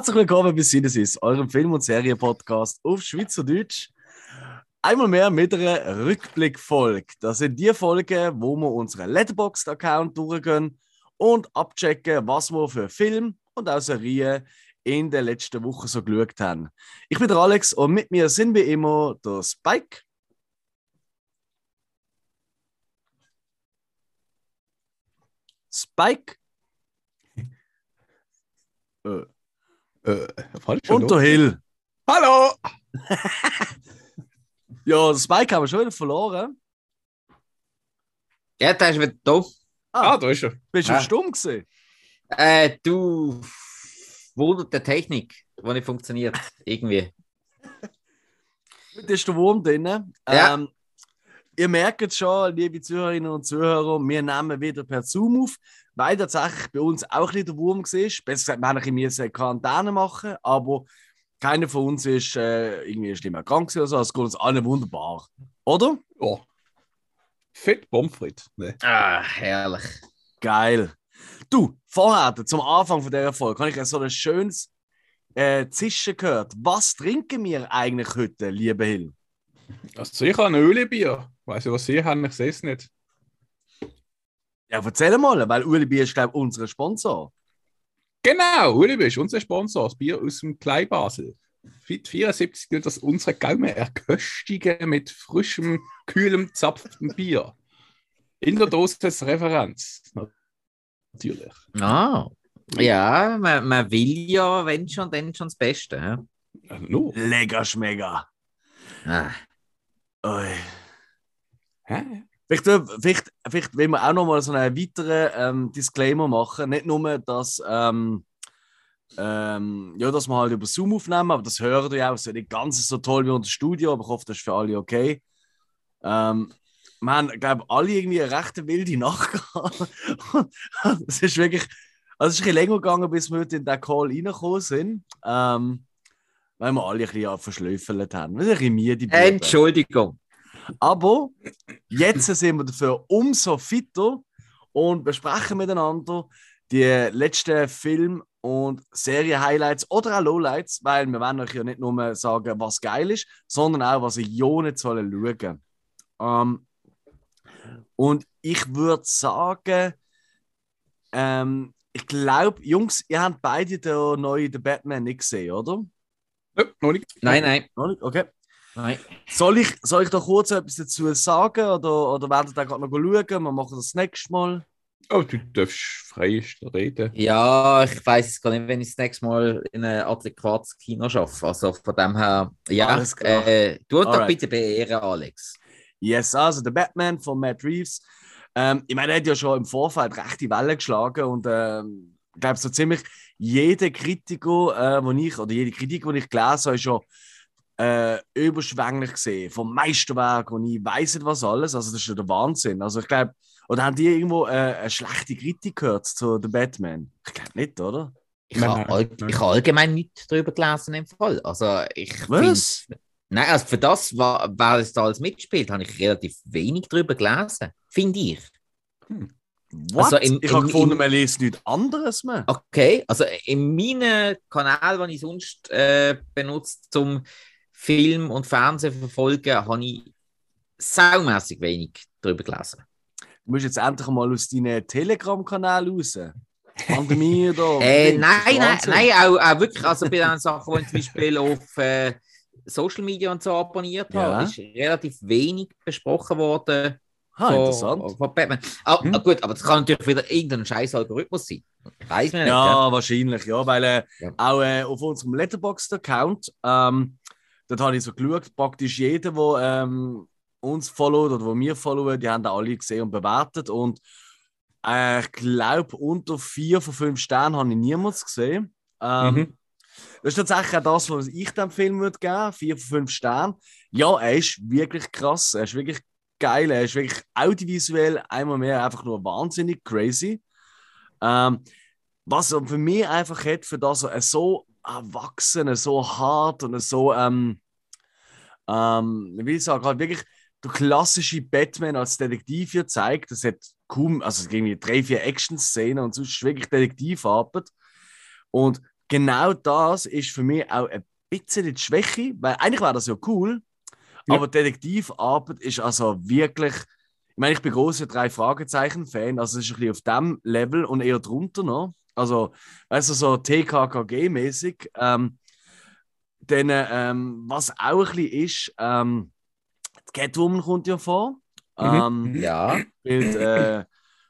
Herzlich willkommen bei Sinnesis, eurem Film- und Serienpodcast auf Schweizerdeutsch. Einmal mehr mit einer Rückblickfolge. Das sind die Folgen, wo wir unseren Letterboxd-Account durchgehen und abchecken, was wir für Film und auch Serien in der letzten Woche so geschaut haben. Ich bin der Alex und mit mir sind wie immer der Spike. Spike. äh. Äh, falsch. Und der Hill. Hallo! Ja, Spike haben wir schon wieder verloren. Ja, der ist wieder da. Ah, da ist er. Bist du Ah. stumm gewesen? Äh, du Wunder der Technik, die nicht funktioniert. Irgendwie. Heute ist der Wurm drin. Ja. Ähm, ihr merkt es schon, liebe Zuhörerinnen und Zuhörer, wir nehmen wieder per Zoom auf, weil tatsächlich bei uns auch ein bisschen der Wurm war. Besser gesagt, wir haben ein bisschen eine Quarantäne machen, aber keiner von uns ist äh, irgendwie schlimm krank gewesen oder so. Es geht uns allen wunderbar. Oder? Ja. Fett Pommes frites. Ne. Ah, herrlich. Geil. Du, vorher, zum Anfang von dieser Folge, habe ich so ein schönes äh, Zischen gehört. Was trinken wir eigentlich heute, liebe Hill? Also ich habe ein Ölibier. Weißt du, was Sie haben? Ich sehe es nicht. Ja, erzähl mal, weil Uli Bier ist, glaube ich, unser Sponsor. Genau, Ulibier ist unser Sponsor. Das Bier aus dem Kleinbasel. Fit 74 gilt das unsere Gaumen erköstigen mit frischem, kühlem, zapftem Bier. In der Dosis Referenz. Natürlich. Ah. Ja, man, man will ja, wenn schon, dann schon das Beste. Ja? Also nur. Lecker schmecker. Ah. Ui. Hä? Vielleicht, äh, vielleicht, vielleicht wollen wir auch noch mal so einen weiteren ähm, Disclaimer machen. Nicht nur, dass, ähm, ähm, ja, dass wir halt über Zoom aufnehmen, aber das hören ja auch. Es ist nicht ganz so toll wie unser Studio, aber ich hoffe, das ist für alle okay. Ähm, wir haben, glaube ich, alle irgendwie eine recht wilde Nacht gehabt. es ist wirklich, also es ist ein bisschen länger gegangen, bis wir heute in den Call reingekommen sind. Ähm, weil wir alle ein bisschen verschlöffelt haben. Wir sind ein bisschen müde. Entschuldigung. Aber jetzt sind wir dafür umso fitter und besprechen miteinander die letzten Film- und Serie-Highlights oder auch Lowlights, weil wir wollen euch ja nicht nur sagen, was geil ist, sondern auch, was ihr ja nicht schauen. Ähm, und ich würde sagen, ähm, ich glaube, Jungs, ihr habt beide den neuen The Batman nicht gesehen, oder? Ja, noch nicht. Nein, nein. Noch nicht? Okay. Nein. Soll ich, soll ich da kurz etwas dazu sagen oder, oder werden wir gerade noch schauen? Wir machen das nächste Mal. Oh, du darfst frei reden. Ja, ich weiß es gar nicht, wenn ich das nächste Mal in ein adäquates Kino schaffe. Also von dem her, ja, äh, tu doch bitte beehren, Alex. Yes, also der Batman von Matt Reeves. Ähm, ich meine, er hat ja schon im Vorfeld recht die Welle geschlagen und ähm, ich glaube, so ziemlich jeder Kritiker, äh, wo ich, oder jede Kritik, die ich gelesen habe, ist schon äh, überschwänglich gesehen. Vom Meisterwerk und ich weiß nicht was alles. Also, das ist ja der Wahnsinn. Also, ich glaube, oder haben die irgendwo äh, eine schlechte Kritik gehört zu The Batman? Ich glaube nicht, oder? Ich habe all, ich habe allgemein nichts darüber gelesen im Fall. Also ich Was? find- Nein, also für das, wer es da alles mitspielt, habe ich relativ wenig darüber gelesen, finde ich. What? Also im- ich habe gefunden, im- man liest nichts anderes mehr. Okay, also in meinem Kanal, den ich sonst äh, benutze zum Film und Fernsehen verfolgen, habe ich saumässig wenig darüber gelesen. Du musst jetzt endlich mal aus deinem Telegram-Kanal raus. Pandemie da. Äh, nein, nein, nein, auch, auch wirklich. Also bei den Sachen, die ich zum Beispiel auf äh, Social Media und so abonniert Ja. habe, ist relativ wenig besprochen worden Ah, interessant. von Batman. Ah, Hm. ah, gut, aber das kann natürlich wieder irgendein scheiß Algorithmus sein. Weiß man nicht. gell? Ja, wahrscheinlich, ja, weil äh, Ja. auch äh, auf unserem Letterboxd-Account, ähm, dort habe ich so geschaut, praktisch jeder, der ähm, uns followt oder wo wir followen, die haben da alle gesehen und bewertet und äh, ich glaube, unter vier von fünf Sternen habe ich niemals gesehen. Ähm, Mhm. Das ist tatsächlich auch das, was ich dem Film würde geben, vier von fünf Sternen. Ja, er ist wirklich krass, er ist wirklich geil, er ist wirklich audiovisuell einmal mehr einfach nur wahnsinnig crazy. Ähm, was er für mich einfach hat, für das er so erwachsen, so hart und so, ähm, ähm, wie ich sagen, halt wirklich der klassische Batman als Detektiv hier zeigt. Das hat kaum, also es irgendwie drei, vier Action-Szenen und sonst wirklich Detektivarbeit. Und genau das ist für mich auch ein bisschen die Schwäche, weil eigentlich wäre das ja cool, Ja. aber Detektivarbeit ist also wirklich. Ich meine, ich bin großer drei Fragezeichen-Fan, also es ist ein bisschen auf dem Level und eher drunter noch. Also, weißt du, so TKKG-mäßig. Ähm, dann, ähm, was auch ein bisschen ist, ähm, die Catwoman kommt ja vor. Ähm, Ja. spielt äh,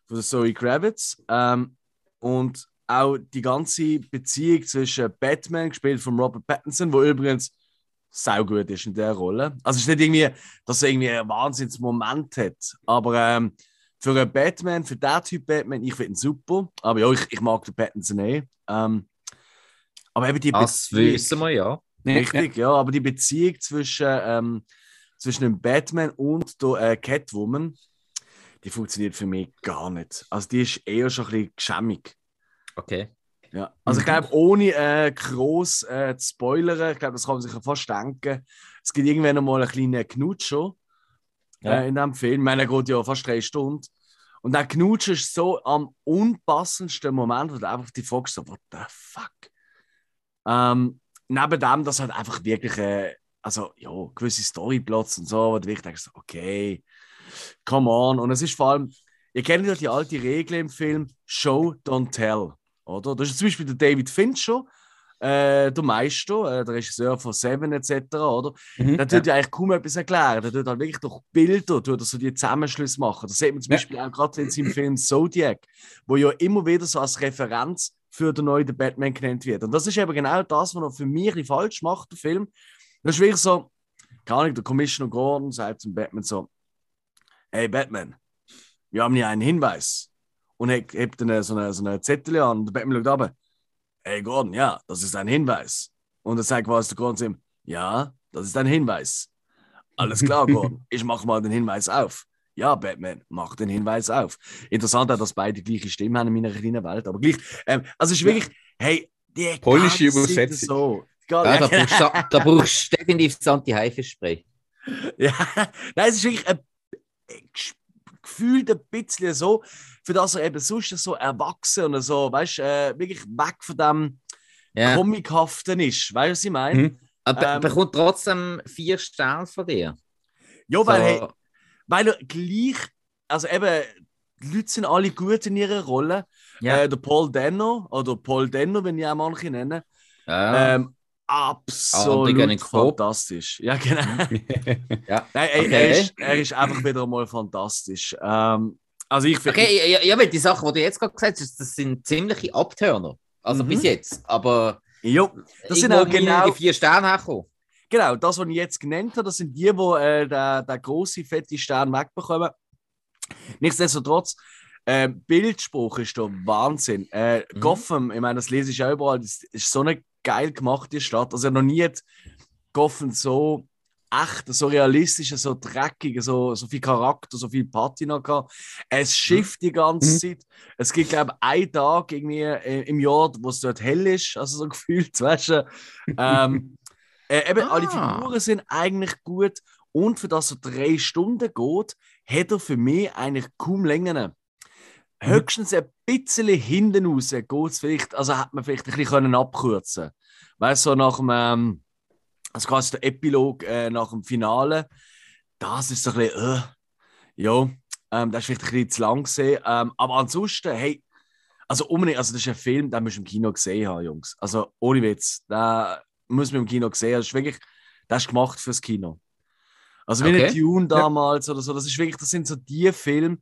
von Zoe Kravitz. Ähm, und auch die ganze Beziehung zwischen Batman, gespielt von Robert Pattinson, wo übrigens saugut ist in der Rolle. Also es ist nicht irgendwie, dass er irgendwie einen Wahnsinnsmoment hat, aber ähm, für einen Batman, für den Typ Batman, ich finde ihn super. Aber ja, ich, ich mag den Pattinson eh. Ähm, aber eben die Das Beziehung- wissen wir ja. Richtig, ja. aber die Beziehung zwischen, ähm, zwischen dem Batman und der äh, Catwoman, die funktioniert für mich gar nicht. Also die ist eher schon ein bisschen geschämig. Okay. Ja. Also ich glaube, ohne äh, groß äh, zu spoilern, ich glaube, das kann man sich ja fast denken, es gibt irgendwann noch mal einen kleinen Knutscher Ja. äh, in dem Film. Ich meine, er ja fast drei Stunden. Und der Knutsch ist so am unpassendsten Moment, wo du einfach die fragst, so, what the fuck? Ähm, neben dem, dass halt einfach wirklich, äh, also ja, gewisse Storyplots und so, wo du wirklich denkst, okay, come on. Und es ist vor allem, ihr kennt ja die alte Regel im Film, Show, don't tell. Oder? Das ist zum Beispiel der David Fincher, äh, der Meister, äh, der Regisseur von Seven etc. Oder? Mhm. Der tut ja. eigentlich kaum etwas erklären. Der tut halt wirklich durch Bilder tut er so die Zusammenschlüsse machen. Das sieht man zum Ja. Beispiel auch gerade in seinem Film Zodiac, wo ja immer wieder so als Referenz für den neuen Batman genannt wird. Und das ist eben genau das, was er für mich falsch macht, der Film. Das ist wirklich so, keine Ahnung, der Commissioner Gordon sagt zum Batman so: Hey Batman, wir haben hier einen Hinweis. Und er hebt dann so eine, so eine Zettel an und der Batman schaut runter. Hey Gordon, ja, das ist ein Hinweis. Und er sagt was der Gordon zu ihm: Ja, das ist ein Hinweis. Alles klar, Gordon, ich mache mal den Hinweis auf. Ja, Batman, mach den Hinweis auf. Interessant auch, dass beide die gleiche Stimme haben in meiner kleinen Welt, aber gleich. Ähm, also es ist wirklich, hey, die Polnische Übersetzung. So. Ja, da, brauchst du, da brauchst du definitiv das Anti-Haifisch-Spray. Ja, nein, es ist wirklich ein, gefühlt ein bisschen so, für das er eben sonst so erwachsen und so, weißt du, äh, wirklich weg von dem Ja. Comichaften ist. Weißt du, was ich meine? Mhm. Aber Ähm, bekommt trotzdem vier Sterne von dir. Ja, weil, So, hey, weil er gleich, also eben, die Leute sind alle gut in ihrer Rolle. ja. Äh, der Paul Denno, oder Paul Denno, wenn ich auch manche nenne, ja. ähm, absolut Coop. fantastisch. Ja, genau. ja. Nein, er, Okay. er, ist, er ist einfach wieder mal fantastisch. Ähm, also ich finde, Okay, ja, ja, weil die Sachen, die du jetzt gerade gesagt hast, das sind ziemliche Abturner. Also Mhm. bis jetzt. Aber jo, das sind auch genau, die vier Sterne herkommen. genau das, was ich jetzt genannt habe, das sind die, die äh, den, den grossen, fetten Stern wegbekommen. Nichtsdestotrotz, äh, Bildspruch ist der Wahnsinn. Äh, Mhm. Gotham, ich meine, das lese ich auch überall, das ist so eine geil gemachte Stadt. Also noch nie Gotham so echt, so realistisch, so dreckig, so, so viel Charakter, so viel Patina gehabt. Es schifft die ganze Mhm. Zeit. Es gibt, glaube ich, einen Tag irgendwie äh, im Jahr, wo es dort hell ist, also so gefühlt, weißt du. Ähm, äh, eben, alle Ah. Figuren sind eigentlich gut. Und für das er drei Stunden geht, hat er für mich eigentlich kaum Längen. Höchstens ein bisschen hinten raus geht vielleicht, also hat man vielleicht ein bisschen können abkürzen Weißt du, so nach dem, ähm, also quasi der Epilog äh, nach dem Finale, das ist so ein bisschen, äh, ja, ähm, das ist vielleicht ein bisschen zu lang gesehen. Ähm, aber ansonsten, hey, also unbedingt, also das ist ein Film, den musst du im Kino gesehen haben, Jungs. Also ohne Witz, da muss man im Kino gesehen haben. Das ist wirklich, das ist gemacht fürs Kino. Also wie Okay. ein Dune damals oder so, das ist wirklich, das sind so die Filme.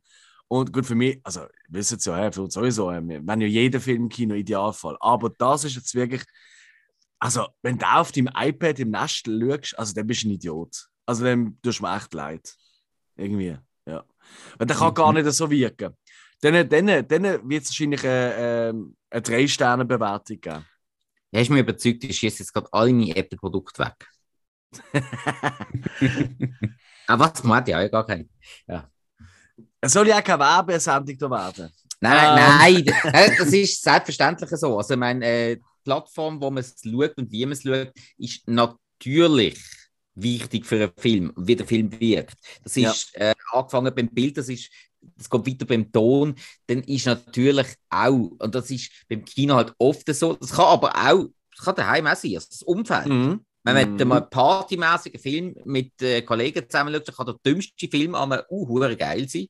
Und gut, für mich, also, wisst es ja, ja, für uns sowieso, wir haben ja jeden Film im Kino, Idealfall. Aber das ist jetzt wirklich, also, wenn du auf deinem iPad im Nest schaust, also, dann bist du ein Idiot. Also, dann tust du mir echt leid. Irgendwie, ja. Weil der kann gar nicht so wirken. Dann, dann, dann wird es wahrscheinlich äh, ähm, eine 3-Sterne-Bewertung geben. Ja, hast mich überzeugt, ich schieße jetzt gerade alle meine Apple-Produkte weg. Aber was? Man hat ja gar keinen. Es soll ja keine Werbesendung da werden. Nein, Ähm. nein, nein, das ist selbstverständlich so. Also, ich meine, äh, die Plattform, wo man es schaut und wie man es schaut, ist natürlich wichtig für einen Film, wie der Film wirkt. Das ist äh, angefangen beim Bild, das ist das geht weiter beim Ton, dann ist natürlich auch, und das ist beim Kino halt oft so, das kann aber auch, das kann daheim auch sein, also das Umfeld. Mhm. Wenn man Mhm. mal einen partymäßigen Film mit äh, Kollegen zusammen schaut, dann kann der dümmste Film einmal uh, geil sein.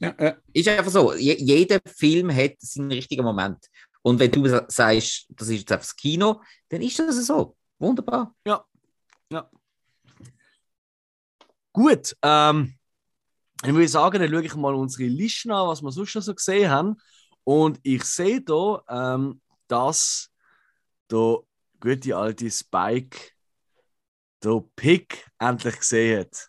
Ja, ja. Ist einfach so. Je, jeder Film hat seinen richtigen Moment. Und wenn du sa- sagst, das ist jetzt aufs Kino, dann ist das so. Wunderbar. Gut, ähm, ich würde sagen, dann schaue ich mal unsere Listen an, was wir sonst noch so gesehen haben. Und ich sehe da, ähm, dass der gute alte Spike der Pick endlich gesehen hat.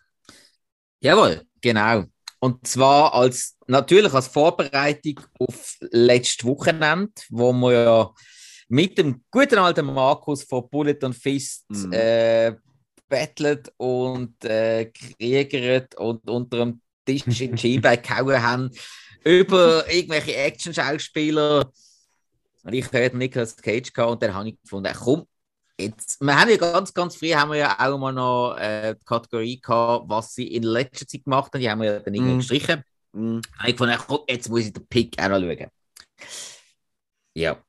Jawohl, genau. Und zwar als natürlich als Vorbereitung auf letztes Wochenende, wo wir ja mit dem guten alten Markus von Bullet und Fist Mhm. äh, battlet und äh, kriegert und unter dem Tisch in die Scheibe gehauen haben über irgendwelche Action-Schauspieler. Und ich hörte Nicolas Cage gehabt und dann habe ich gefunden, komm, jetzt, wir haben ja ganz, ganz früh haben wir ja auch mal noch äh, die Kategorie gehabt, was sie in letzter Zeit gemacht haben. Die haben wir ja dann irgendwie Mhm. gestrichen. Und ich fand, komm, jetzt muss ich den Pick auch noch schauen. Ja.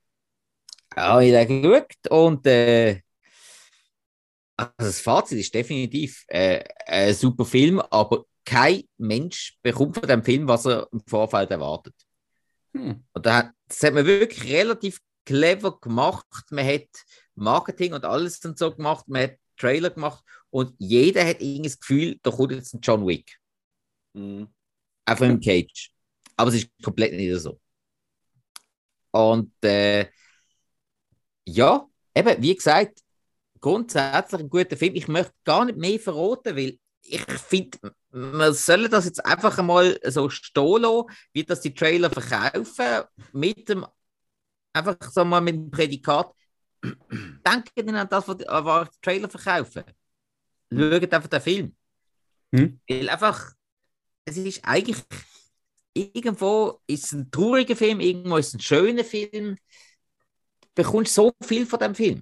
Ja, ich habe geschaut und äh, also das Fazit ist definitiv äh, ein super Film, aber kein Mensch bekommt von dem Film, was er im Vorfeld erwartet. Hm. Und das hat man wirklich relativ clever gemacht. Man hat Marketing und alles und so gemacht, man hat Trailer gemacht und jeder hat irgendwie das Gefühl, da kommt jetzt ein John Wick. Mhm. Von dem Cage. Aber es ist komplett nicht so. Und äh, ja, eben, wie gesagt, grundsätzlich ein guter Film. Ich möchte gar nicht mehr verraten, weil ich finde, wir sollen das jetzt einfach einmal so stehen lassen, wie das die Trailer verkaufen, mit dem, einfach so mal mit dem Prädikat. Denkt ihr an das, was was die Trailer verkaufen? Schaut einfach den Film. Hm? Weil einfach, es ist eigentlich irgendwo ist es ein trauriger Film, irgendwo ist es ein schöner Film. Du bekommst so viel von dem Film.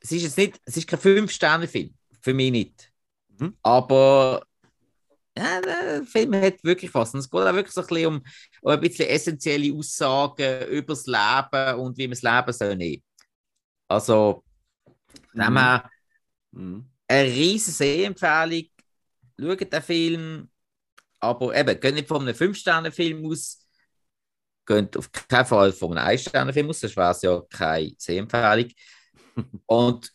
Es ist jetzt nicht, es ist kein Fünf-Sterne-Film. Für mich nicht. Mhm. Aber ja, der Film hat wirklich was. Und es geht auch wirklich so ein bisschen um, um ein bisschen essentielle Aussagen über das Leben und wie man das Leben soll nehmen. Also, von dem Mhm. her, Mhm. eine riesige Sehempfehlung. Schaut den Film, aber eben, geht nicht von einem 5-Sterne-Film aus, geht auf keinen Fall von einem 1-Sterne-Film aus, sonst wäre es ja keine Sehempfehlung. Und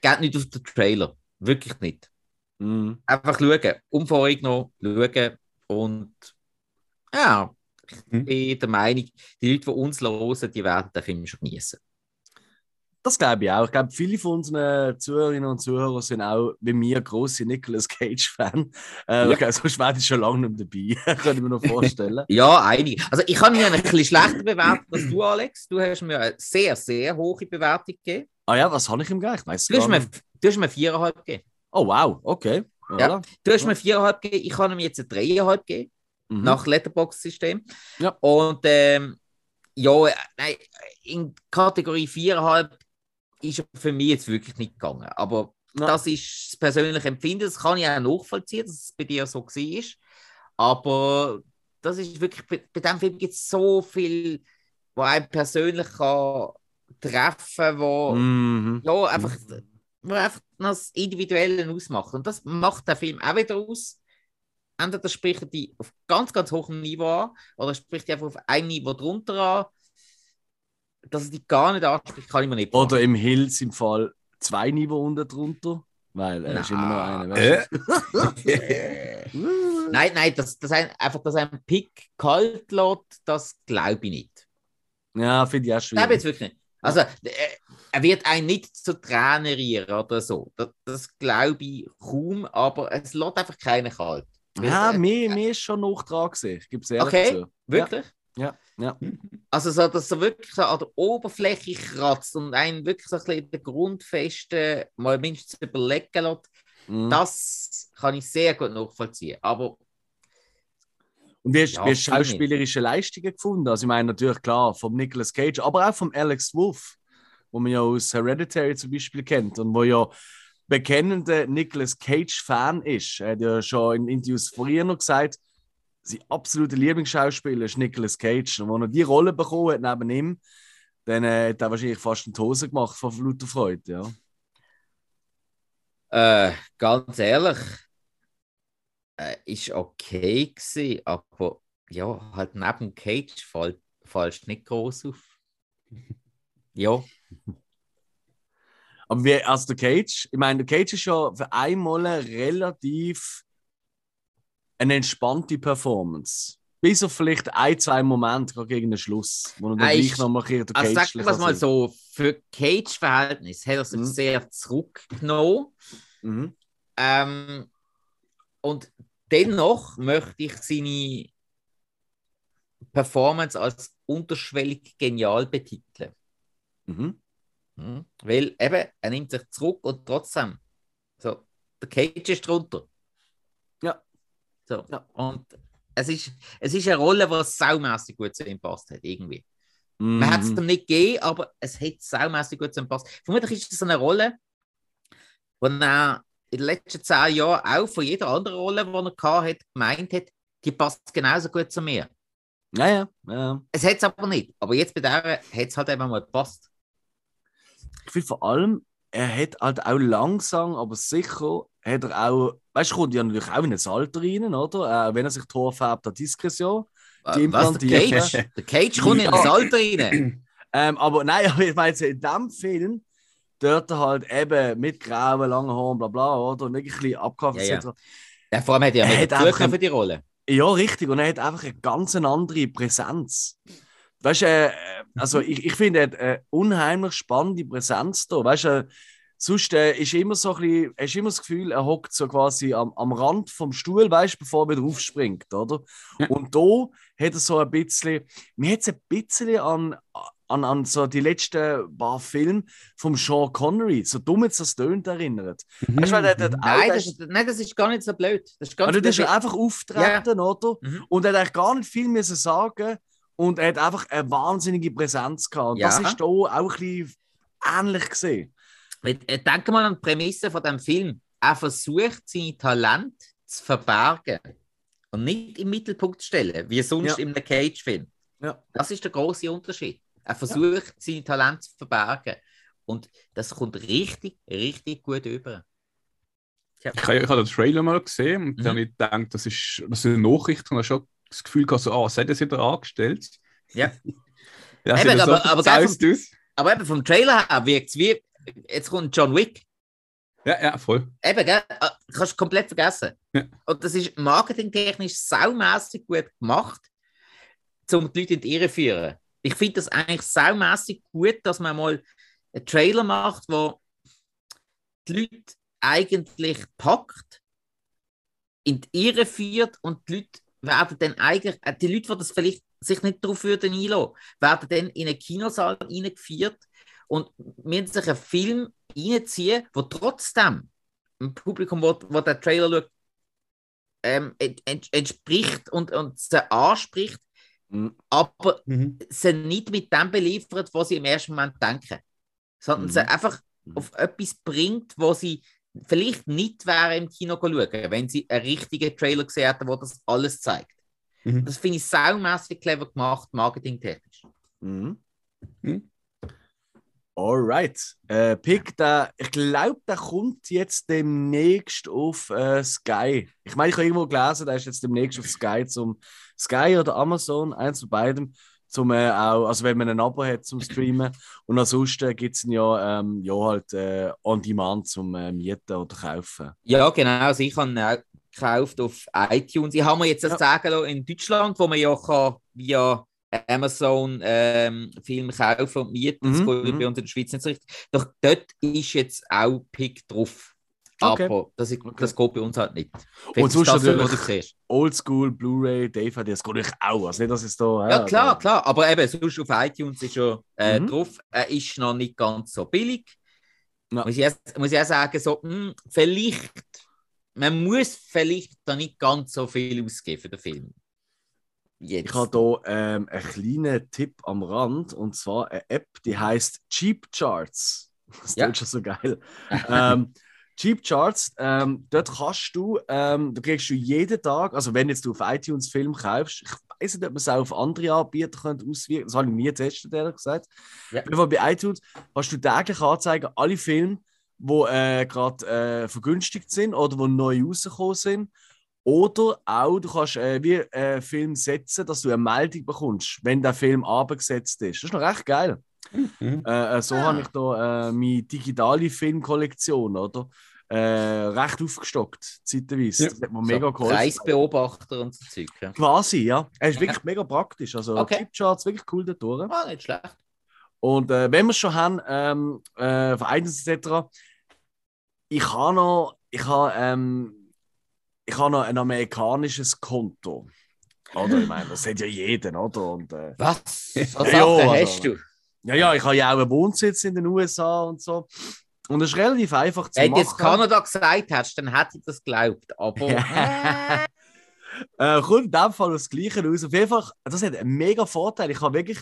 geht nicht auf den Trailer, wirklich nicht. Mhm. Einfach schauen, unvoreingenommen schauen und ja, ich Hm. bin der Meinung, die Leute, die uns hören, die werden den Film schon genießen. Das glaube ich auch. Ich glaube, viele von unseren Zuhörerinnen und Zuhörern sind auch, wie mir, große Nicolas Cage-Fan. Äh, Ja. glaube, sonst wäre ich schon lange nicht dabei. Kann ich mir noch vorstellen. Ja, einige. Also ich habe mir ein bisschen schlechter bewertet als du, Alex. Du hast mir eine sehr, sehr hohe Bewertung gegeben. ah ja, was habe ich ihm gegeben? Ich weiß Du hast mir, du hast mir viereinhalb gegeben. Oh wow, okay. Ja. Du hast mir viereinhalb gegeben, ich habe ihm jetzt eine dreieinhalb gegeben, Mhm. nach Letterbox-System. Ja. Und ähm, ja, äh, nein, in Kategorie viereinhalb ist für mich jetzt wirklich nicht gegangen. Aber Ja. das ist das persönliche Empfinden, das kann ich auch nachvollziehen, dass es bei dir so war. Aber das ist wirklich, bei, bei diesem Film gibt es so viel, wo einen persönlich kann treffen wo Mhm. ja, einfach, wo einfach das Individuelle ausmacht. Und das macht der Film auch wieder aus. Entweder spricht er die auf ganz, ganz hohem Niveau an oder spricht er einfach auf einem Niveau drunter an. Dass er die gar nicht anspricht, kann ich mir nicht Oder im Hills im Fall zwei Niveau unten drunter. Weil er ist immer noch einer. Äh? weißt du? Nein, nein, das, das ein, einfach, dass ein Pick kalt lässt, das glaube ich nicht. Ja, finde ich auch Glaube ich jetzt schwierig. wirklich nicht. Also, äh, er wird einen nicht zu Tränen rieren oder so. Das, das glaube ich kaum, aber es lässt einfach keinen kalt. Ja, äh, mir, mir ist schon noch dran gesehen. Ich gebe es ehrlich Okay. zu. Wirklich? Ja, ja. Also, so, dass er wirklich so an der Oberfläche kratzt und einen wirklich so ein bisschen in der Grundfesten mal mindestens überlegen lässt, Mhm. das kann ich sehr gut nachvollziehen. Aber Und wie hast, Ja, du schauspielerische Leistungen gefunden? Also ich meine natürlich klar vom Nicolas Cage, aber auch vom Alex Wolff, wo man ja aus Hereditary zum Beispiel kennt und wo ja bekennender Nicolas Cage-Fan ist. Er hat ja schon in Interviews vorher noch gesagt, sein absoluter Lieblingsschauspieler ist Nicolas Cage. Und als er die Rolle bekommen hat neben ihm, dann äh, hat er wahrscheinlich fast eine Hose gemacht von lauter Freude. Ja. Äh, ganz ehrlich, äh, ist okay gewesen, aber ja, halt neben Cage fällt, fällst nicht groß auf. Ja. Aber wie, also der Cage, ich meine, der Cage ist ja für einmal relativ eine entspannte Performance. Bis auf vielleicht ein, zwei Momente gegen den Schluss, wo er dann gleich noch mal hier Also sagen wir es mal so, für Cage-Verhältnis hat er sich Mhm. sehr zurückgenommen. Mhm. Ähm, und dennoch möchte ich seine Performance als unterschwellig genial betiteln. Mhm. Mhm. Weil eben, er nimmt sich zurück und trotzdem, so, der Cage ist drunter. So, Ja. und es ist, es ist eine Rolle, die saumässig gut zu ihm passt hat, irgendwie. Mhm. Man hat es ihm nicht gegeben, aber es hat saumässig gut zu ihm passt. Vermutlich ist es eine Rolle, die er in den letzten zehn Jahren auch von jeder anderen Rolle, die er hatte, gemeint hat, die passt genauso gut zu mir. Ja, ja. Es hat es aber nicht. Aber jetzt bei der hat es halt eben mal gepasst. Ich finde vor allem, er hat halt auch langsam, aber sicher, hat er auch, weißt du, kommt ja natürlich auch in ein Alter rein, oder? Äh, wenn er sich Haare färbt, hat es ja. Die Was, der Cage? Der Cage kommt in das Alter rein. Ähm, aber nein, aber ich meine, in diesem Film, dort er halt eben mit grauen, langen Haaren, bla bla, oder? Und wirklich ein bisschen abgekauft. Ja, ja. etc. Der vor allem hat ja Er hat der einfach für die Rolle. Ja, richtig. Und er hat einfach eine ganz andere Präsenz. Weißt du, äh, also ich, ich finde, er hat eine unheimlich spannende Präsenz da. Weißt du, äh, sonst äh, ist immer so ein bisschen, hast immer das Gefühl, er hockt so quasi am, am Rand vom Stuhl, weißt du, bevor er wieder aufspringt, oder? Ja. Und da hat er so ein bisschen, mir hat es ein bisschen an, an, an so die letzten paar Filme vom Sean Connery, so dumm jetzt das tönt, erinnert. Weißt du, weil der, der, Nein, der- das, ist- nein, das ist gar nicht so blöd. Das ist ganz also, das blöd. ist einfach auftreten, oder? Mhm. Und er hat eigentlich gar nicht viel müssen sagen und er hat einfach eine wahnsinnige Präsenz gehabt. Und Ja. das ist hier auch ein bisschen ähnlich gesehen. Äh, Denk mal an die Prämisse von dem Film. Er versucht, seine Talente zu verbergen und nicht im Mittelpunkt zu stellen, wie sonst Ja. in einem Cage-Film. Ja. Das ist der große Unterschied. Er versucht, seine Talente zu verbergen. Und das kommt richtig, richtig gut über. Ich habe ich habe den Trailer mal gesehen und Mhm. dann habe ich gedacht, das ist, das ist eine Nachricht und habe schon das Gefühl gehabt, so, ah, was hat er sich da angestellt? Ja. Ja, Eben, sieht so aber- aber aus. Aber eben vom Trailer her wirkt es wie, jetzt kommt John Wick. Ja, ja, voll. Eben, gell? Äh, Kannst du komplett vergessen. Ja. Und das ist marketingtechnisch saumässig gut gemacht, um die Leute in die Irre zu führen. Ich finde das eigentlich saumässig gut, dass man mal einen Trailer macht, wo die Leute eigentlich packt, in die Irre führt und die Leute werden dann eigentlich, äh, die Leute, die das vielleicht sich nicht darauf würden einlassen, werden dann in einen Kinosaal reingeführt und müssen sich einen Film reinziehen, wo trotzdem im Publikum, wo, wo der Trailer schaut, ähm, ent, ent, entspricht und, und sie anspricht, Mhm. aber Mhm. sie nicht mit dem beliefert, was sie im ersten Moment denken, sondern Mhm. sie einfach Mhm. auf etwas bringt, wo sie vielleicht nicht wären im Kino schauen, wenn sie einen richtigen Trailer gesehen hätten, der das alles zeigt. Mhm. Das finde ich saumässig clever gemacht, marketingtechnisch. Mhm. Mhm. Alright. Äh, Pick, der, ich glaube, der kommt jetzt demnächst auf äh, Sky. Ich meine, ich habe irgendwo gelesen, der ist jetzt demnächst auf Sky zum Sky oder Amazon, eins von beidem. Zum, äh, auch, also wenn man ein Abo hat zum Streamen. Und ansonsten gibt es ihn ja, ähm, ja halt äh, on demand zum äh, Mieten oder Kaufen. Ja, genau. Also ich habe ihn auch gekauft auf iTunes. Ich habe mir jetzt das Ja. sagen lassen, in Deutschland, wo man ja kann via Amazon ähm, Film kaufen und mieten. Das Mhm, geht mhm. bei uns in der Schweiz nicht so richtig. Doch dort ist jetzt auch Pick drauf. Okay. Aber das, Okay. das geht bei uns halt nicht. Und sonst das, natürlich-. Oldschool, Blu-ray, DVD, das geht natürlich auch. Also nicht, dass es da. Ja, klar, klar. Aber eben, sonst auf iTunes ist er äh, Mhm. drauf. Er ist noch nicht ganz so billig. Ja. Muss, ich muss ich auch sagen, so, hm, vielleicht, man muss vielleicht da nicht ganz so viel ausgeben für den Film. Jetzt. Ich habe hier ähm, einen kleinen Tipp am Rand und zwar eine App, die heißt Cheap Charts. Das Ja. klingt schon so geil. ähm, Cheap Charts, ähm, dort kannst du, ähm, da kriegst du jeden Tag, also wenn jetzt du auf iTunes Film kaufst, ich weiß nicht, ob man es auch auf andere Anbieter könnte auswirken das habe ich nie getestet, ehrlich gesagt. Ja. Bei iTunes hast du täglich anzeigen, alle Filme, die äh, gerade äh, vergünstigt sind oder die neu rausgekommen sind. Oder auch, du kannst äh, wie äh, Film setzen, dass du eine Meldung bekommst, wenn der Film abgesetzt ist. Das ist noch recht geil. Mhm. Äh, äh, so Ah. habe ich da äh, meine digitale Filmkollektion, oder? Äh, recht aufgestockt, zeitweise. Ja. Das hat mir mega geholfen. Preisbeobachter und so Zeug. Ja. Quasi, ja. Er ist wirklich mega praktisch. Also, Okay. Chipcharts wirklich cool da durch. Ah, nicht schlecht. Und äh, wenn wir es schon haben, ähm, äh, iTunes etc., ich habe noch, ich habe, ähm, ich habe noch ein amerikanisches Konto. Oder ich meine, das hat ja jeden, oder? Und, äh, Was? So Ja, also- hast du? ja, ja, ich habe ja auch einen Wohnsitz in den USA und so. Und das ist relativ einfach zu Wenn du machen. jetzt Kanada gesagt hättest, dann hätte ich das geglaubt. Aber. Äh, kommt in dem Fall das Gleiche raus. Auf jeden Fall, das hat einen mega Vorteil. Ich habe wirklich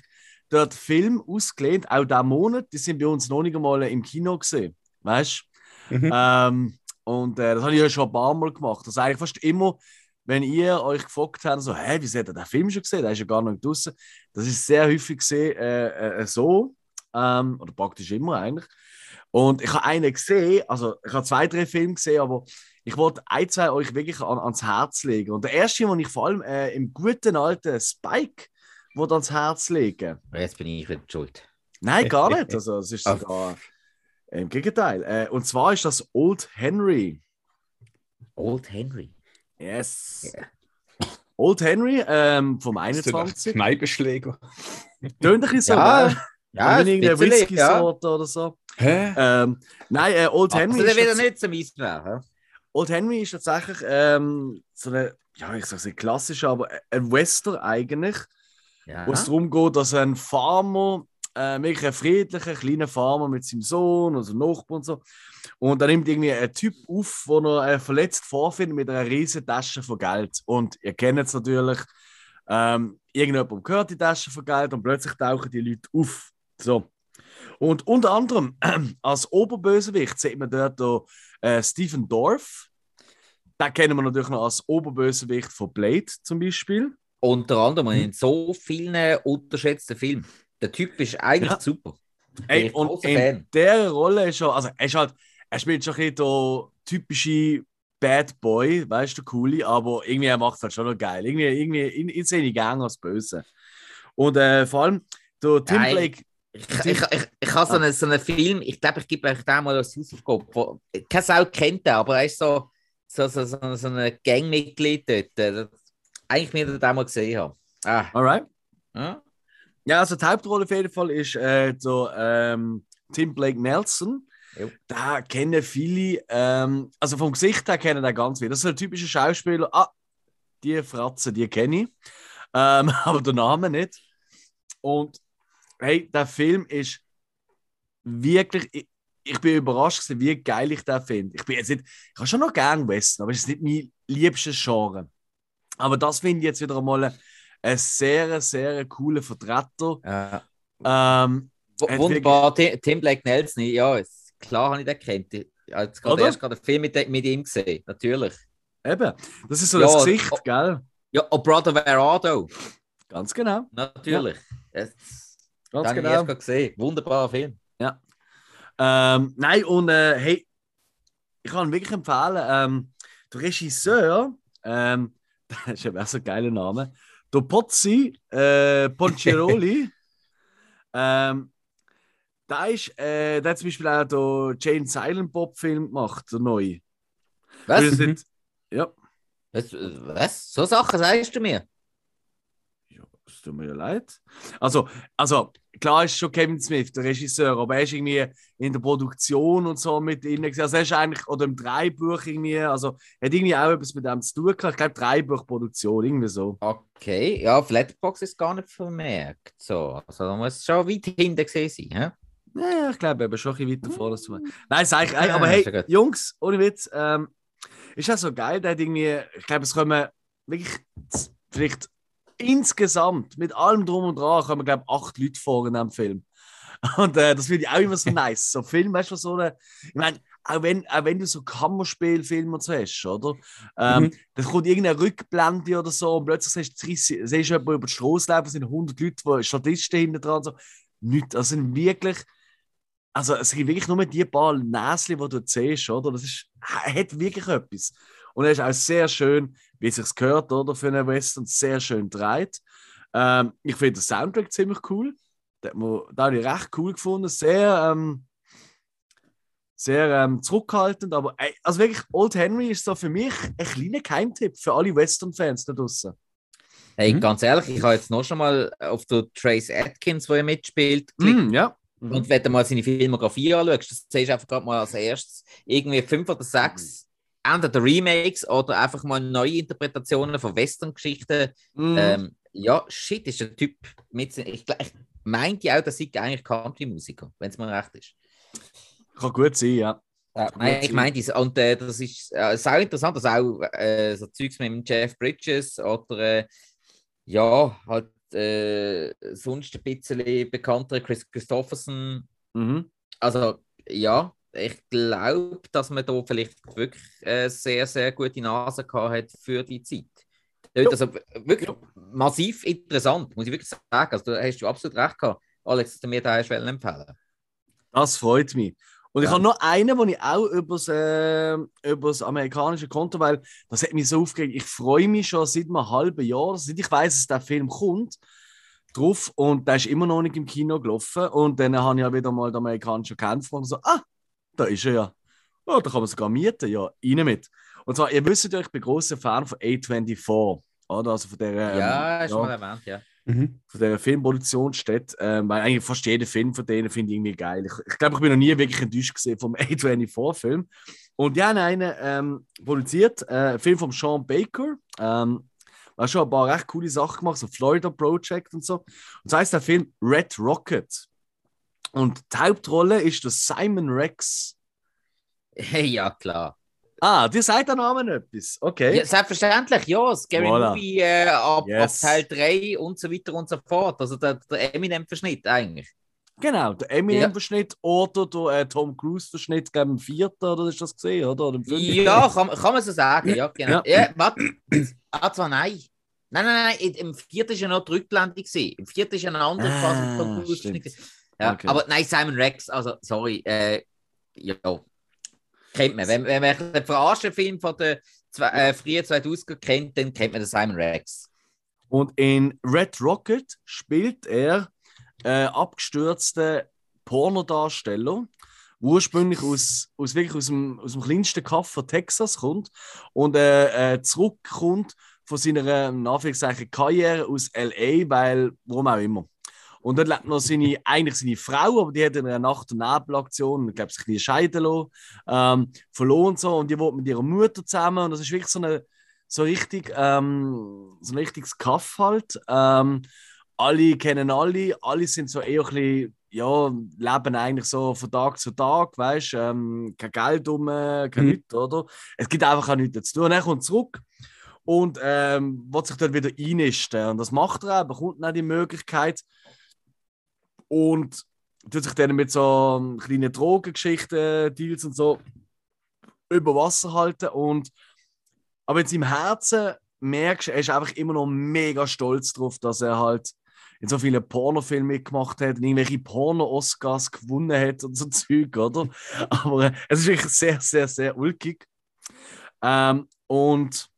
dort Film ausgelehnt, auch diesen Monat. Die sind bei uns noch nicht einmal im Kino gesehen. Weißt du? Mhm. Ähm, und äh, das habe ich ja schon ein paar Mal gemacht. Das ist eigentlich fast immer, wenn ihr euch gefragt habt, so, hä, wie seht ihr den Film schon gesehen? Der ist ja gar nicht draußen. Das ist sehr häufig gesehen, äh, äh, so. Ähm, oder praktisch immer eigentlich. Und ich habe einen gesehen, also ich habe zwei, drei Filme gesehen, aber ich wollte ein, zwei euch wirklich an, ans Herz legen. Und der erste, den ich vor allem äh, im guten alten Spike ans Herz legen. jetzt bin ich wieder schuld. Nein, gar nicht. Also, es ist sogar im Gegenteil. Äh, und zwar ist das Old Henry. Old Henry. Yes. Ja. Old Henry ähm, vom Bist du der 21. Kneipenschläger? Tönt ein bisschen so, Ja, gell? Ja, Wenn irgendeine Whisky-Sorte oder so. Hä? Ähm, nein, äh, Old Henry. Also, ist der wieder nicht zum Eisbär. Old Henry ist tatsächlich ähm, so eine, ja, ich sage nicht klassisch, aber ein Western eigentlich, Ja. wo es darum geht, dass ein Farmer, äh, wirklich ein friedlicher, kleiner Farmer mit seinem Sohn und so Nachbarn und so, und dann nimmt irgendwie ein Typ auf, wo er äh, verletzt vorfindet mit einer riesen Tasche von Geld. Und ihr kennt es natürlich, ähm, irgendjemand gehört die Tasche von Geld und plötzlich tauchen die Leute auf. So. Und unter anderem als Oberbösewicht sieht man dort äh, Stephen Dorff. Den kennen wir natürlich noch als Oberbösewicht von Blade zum Beispiel. Unter anderem in so vielen unterschätzten Filmen. Der Typ ist eigentlich Ja. super. Ey, und in Fan. der Rolle ist er, also er ist halt, er spielt schon ein bisschen typische Bad Boy, weißt du, coole, aber irgendwie er macht es halt schon noch geil. Irgendwie, irgendwie ihn sehe ich gerne als Böse. Und äh, vor allem, der Tim Nein. Blake, Ich, ich, ich, ich habe so einen, so einen Film, ich glaube, ich gebe euch den mal als Hausaufgabe. Keine Sau kennt den, aber er ist so, so, so, so, so ein Gangmitglied dort. äh, Eigentlich mir den mal gesehen haben. Ah, alright. ja? Ja, also die Hauptrolle auf jeden Fall ist äh, der ähm, Tim Blake Nelson. Jo. Da kennen viele, ähm, also vom Gesicht her kennen den ganz viele. Das ist ein typischer Schauspieler. Ah, die Fratze, die kenne ich. Ähm, aber den Namen nicht. Und hey, der Film ist wirklich. Ich, ich bin überrascht, gewesen, wie geil ich den finde. Ich bin jetzt nicht, ich habe schon noch gern Western, aber es ist nicht mein liebstes Genre. Aber das finde ich jetzt wieder einmal ein sehr, sehr cooler Vertreter. Ja. Ähm, Wunderbar, Tim, Tim Blake Nelson, ja, klar habe ich den kennt. Ich habe jetzt gerade erst gerade einen Film mit, mit ihm gesehen, natürlich. eben, das ist so Ja, das Gesicht, oh. gell? Ja, oh Brother Thou? Ganz genau. Natürlich. Das, Ganz den habe ich genau. erst gesehen. Wunderbarer Film. Ähm, nein, und äh, hey, ich kann ihn wirklich empfehlen. Ähm, der Regisseur, ähm, das ist ja so ein geiler Name, der Pozzi äh, Poncheroli, ähm, der, ist, äh, der hat zum Beispiel auch den Jane Silent Bob Film gemacht, der neue. Was? Das sind- Ja, Was? Was? So Sachen sagst du mir? Es tut mir ja leid. Also, also, klar ist schon Kevin Smith, der Regisseur, aber er ist irgendwie in der Produktion und so mit gewesen. Also, er ist eigentlich, oder im Dreibuch irgendwie, also, er hat irgendwie auch etwas mit dem zu tun gehabt. Ich glaube, Dreibuchproduktion, irgendwie so. Okay, ja, auf Letterboxd ist gar nicht vermerkt. So, also da muss es schon weit hinten gesehen sein. Hä? Ja, ich glaube, eben schon ein bisschen weiter vorne zu Nein, sag ich, aber hey. Jungs, ohne Witz, ähm, ist ja so geil, der hat irgendwie, ich glaube, es kommen wirklich vielleicht insgesamt mit allem drum und dran kommen, glaube ich, acht Leute vor in diesem Film. Und äh, das finde ich auch immer so nice. So Film, weißt du, so eine, ich meine, auch wenn, auch wenn du so Kammerspielfilme und so hast, oder? Ähm, Mhm. Dann kommt irgendeine Rückblende oder so und plötzlich siehst du, 30 siehst du jemanden über die Straße laufen, es sind 100 Leute, die Statisten hinten dran so. Nicht, das sind wirklich, also es sind wirklich nur die paar Näschen, die du siehst, oder? Das ist, hat wirklich etwas. Und er ist auch sehr schön, wie es sich gehört, oder? Für einen Western, sehr schön dreht. Ähm, ich finde den Soundtrack ziemlich cool. Den, habe ich recht cool gefunden. Sehr, ähm, sehr ähm, zurückhaltend, aber ey, also wirklich, Old Henry ist so für mich ein kleiner Geheimtipp für alle Western-Fans da draußen. Hey, Mhm. ganz ehrlich, ich habe jetzt noch schon mal auf der Trace Atkins, wo er mitspielt, geklickt. Mm, ja. Mhm. Und wenn du mal seine Filmografie anschaust, das siehst du einfach gerade mal als erstes irgendwie fünf oder sechs entweder Remakes oder einfach mal neue Interpretationen von Western-Geschichten. Mhm. Ähm, ja, shit, ist der Typ mit. Ich, ich meinte ja auch, dass ich eigentlich Country-Musiker, wenn es mir recht ist. Kann gut sein, ja. Ja, nein, ich meine. Und äh, das ist äh, sehr interessant, dass auch äh, so Zeugs mit dem Jeff Bridges oder äh, ja, halt äh, sonst ein bisschen bekanntere Chris Christopherson. Mhm. Also ja, ich glaube, dass man da vielleicht wirklich äh, sehr, sehr gute Nase gehabt hat für die Zeit. Also wirklich massiv interessant, muss ich wirklich sagen. Also da hast du absolut recht gehabt, Alex, dass du mir da empfehlen. Das freut mich. Und ich Ja. habe noch einen, den ich auch übers, äh, übers amerikanische Konto, weil das hat mich so aufgeregt. Ich freue mich schon seit einem halben Jahr, seit ich weiß, dass der Film kommt, drauf und der ist immer noch nicht im Kino gelaufen. Und dann habe ich ja wieder mal den amerikanischen Kämpfer und so, ah, da ist er ja. Oh, da kann man sogar mieten, ja, rein mit. Und zwar, ihr wisst ja, ich bin großer Fan von A24, oder? Also von der, ähm, ja, du ja, mal erwähnt, ja. Mhm. von der Filmproduktionsstätte, ähm, weil eigentlich fast jeder Film von denen finde ich irgendwie geil. Ich, ich glaube, ich bin noch nie wirklich enttäuscht gesehen vom A24-Film. Und die haben einen ähm, produziert, äh, einen Film von Sean Baker. Ähm, er hat schon ein paar recht coole Sachen gemacht, so Florida Project und so. Und das heißt der Film Red Rocket. Und die Hauptrolle ist der Simon Rex. Hey, ja, klar. Ah, dir sagt der Name etwas. Okay. Ja, selbstverständlich, ja. Scary Voilà. Movie äh, ab, Yes. ab Teil 3 und so weiter und so fort. Also der, der Eminem-Verschnitt eigentlich. Genau, der Eminem-Verschnitt oder der äh, Tom Cruise-Verschnitt, ich, im vierten, oder ist das gesehen, oder? oder? Ja, kann, kann man so sagen, ja, genau. Ja. Ja, warte. Ah, zwar nein. Nein, nein, nein, im- vierten war ja noch die Rückblende. gewesen. Im vierten ist ja ein anderer Ah, Tom Cruise stimmt. Verschnitt. Ja, Okay. aber nein, Simon Rex, also sorry, äh, ja. Kennt man. Wenn, wenn man den verarschen Film von der äh, frühen 2000er kennt, dann kennt man den Simon Rex. Und in Red Rocket spielt er äh, abgestürzten Pornodarsteller, ursprünglich aus, aus, wirklich aus, dem, aus dem kleinsten Kaff von Texas kommt und äh, äh, zurückkommt von seiner in Anführungszeichen, Karriere aus L.A., weil, warum auch immer. Und dort lebt noch seine, eigentlich seine Frau, aber die hat in einer Nacht- und Nebelaktion, ich glaube, sich ein bisschen scheiden lassen, ähm, verloren und so. Und die wohnt mit ihrer Mutter zusammen. Und das ist wirklich so eine so richtig, ähm, so ein richtiges Kaff halt. Ähm, alle kennen alle, alle sind so eher ein bisschen, ja, leben eigentlich so von Tag zu Tag, weißt du, ähm, kein Geld um, kein Mhm. nichts, oder? Es gibt einfach auch nichts zu tun. Er kommt zurück und ähm, will sich dort wieder einnisten. Und das macht er auch, bekommt dann die Möglichkeit und tut sich dann mit so ähm, kleinen Drogengeschichten, Deals und so über Wasser halten und aber in seinem Herzen merkst du, er ist einfach immer noch mega stolz darauf, dass er halt in so vielen Pornofilmen mitgemacht hat und irgendwelche Porno-Oscars gewonnen hat und so Zeug, oder? Aber äh, es ist wirklich sehr, sehr, sehr ulkig. Ähm, und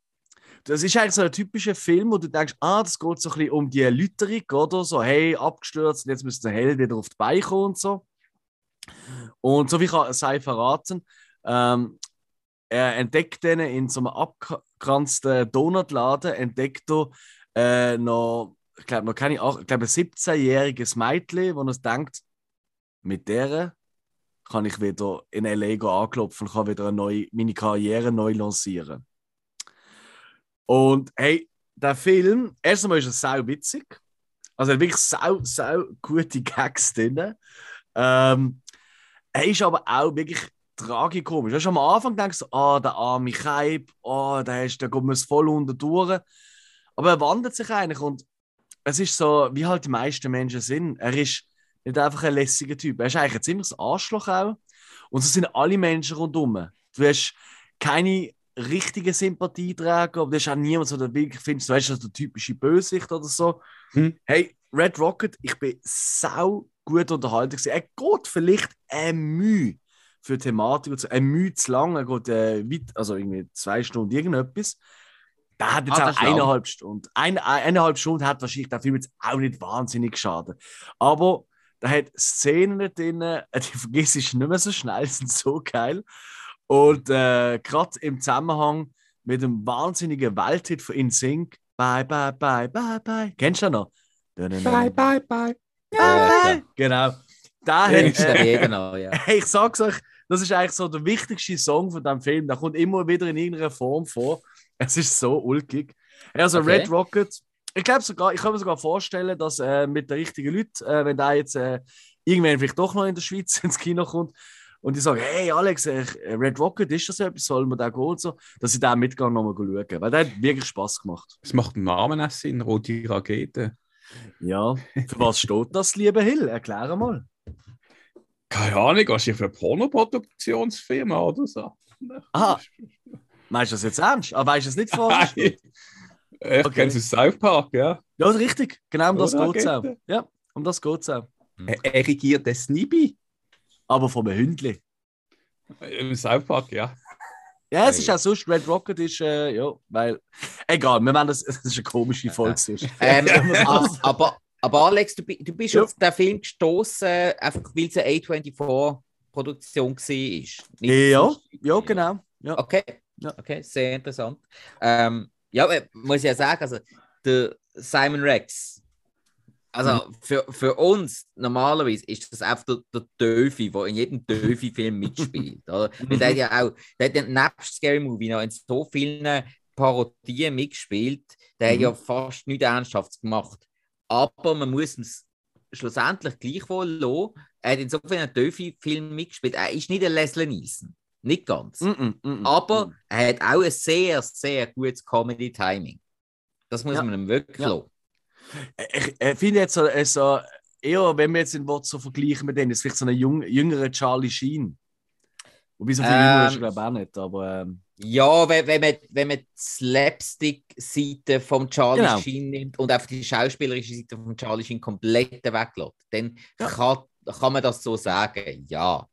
das ist eigentlich so ein typischer Film, wo du denkst, ah, das geht so ein bisschen um die Lüterung, oder? So, hey, abgestürzt, jetzt müsste der Held wieder auf die Beine kommen und so. Und so wie kann sei verraten, ähm, er entdeckt dann in so einem abgeranzten Donutladen, entdeckt er äh, noch, ich glaube, noch keine, ich glaube, ein 17-jähriges Mädchen, wo er denkt, mit der kann ich wieder in L.A. anklopfen kann wieder eine neue, meine Karriere neu lancieren. Und hey, der Film, erst einmal ist er sau witzig. Also er hat wirklich sau, sau gute Gags drin. Ähm, er ist aber auch wirklich tragikomisch. Weißt du, am Anfang denkst du, ah, der arme Kaib, oh, der, ist, der geht mir voll unter durch. Aber er wandelt sich eigentlich und es ist so, wie halt die meisten Menschen sind. Er ist nicht einfach ein lässiger Typ. Er ist eigentlich ein ziemliches Arschloch auch. Und so sind alle Menschen rundherum. Du hast keine richtige Sympathieträger, aber du hast auch niemand, der wirklich findest, du weißt, das ist der typische Bösewicht oder so. Hm. Hey, Red Rocket, ich bin sau gut unterhalten. gewesen. Er geht vielleicht ein Mühe für die Thematik, und so, ein Mühe zu lang, er geht äh, weit, also irgendwie zwei Stunden irgendetwas. Der hat jetzt Ah, auch das ist lang. eineinhalb Stunden. Eine, eineinhalb Stunden hat wahrscheinlich der Film jetzt auch nicht wahnsinnig geschadet. Aber da hat Szenen drin, die vergisst ich nicht mehr so schnell, sind so geil. Und äh, gerade im Zusammenhang mit dem wahnsinnigen Welthit von InSync, Bye, bye, bye, bye, bye. Kennst du den noch? Bye, bye, bye. Ja, ja, Genau. Da hat, Kennst du den äh, noch, ja. Hey, ich sag's euch, das ist eigentlich so der wichtigste Song von diesem Film. Der kommt immer wieder in irgendeiner Form vor. Es ist so ulkig. Also Okay. Red Rocket, ich glaube sogar, ich kann mir sogar vorstellen, dass äh, mit den richtigen Leuten, äh, wenn der jetzt äh, irgendwann vielleicht doch noch in der Schweiz ins Kino kommt und die sagen, hey Alex, äh, Red Rocket, ist das etwas, sollen wir da gehen und so, dass ich da mitgehe nochmal schauen. Weil der hat wirklich Spaß gemacht. Es macht einen Namen auch Sinn, rote Rakete. Ja, für was steht das, liebe Hill? Erkläre mal. Keine Ahnung, was ist für eine Pornoproduktionsfirma oder so? Aha. Meinst du das jetzt ernst? Aber weißt du es nicht vorher? ich Okay. kenne es aus South Park, ja. Ja, richtig. Genau um das geht es auch. Ja, um das geht es auch. Er er regiert den Snibby Aber vom Hündli. im South Park, ja. Ja, es ist auch sonst, Red Rocket ist, äh, ja, weil. Egal, wir werden das, das ist eine komische Folge. Ähm, aber, aber Alex, du, du bist Ja. auf den Film gestoßen, einfach weil es eine A24-Produktion war. Nicht ja, ja, genau. Ja. Okay, Ja. okay, sehr interessant. Ähm, ja, muss ich ja sagen, also der Simon Rex, also Mhm. für, für uns normalerweise ist das einfach der, der Döfi, der in jedem Döfi-Film mitspielt. Oder? Weil der hat ja auch, der hat nebst Scary Movie noch in so vielen Parodien mitgespielt, der hat Mhm. ja fast nichts Ernsthaftes gemacht. Aber man muss es schlussendlich gleichwohl lassen. Er hat in so vielen Döfi-Filmen mitgespielt. Er ist nicht ein Leslie Nielsen. Nicht ganz. -mm, mm -mm. Aber er hat auch ein sehr, sehr gutes Comedy-Timing. Das muss Ja. man ihm wirklich Ja. lassen. Ich, ich finde jetzt so, äh, so, eher, wenn wir jetzt den Wort so vergleichen mit denen, ist vielleicht so eine jung, jüngere Charlie Sheen. Wobei so viel jünger ist, Ähm, glaube ich, auch nicht. Aber ähm, Ja, wenn, wenn, man, wenn man die Slapstick-Seite vom Charlie Genau. Sheen nimmt und einfach die schauspielerische Seite von Charlie Sheen komplett weglässt, dann Ja. kann, kann man das so sagen, ja.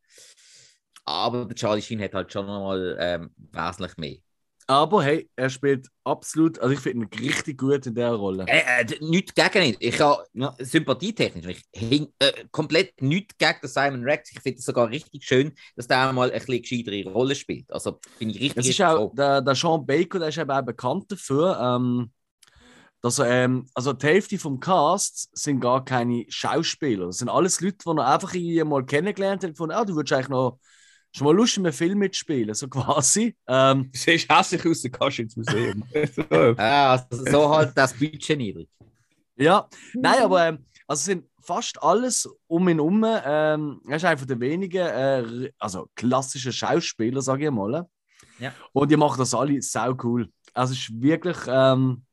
Aber der Charlie Sheen hat halt schon nochmal ähm, wesentlich mehr. Aber hey, er spielt absolut, also ich finde ihn richtig gut in der Rolle. Äh, äh, nichts gegen ihn. Ich habe Ja. sympathietechnisch ich äh, komplett nichts gegen Simon Rex. Ich finde es sogar richtig schön, dass der mal ein bisschen gescheitere Rolle spielt. Also finde ich richtig, Es ist auch, der, der Sean Baker, der ist eben auch bekannt dafür, ähm, dass er, ähm, also die Hälfte vom Cast sind gar keine Schauspieler. Das sind alles Leute, die er einfach irgendwie mal kennengelernt hat, von, ah, du würdest eigentlich noch schon mal Lust in einem Film mitspielen, so quasi. Ähm, siehst hässlich aus, dann kannst du ins Museum. so. Ja, also so halt das Budget niedrig. ja, nein, aber ähm, also es sind fast alles um ihn herum. Ähm, er ist einer der wenigen, äh, also klassischen Schauspieler, sage ich mal. Ja. Und die machen das alle sau cool. Also es ist wirklich, ähm,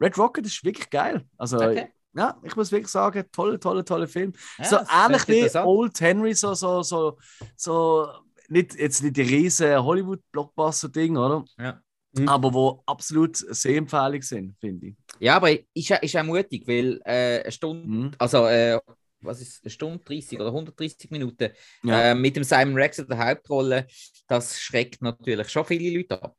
Red Rocket ist wirklich geil. Also Okay. Ja, ich muss wirklich sagen, tolle, tolle, tolle Film. Ja, so ähnlich wie. Old Henry, so, so, so, so nicht, jetzt nicht die riesen Hollywood-Blockbuster-Ding, oder? Ja. Mhm. Aber wo absolut Sehempfehlung sind, finde ich. Ja, aber ist, ja- ist auch mutig, weil äh, eine Stunde, Mhm. also äh, was ist eine Stunde 30 oder 130 Minuten Ja. äh, mit dem Simon Rex in der Hauptrolle, das schreckt natürlich schon viele Leute ab.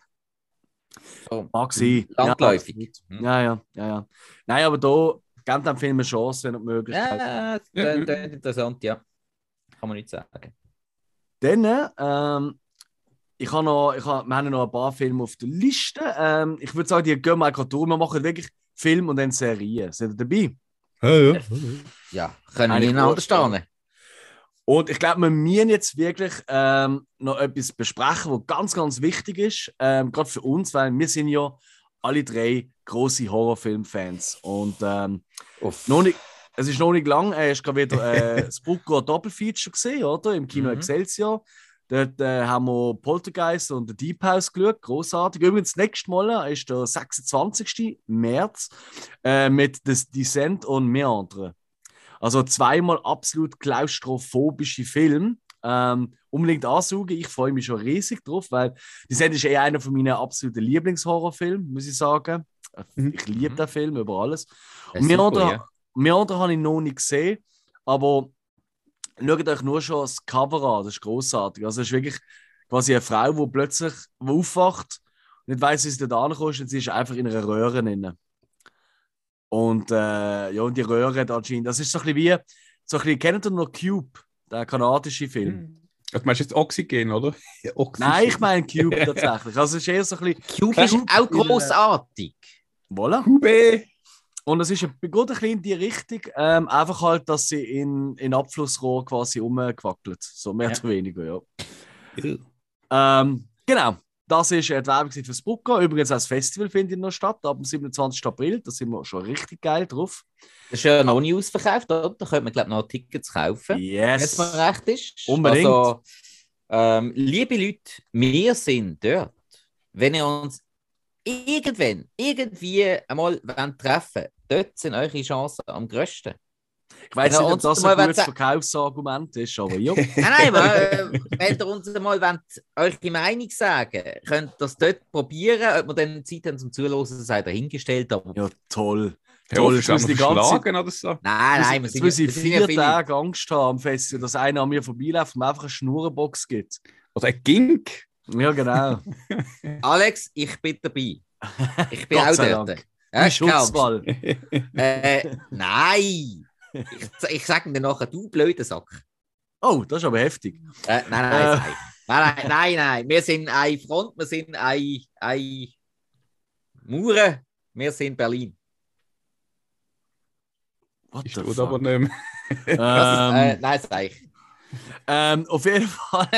So, Mag sein. Landläufig. Ja, ja, ja, ja, ja. Nein, aber da gebt dem Film eine Chance, wenn hat. Ja, das ja. interessant, ja. Kann man nicht sagen. Dann, ähm, ich habe noch, ich habe, wir haben noch ein paar Filme auf der Liste. Ähm, ich würde sagen, die gehen wir gerade durch. Wir machen wirklich Film und dann Serien. Sind ihr dabei? Ja, ja. Ja, können wir ineinander gut, stehen. Und ich glaube, wir müssen jetzt wirklich ähm, noch etwas besprechen, was ganz, ganz wichtig ist, ähm, gerade für uns, weil wir sind ja alle drei große Horrorfilm-Fans. Und ähm, noch nicht, es ist noch nicht lang, er ist gerade wieder äh, das Brucko Doppelfeature gesehen, oder? Im Kino Mhm. Excelsior. Dort äh, haben wir Poltergeist und The Deep House geschaut, großartig. Übrigens, das nächste Mal ist der 26. März äh, mit The Descent on Meandre. Also zweimal absolut klaustrophobische Filme. Ähm, unbedingt ansaugen. Ich freue mich schon riesig drauf, weil die Sendung ist eh einer von meinen absoluten Lieblingshorrorfilmen, muss ich sagen. Mhm. Ich liebe Mhm. den Film über alles. Und mehr super, oder, ja. mehr oder habe ich noch nicht gesehen, aber schaut euch nur schon das Cover an, das ist großartig. Also, es ist wirklich quasi eine Frau, die plötzlich die aufwacht und nicht weiß, wie sie da ankommt und sie ist einfach in einer Röhre drin. Und äh, ja, und die Röhre hat anscheinend, das ist so ein bisschen wie, so ein bisschen, kennt ihr noch Cube, der kanadische Film? Du meinst jetzt Oxygen, oder? Oxygen. Nein, ich meine Cube tatsächlich. Also, es ist eher so ein bisschen, Cube ist auch großartig. voilà. Kube. Und es ist ein, geht ein bisschen in die Richtung, ähm, einfach halt, dass sie in, in Abflussrohr quasi umgewackelt. So mehr Ja. oder weniger, ja. Ähm, genau, das ist die Werbung für das Bucca. Übrigens, das Festival findet noch statt, ab dem 27. April. Da sind wir schon richtig geil drauf. Das ist ja noch nie ausverkauft, oder? Da könnte man, glaube ich, noch Tickets kaufen. Wenn Yes! es mir recht ist. Unbedingt. Also, ähm, liebe Leute, wir sind dort. Wenn ihr uns irgendwann, irgendwie einmal wollt treffen dort sind eure Chancen am grössten. Ich weiß nicht, ob das mal ein gutes sa- Verkaufsargument ist, aber ja. Nein, nein, aber, äh, wenn ihr uns einmal wollt, eure Meinung sagen könnt ihr das dort probieren. Ob wir dann Zeit haben zum Zuhören, sei dahingestellt. Aber ja, toll. Ja, Toll, oft ich die ganze verschlagen oder so. nein, nein, wir sind, ja- wir sind ja vier. Tage Angst haben am Festival, dass einer an mir vorbeiläuft und mir einfach eine Schnurrenbox gibt. Oder ein Gink. Ja, genau. Alex, ich bin dabei. Ich bin Gott auch sei dort. Dank. Ja. Schutzwall. Äh, nein! Ich, ich sage dir nachher, du blöder Sack. Oh, das ist aber heftig. Äh, nein, nein, Äh. nein, nein, nein, nein, nein. Wir sind eine Front, wir sind ein, ein Mauern, wir sind Berlin. What the tue fuck? aber nicht mehr. Das ist, äh, Ähm, nein, sag ich. ähm, auf jeden Fall.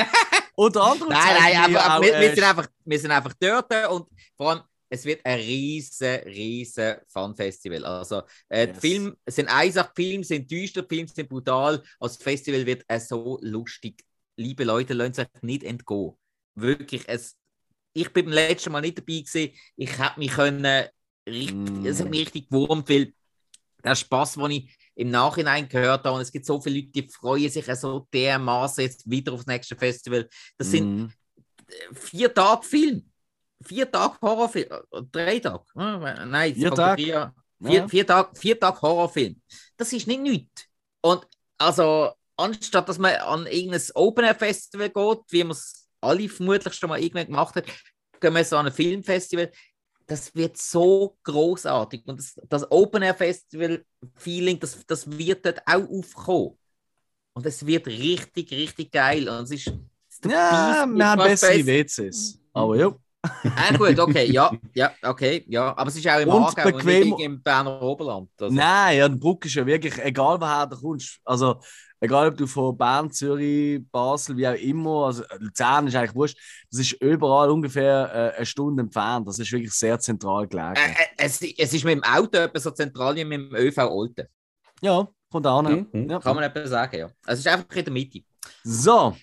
Unter anderem Nein, nein, aber, auch, wir, wir, äh, sind einfach, wir sind einfach dort und vor allem, es wird ein riesen, riesen Fun-Festival. Also, äh, Yes. die Filme sind einfach, die Filme sind düster, Filme sind brutal. Also, das Festival wird äh, so lustig. Liebe Leute, lasst sich nicht entgehen. Wirklich, es, ich bin beim letzten Mal nicht dabei gewesen. Ich hätte mich können, richtig, Mm. es hat mich richtig gewurmt, weil der Spaß, den ich im Nachhinein gehört habe, und es gibt so viele Leute, die freuen sich so dermaßen jetzt wieder aufs nächste Festival. Das sind mhm. vier Tage Film. Vier Tage Horrorfilm. äh, Drei Tage. Äh, Nein, Vier Tage? Vier, Ja. vier, vier, Tage, vier Tage Horrorfilm. Das ist nicht nichts. Und also, anstatt dass man an irgendein Open Air Festival geht, wie man es alle vermutlich schon mal irgendwann gemacht hat, gehen wir so an ein Filmfestival. Das wird so großartig. Und das, das Open Air Festival Feeling, das, das wird dort auch aufkommen. Und es wird richtig, richtig geil. Und es ist. Ja, wir haben bessere WCs. Aber ja. Ah, gut, okay, ja, ja, okay, ja. Aber es ist auch im Und Aargau und bequem- nicht im Berner Oberland. Also. Nein, ja, Bruck ist ja wirklich, egal woher du kommst. Also, egal ob du von Bern, Zürich, Basel, wie auch immer, also Luzern ist eigentlich wurscht, das ist überall ungefähr äh, eine Stunde entfernt. Das ist wirklich sehr zentral gelegen. Äh, äh, es, es ist mit dem Auto etwa so zentral wie mit dem ÖV Olten. ja, kommt an. Mhm. Ja. Kann man etwa sagen, ja. Es ist einfach in der Mitte. So.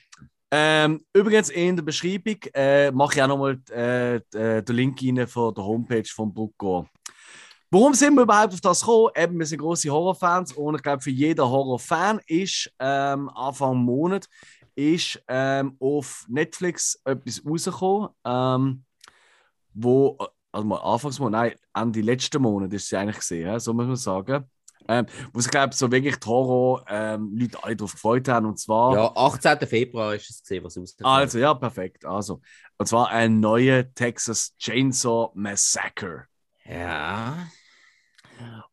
Ähm, übrigens in der Beschreibung äh, mache ich auch nochmal äh, d- den Link rein von der Homepage von Brucko. Warum sind wir überhaupt auf das gekommen? Eben, wir sind große Horrorfans und ich glaube, für jeden Horrorfan ist ähm, Anfang Monat ist ähm, auf Netflix etwas rausgekommen, ähm, wo, also mal Anfangsmonat, nein, Ende letzten Monat ist sie eigentlich gesehen, so muss man sagen. Ähm, wo sich, glaube so wirklich die Horror-Leute alle darauf gefreut haben. Und zwar, Ja, 18. Februar ist es gesehen, was rauskommt. also ja, perfekt. Also, und zwar ein neuer Texas Chainsaw Massacre. Ja.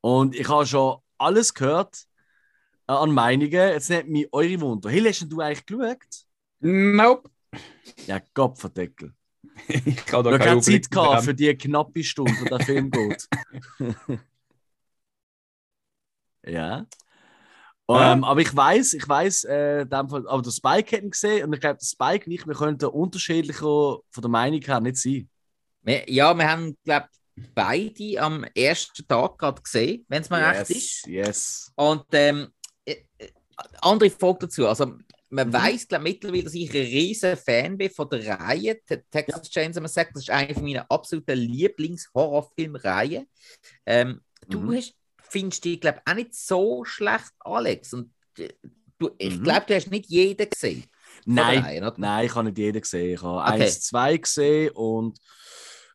Und ich habe schon alles gehört äh, an Meinungen. Jetzt nicht mich eure Wunder. Hill, hast du eigentlich geschaut? Nope. Ja, Gottverdeckel. Ich kann Du da keine Zeit gehabt für die knappe Stunde, die der Film geht. ja. Ja. Ähm, aber ich weiß, ich weiß, äh, Fall, aber der Spike hat ihn gesehen und ich glaube, der Spike und ich, wir könnten unterschiedlicher von der Meinung her nicht sein. Wir, ja, wir haben, glaube beide am ersten Tag gerade gesehen, wenn es mir recht ist. yes. Und ähm, äh, äh, andere Frage dazu. Also, man Mhm. weiß glaube mittlerweile, dass ich ein riesen Fan bin von der Reihe Te- Texas Chainsaw Massacre. Das ist eine meiner absoluten Lieblings-Horrorfilmreihen. Ähm, du Mhm. hast, findest die, glaube auch nicht so schlecht, Alex. Und äh, du, ich Mhm. glaube, du hast nicht jeden gesehen. Nein, Reihe, nein, ich habe nicht jeden gesehen. Ich habe Okay. eins, zwei gesehen und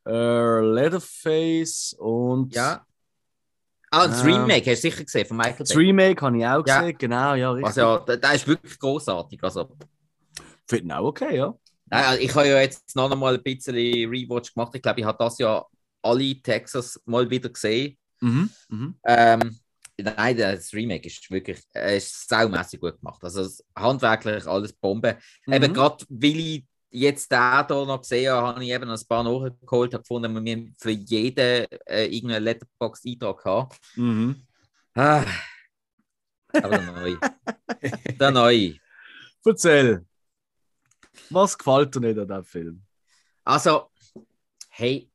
äh, Leatherface und Ja. Ah, und das Ähm, Remake hast du sicher gesehen von Michael das Bay. Remake habe ich auch Ja. gesehen. Genau, ja, richtig. Also, ja, der, ist wirklich großartig. Also, Finde ich auch okay, ja. Nein, also ich habe ja jetzt noch einmal ein bisschen Rewatch gemacht. Ich glaube, ich habe das ja alle Texas mal wieder gesehen. Mhm. Mhm. Ähm, nein, das Remake ist wirklich äh, ist saumässig gut gemacht. Also handwerklich alles Bombe. Eben Mhm. gerade, weil ich jetzt den hier noch gesehen habe, habe ich eben ein paar nachgeholt, habe gefunden, wir für jeden äh, irgendeinen Letterbox-Eintrag haben. Mhm. Ah. Aber der neue. der neue. Erzähl. Was gefällt dir nicht an diesem Film? Also, hey,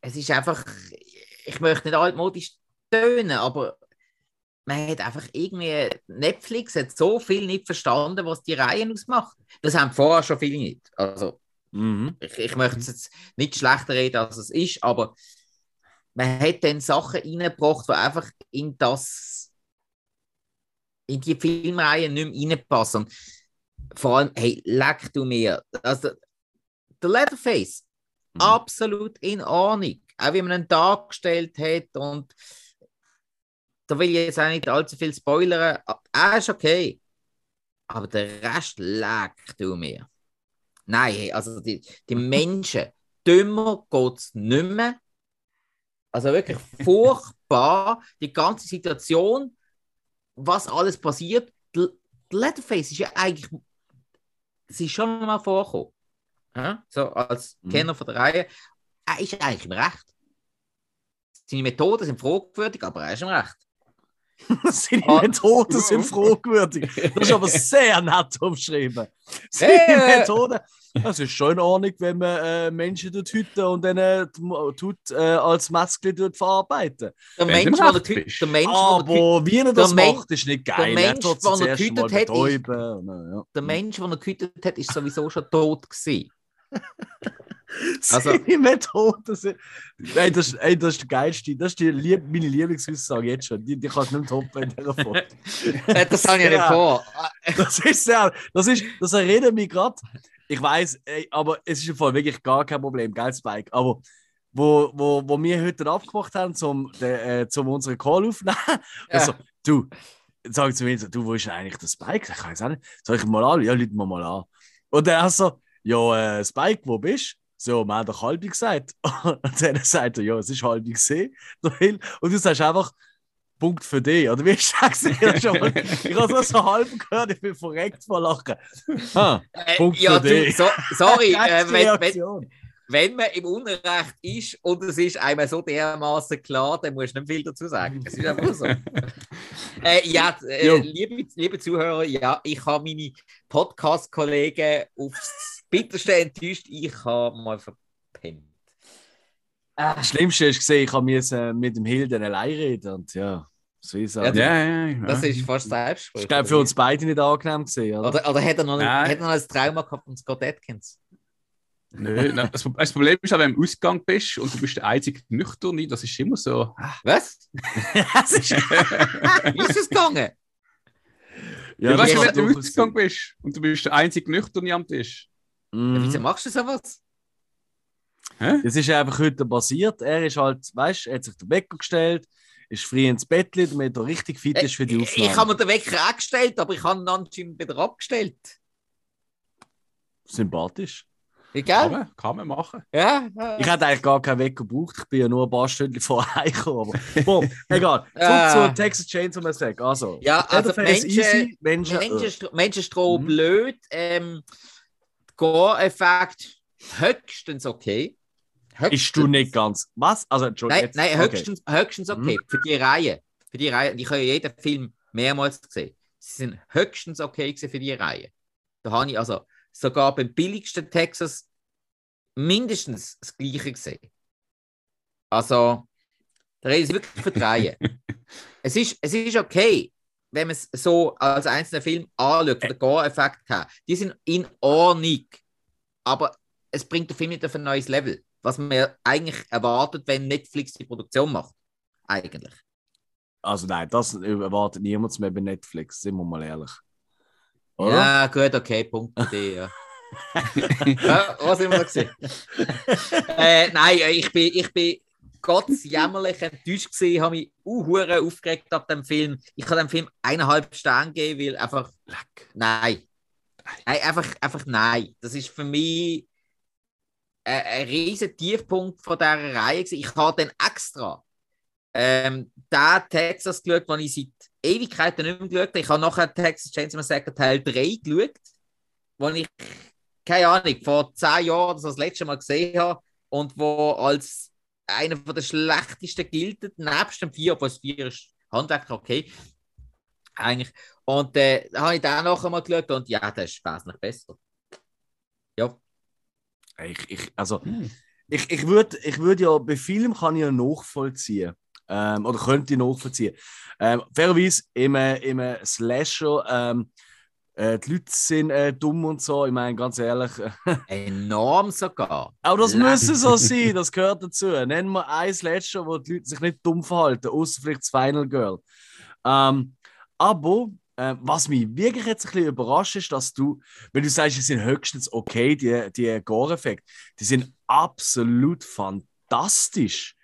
es ist einfach, ich möchte nicht altmodisch tönen, aber man hat einfach irgendwie, Netflix hat so viel nicht verstanden, was die Reihen ausmacht. Das haben vorher schon viele nicht. Also, Mhm. ich, ich möchte es jetzt nicht schlechter reden, als es ist, aber man hat dann Sachen reingebracht, die einfach in das, in die Filmreihe nicht mehr reinpassen. Und vor allem, hey, leck du mir. Also, der Leatherface, Mhm. absolut in Ordnung. Auch wie man ihn dargestellt hat und da will ich jetzt auch nicht allzu viel spoilern. Er ist okay. Aber der Rest leckt du mir. Nein, also die, die Menschen, dümmer geht es nicht mehr. Also wirklich furchtbar, die ganze Situation, was alles passiert. Der Leatherface ist ja eigentlich, sie ist schon mal vorgekommen. Ja? So als Mhm. Kenner von der Reihe. Er ist eigentlich im Recht. Seine Methoden sind fragwürdig, aber er ist im Recht. Seine Ah. Methoden sind fragwürdig. Das ist aber sehr nett umschrieben. Seine Äh. Methoden. Das ist schon in Ordnung, wenn man äh, Menschen dort hüten und dann äh, tut, äh, als Maske dort verarbeiten. Der Mensch, der der Mensch, Aber wie er das macht, ist nicht geil. der Er Mensch, der mal gehütet hat, ist- betäuben. und dann, ja. der Mensch, der ihn gehütet hat, ist sowieso schon tot gewesen. Also- Methoden sind. Ey, das, ey, das ist der geilste. Das ist die Lieb meine Lieblingsaussage jetzt schon. Die, die kannst du nicht toppen in dieser Folge. Das habe ich ja nicht vor. Das ist sehr. Das, ist, das erinnert mich gerade. Ich weiß, aber es ist im Fall wirklich gar kein Problem, gell, Spike? Aber wo, wo, wo wir heute abgemacht haben, zum, de, äh, zum unseren Call aufnehmen, Ja. also, du, sagen zu mir so, du, wo ist eigentlich der Spike? Ich weiß auch nicht. Soll ich mal an? Ja, lüt mir mal an. Und er so, ja, äh, Spike, wo bist du? So, wir haben doch halb gesagt. Und dann sagt er, ja, es ist halb gesehen. Und du sagst einfach, Punkt für dich. Oder wie hast du das gesehen? Ich habe nur so halb gehört, ich bin verreckt vor Lachen. Ah, Äh, Punkt ja, für du, dich. so, sorry, äh, wenn, wenn, wenn man im Unrecht ist und es ist einem so dermaßen klar, dann musst du nicht viel dazu sagen. Es ist einfach so. äh, ja, äh, liebe, liebe Zuhörer, ja, ich habe meine Podcast-Kollegen aufs Bitterste enttäuscht. Ich habe mal verpennt. Äh, Das Schlimmste ist gesehen, ich habe mit dem Hilden allein reden. Und ja, so ist es. Ja, Ja, Ja, ja, ja. das ist fast selbst. ich glaube, für uns beide nicht angenehm gesehen. Oder? Oder, oder hat, er noch ein, Nein. hat er noch ein Trauma gehabt von Scott Atkins? Nö, nein, das, das Problem ist auch, wenn du im Ausgang bist und du bist der einzige Nüchterne, das ist immer so. Was? das ist, Wie ist es gegangen? Ja, das weißt du, wenn du im Ausgang bist und du bist der einzige Nüchterne am Tisch. Sein. Ja, wieso Mhm. machst du sowas? Hä? Es ist einfach heute passiert. Er ist halt, weißt du, er hat sich den Wecker gestellt, ist früh ins Bett, damit er richtig fit ist für die Aufnahme. ich habe mir den Wecker auch gestellt, aber ich habe ihn anscheinend wieder abgestellt. Sympathisch. Wie Kann man, kann man machen. Ja. ja. Ich hätte eigentlich gar keinen Wecker gebraucht, ich bin ja nur ein paar Stunden vorher gekommen. Aber boom, egal. Zurück Ah. zur Texas Chainsaw Massacre. Also, Ja, also Menschen- easy, Menschen, äh. Menschenstro Menschenstroh Mhm. blöd. Ähm, Gore-Effekt höchstens okay. Ist du nicht ganz. Was? Also, Entschuldigung. Nein, nein okay. höchstens, höchstens okay. Für die Reihe. Für die Reihe. Ich habe ja jeden Film mehrmals gesehen. Sie sind höchstens okay für die Reihe. Da habe ich also sogar beim billigsten Texas mindestens das Gleiche gesehen. Also, da rede ich wirklich für die Reihe. es, ist, es ist okay, wenn man es so als einzelner Film anschaut, von der Gore-Effekt her. Die sind in Ordnung. Aber es bringt den Film nicht auf ein neues Level. Was man ja eigentlich erwartet, wenn Netflix die Produktion macht. Eigentlich. Also, nein, das erwartet niemand mehr bei Netflix, sind wir mal ehrlich. oder? Ja, gut, okay, Punkt dir, ja. ja, was wir gesehen? äh, nein, ich bin, ich bin ganz jämmerlich enttäuscht gewesen, habe mich uh, aufgeregt ab dem Film. Ich habe dem Film eineinhalb Sterne gegeben, weil einfach, Leck. nein. Nein, einfach, einfach nein. Das ist für mich ein, ein riesen Tiefpunkt von dieser Reihe. Gewesen. Ich habe dann extra ähm, den Texas geschaut, den ich seit Ewigkeiten nicht mehr geschaut habe. Ich habe nachher Texas Chainsaw Massacre Teil 3 geschaut, wo ich, keine Ahnung, vor zehn Jahren das, das letzte Mal gesehen habe und wo als einer der schlechtesten gilt, nebst dem 4, obwohl es 4 ist handwerklich okay. Eigentlich. Und äh, da habe ich den nachher mal geschaut und ja, der ist wesentlich besser. Ja. Ich, ich, also, Hm. ich, ich würde ich würd ja bei Film kann ich ja nachvollziehen. Ähm, oder könnte ich nachvollziehen. Ähm, fairerweise im, im Slasher, ähm, äh, die Leute sind äh, dumm und so. Ich meine, ganz ehrlich. Äh, Enorm sogar. aber das Leck. müsse so sein, das gehört dazu. Nennen wir ein Slasher, wo die Leute sich nicht dumm verhalten, außer vielleicht das Final Girl. Ähm, aber äh, was mich wirklich jetzt ein bisschen überrascht ist, dass du, wenn du sagst, die sind höchstens okay, die, die Gore-Effekte, die sind absolut fantastisch.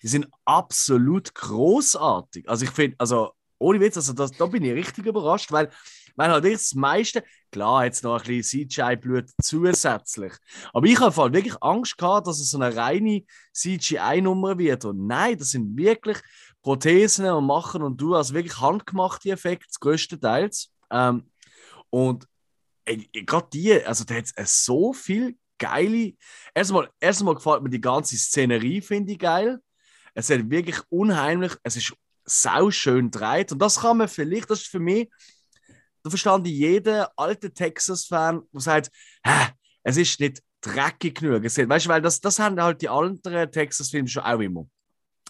Die sind absolut großartig. Also ich finde, also ohne Witz, also das, da bin ich richtig überrascht, weil, halt wirklich das meiste, klar, jetzt noch ein bisschen CGI-Blut zusätzlich. Aber ich habe wirklich Angst gehabt, dass es so eine reine CGI-Nummer wird. Und nein, das sind wirklich Prothesen und Machen und du hast wirklich handgemachte Effekte, größtenteils. Ähm, und gerade die, also da hat es so viel geile. Erstmal, erstmal gefällt mir die ganze Szenerie, finde ich geil. Es hat wirklich unheimlich, es ist sau schön dreht und das kann man vielleicht, das ist für mich, da verstand ich jeden alten Texas-Fan, der sagt, Hä, es ist nicht dreckig genug. Es, weißt du, weil das, das haben halt die anderen Texas-Filme schon auch immer.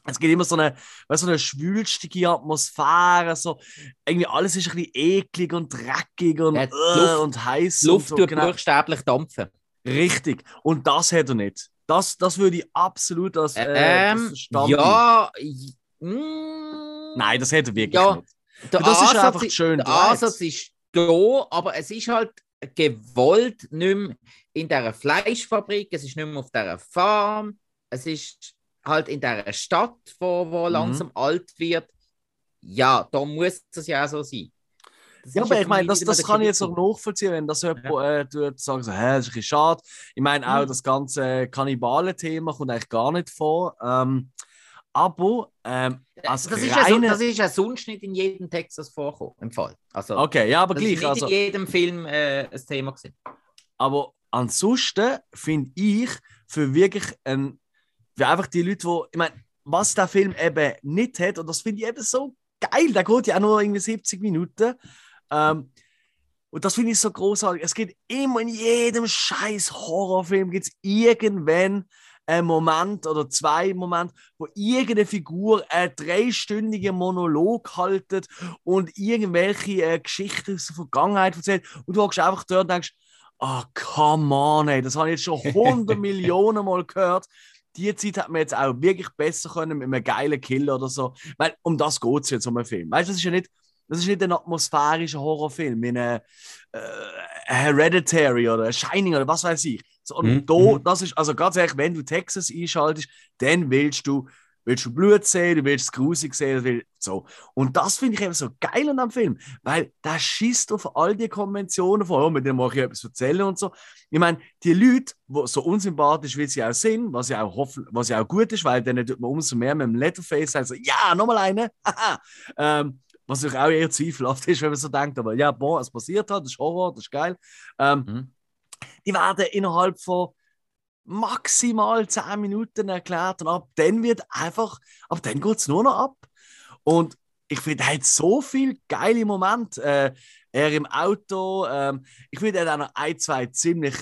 Es gibt immer so eine, weißt, so eine schwülstige Atmosphäre, so irgendwie alles ist ein bisschen eklig und dreckig und, Ja, äh, Luft- und heiß. Luft und so, tut buchstäblich dampfen. Richtig. Und das hat er nicht. Das, das würde ich absolut als äh, ähm, das ja. i- mm, Nein, das hat er wirklich Ja, nicht. Der das ist Ansatz einfach i- schön Der gedreht. Ansatz ist da, aber es ist halt gewollt nicht mehr in dieser Fleischfabrik, es ist nicht mehr auf dieser Farm, es ist halt in dieser Stadt, wo, wo Mhm. langsam alt wird. Ja, da muss es ja auch so sein. Das Ja, ist aber ich meine, das, das kann ich jetzt auch nachvollziehen, wenn das jemand äh, tut, sagen so, hä, das ist ein bisschen schade. Ich meine, auch Mhm. das ganze Kannibalen-Thema kommt eigentlich gar nicht vor. Ähm, aber ähm, als das, ist ja so, reine... das ist ja sonst nicht in jedem Texas vorkommen, im Fall. Also, okay, ja, aber das ist gleich. nicht Also, in jedem Film äh, ein Thema gewesen. aber ansonsten finde ich für wirklich ein, für einfach die Leute, die, ich meine, was der Film eben nicht hat, und das finde ich eben so geil, der geht ja auch nur irgendwie 70 Minuten. Ähm, und das finde ich so großartig. Es gibt immer in jedem scheiß Horrorfilm gibt es irgendwann einen Moment oder zwei Momente, wo irgendeine Figur einen dreistündigen Monolog haltet und irgendwelche äh, Geschichten aus der Vergangenheit erzählt. Und du hockst einfach dort und denkst, ah, come on, ey, das habe ich jetzt schon 100 Millionen Mal gehört. Die Zeit hat man jetzt auch wirklich besser können mit einem geilen Killer oder so. Weil um das geht es jetzt um einen Film. Weißt du, das ist ja nicht, das ist nicht ein atmosphärischer Horrorfilm, wie ein äh, Hereditary oder ein Shining oder was weiß ich. So, und Mhm, da, mhm. das ist, also ganz ehrlich, wenn du Texas einschaltest, dann willst du, willst du Blut sehen, du willst es grusig sehen, du willst, so. Und das finde ich eben so geil an dem Film, weil der schießt auf all die Konventionen vor, oh, mit dem mache ich etwas erzählen und so. Ich meine, die Leute, die so unsympathisch wie sie auch sind, was ja auch, hoffen, was ja auch gut ist, weil dann tut man umso mehr mit dem Letterface sagen, so, ja, nochmal eine, ähm, was natürlich auch eher zweifelhaft ist, wenn man so denkt, aber ja, boah, es passiert hat, das ist Horror, das ist geil. Ähm, Mhm. Die werden innerhalb von maximal 10 Minuten erklärt und ab dann wird einfach, ab dann geht es nur noch ab. Und ich finde, er hat so viele geile Momente. Äh, er im Auto, ähm, ich finde, er hat auch noch ein, zwei ziemlich,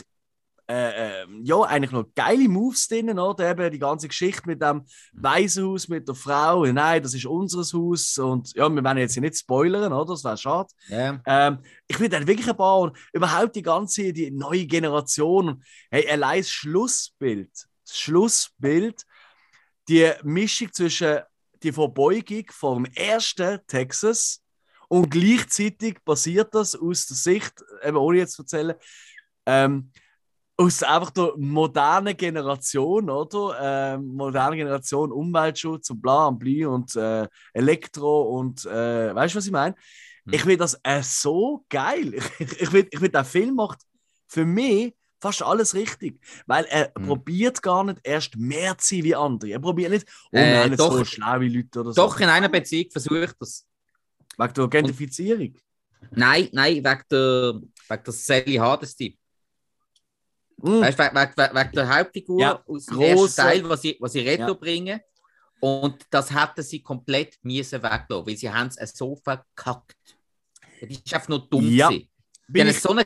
äh, ähm, ja, eigentlich noch geile Moves drin, oder? Eben die ganze Geschichte mit dem Waisenhaus, mit der Frau. Nein, das ist unseres Haus. Und ja, wir werden jetzt hier nicht spoilern, oder? Das wäre schade. Ja. Ähm, ich finde dann wirklich ein paar und überhaupt die ganze die neue Generation. Und, Hey, allein das Schlussbild, das Schlussbild, die Mischung zwischen die Verbeugung vom ersten Texas Und gleichzeitig passiert das aus der Sicht, eben ohne jetzt zu erzählen, ähm, aus einfach der modernen Generation, oder? Ähm, moderne Generation, Umweltschutz und bla und bli und äh, Elektro und äh, weißt du, was ich meine? Hm. Ich finde das äh, so geil. Ich, ich finde, ich find, der Film macht für mich fast alles richtig. Weil er Hm. probiert gar nicht erst mehr zu sein wie andere. Er probiert nicht, oh, Äh, haben jetzt doch. so schlaue Leute oder Doch, so. in einer Beziehung versucht das. Wegen der Gentrifizierung. Nein, nein, wegen der, wegen der Sally Hardesty. Mm. Weißt du, wegen, wegen, wegen der Hauptfigur Ja, aus dem ersten Teil, was sie, was sie retro Ja. bringen. Und das hätten sie komplett müssen weglassen, weil sie haben es so verkackt. Das ist einfach nur dumm. Ja. gewesen. Bin ich, so eine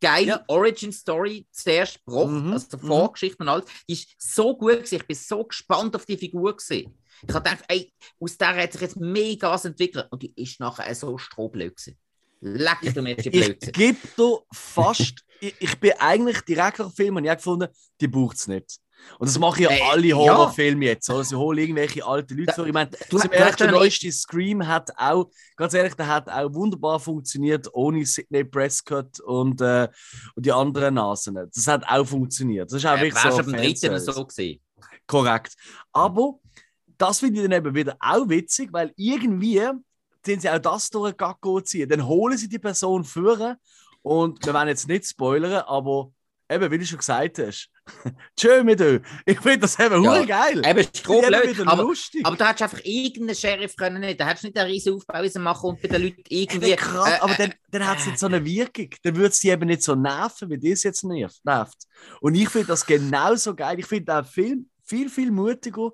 geile Ja. Origin-Story zuerst gebracht, Mhm, also mhm. Vorgeschichte und alles. Die ist so gut gewesen. Ich bin so gespannt auf die Figur gewesen. Ich habe gedacht, ey, aus der hat sich jetzt mega was entwickelt. Und die ist nachher so strohblöd gewesen. Leck du mir die blöd ich gebe dir fast, ich, ich bin eigentlich direkt nach dem Film und ich gefunden, die braucht es nicht. Und das machen ja Äh, alle ja. Horrorfilme jetzt. Oder? Sie holen irgendwelche alten Leute Da- vor. Ich meine, Du, zum ersten ja neueste Scream hat auch, ganz ehrlich, der hat auch wunderbar funktioniert ohne Sidney Prescott und, äh, und die anderen Nasen. Das hat auch funktioniert. Das ist auch äh, wirklich so. du beim dritten so gesehen. Korrekt. Aber das finde ich dann eben wieder auch witzig, weil irgendwie sind sie auch das durch den Gacko ziehen. Dann holen sie die Person führen und wir wollen jetzt nicht spoilern, aber eben, wie du schon gesagt hast, tschö mit euch. Ich finde das eben Ja. geil. Eben, eben strohblöd. wieder Aber, lustig. aber da hättest du einfach irgendeinen Sheriff können nicht. Da hättest du nicht einen riesen Aufbau machen und bei den Leuten irgendwie. Dann grad, äh, aber dann, dann hat es nicht so eine Wirkung. Dann würde es die eben nicht so nerven, wie das jetzt nervt. nervt. Und ich finde das genauso geil. Ich finde den Film viel, viel mutiger,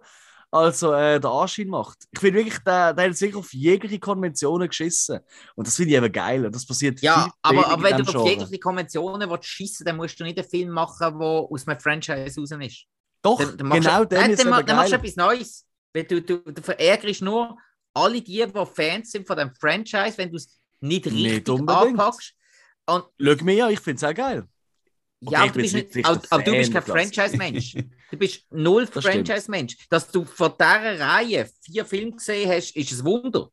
als er, äh, der Anschein macht. Ich finde wirklich, der, der hat sich auf jegliche Konventionen geschissen. Und das finde ich eben geil. Und das passiert Ja, viel aber, aber wenn du diesem auf jede Konventionen willst schiessen dann musst du nicht einen Film machen, der aus einem Franchise raus ist. Doch, Dann, dann genau du, dann dann, ma- dann machst du etwas Neues. Weil du, du, du verärgerst nur alle die, die Fans sind von dem Franchise, wenn du es nicht Nicht richtig unbedingt. anpackst. Und Schau mir an, ich finde es auch geil. Okay, ja, aber du bist nicht, der aber du bist kein. Franchise-Mensch. Du bist null Das. Franchise-Mensch. Dass du von dieser Reihe vier Filme gesehen hast, ist ein Wunder.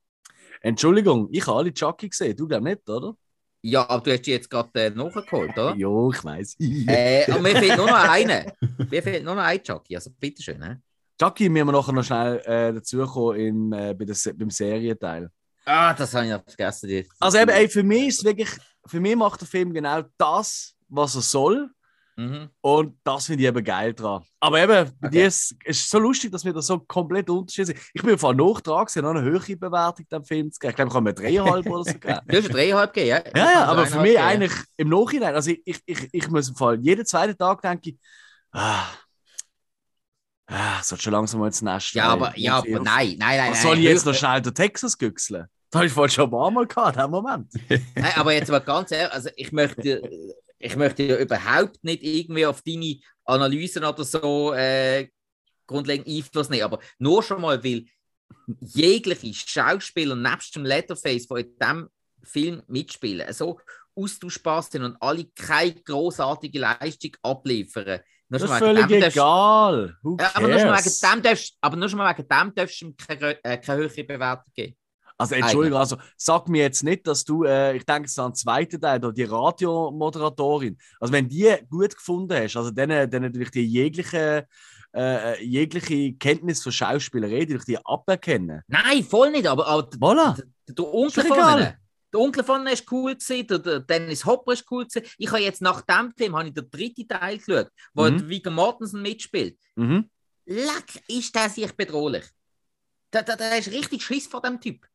Entschuldigung, ich habe alle Chucky gesehen. Du glaubst nicht, oder? Ja, aber du hast die jetzt gerade äh, nachgeholt, oder? Jo, ich weiß. Äh, aber mir fehlt nur noch einer. Mir fehlt nur noch ein Chucky. Also bitteschön. Ne? Chucky müssen wir nachher noch schnell äh, dazukommen im, äh, bei der, beim Serienteil. Ah, das habe ich noch vergessen. Die, Also eben, ey, für mich ist wirklich, für mich macht der Film genau das, was er soll. Mhm. Und das finde ich eben geil dran. Aber eben, Okay. dir ist es ist so lustig, dass wir da so komplett unterschiedlich sind. Ich bin vor noch dran, gewesen, noch eine höhere Bewertung dem Film zu geben. Ich glaube, ich habe mir dreieinhalb oder so gegeben. Du hast dreieinhalb gegeben, ja? Ja, ja, aber Also für mich eineinhalb eigentlich im Nachhinein, also ich, ich, ich, ich muss im Fall jeden zweiten Tag denke ich, ah, ah, sollte schon langsam mal ins Nest. Ja, aber, ja, aber nein, nein, nein. Nein, soll ich jetzt noch schnell den Texas güchseln? Das habe ich vorhin schon ein paar Mal gehabt, in dem Moment. Nein, aber jetzt mal ganz ehrlich, also ich möchte, ich möchte ja überhaupt nicht irgendwie auf deine Analysen oder so äh, grundlegend Einfluss nehmen, aber nur schon mal, weil jegliche Schauspieler nebst dem Letterface, die in diesem Film mitspielen, so austauschbar sind und alle keine großartige Leistung abliefern. Nur Das ist völlig darfst- egal. Ja, aber nur schon wegen dem darfst, aber nur schon mal wegen dem darfst du ihm keine, äh, keine höhere Bewertung geben. Also Entschuldigung, also sag mir jetzt nicht, dass du, äh, ich denke es an den zweiten Teil, die Radiomoderatorin, also wenn die gut gefunden hast, also dann, dann natürlich die jegliche, äh, jegliche Kenntnis von Schauspielerei, die durch die aberkennen. Nein, voll nicht, aber, aber Voilà. Der, Onkel von ihnen. Der Onkel von ihnen ist cool gewesen, der, der Dennis Hopper ist cool gewesen. Ich habe jetzt nach dem Film habe ich den dritten Teil geschaut, wo Mhm. Viggo Mortensen mitspielt. Mhm. Leck, ist der sich bedrohlich. Da, da, da ist richtig Schiss vor dem Typ.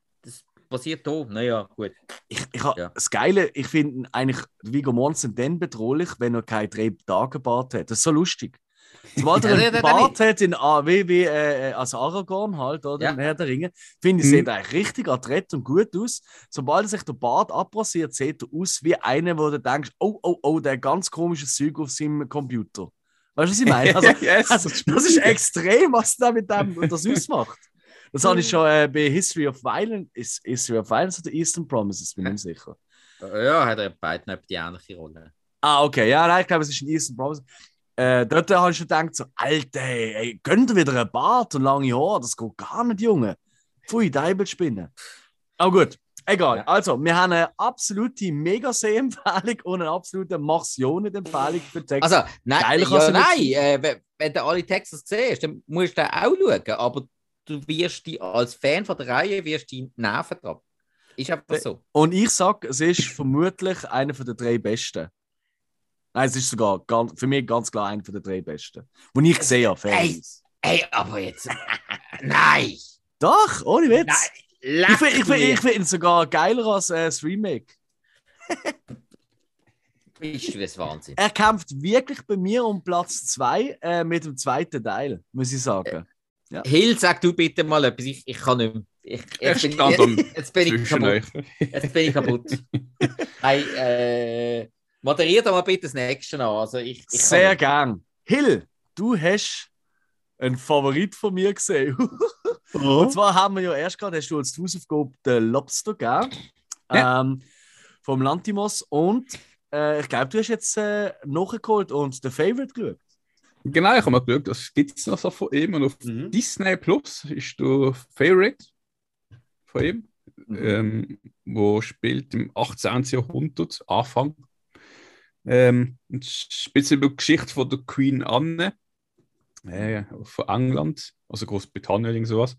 Passiert hier. Naja, gut. Ich, ich Ja. Das Geile, ich finde eigentlich Viggo Mortensen dann bedrohlich, wenn er keinen drei Tage Bart hat. Das ist so lustig. Sobald er einen Bart hat, in, A- wie, wie äh, als Aragorn halt, oder? Ja. Im Herr der Ringe, finde ich, Mhm. sieht eigentlich richtig adrett und gut aus. Sobald er sich der Bart abrasiert, sieht er aus wie einer, wo du denkst, oh, oh, oh, der hat ganz komisches Zeug auf seinem Computer. Weißt du, was ich meine? Also, yes, also, das ist extrem, was der mit dem das ausmacht. Das habe ich schon äh, bei History of Violence, ist History of Violence oder Eastern Promises, bin ich nicht sicher. Ja, hat er beiden etwa die ähnliche Rolle. Ah, okay, ja, nein, ich glaube, es ist ein Eastern Promises. Äh, dort habe ich schon gedacht, so, Alter, ey, gönnt ihr wieder einen Bart und lange Haare? Das geht gar nicht, Junge. Pfui, Deibelspinne. Aber gut, Egal, Ja. also, wir haben eine absolute Mega-See-Empfehlung und eine absolute Marsionen-Empfehlung für Texas. Also, nein, Geiler ja, nein äh, wenn, wenn du alle Texas siehst, dann musst du auch schauen. Aber du wirst die als Fan von der Reihe wirst die nerven dran. Ist einfach so. Und ich sage, es ist vermutlich einer der drei besten. Nein, es ist sogar ganz, für mich ganz klar einer der drei besten. Die ich gesehen habe. Ey. aber jetzt. nein! Doch, ohne Witz. Nein! ich finde ich find, ich find ihn sogar geiler als äh, das Remake. Bist du das Wahnsinn? Er kämpft wirklich bei mir um Platz 2 äh, mit dem zweiten Teil, muss ich sagen. Hill, sag du bitte mal etwas. Ich, ich kann nicht mehr. Ich, jetzt, bin jetzt, jetzt bin ich kaputt. euch. Jetzt bin ich kaputt. hey, äh, moderier doch mal bitte das nächste an. Also ich, ich Sehr gern. Hill, du hast einen Favorit von mir gesehen. Und zwar haben wir ja erst gerade, hast du als Hausaufgabe den Lobster gegeben. Ähm, vom Lantimos. Und äh, ich glaube, du hast jetzt äh, nachgeholt und den Favorite geschaut. Genau, ich habe mal geschaut, das gibt es noch so von ihm. Und auf Mhm. Disney Plus ist der Favorite von ihm, Mhm. ähm, wo spielt im 18. Jahrhundert, Anfang. Ähm, und spielt über die Geschichte von der Queen Anne äh, von England, also Großbritannien, irgend sowas.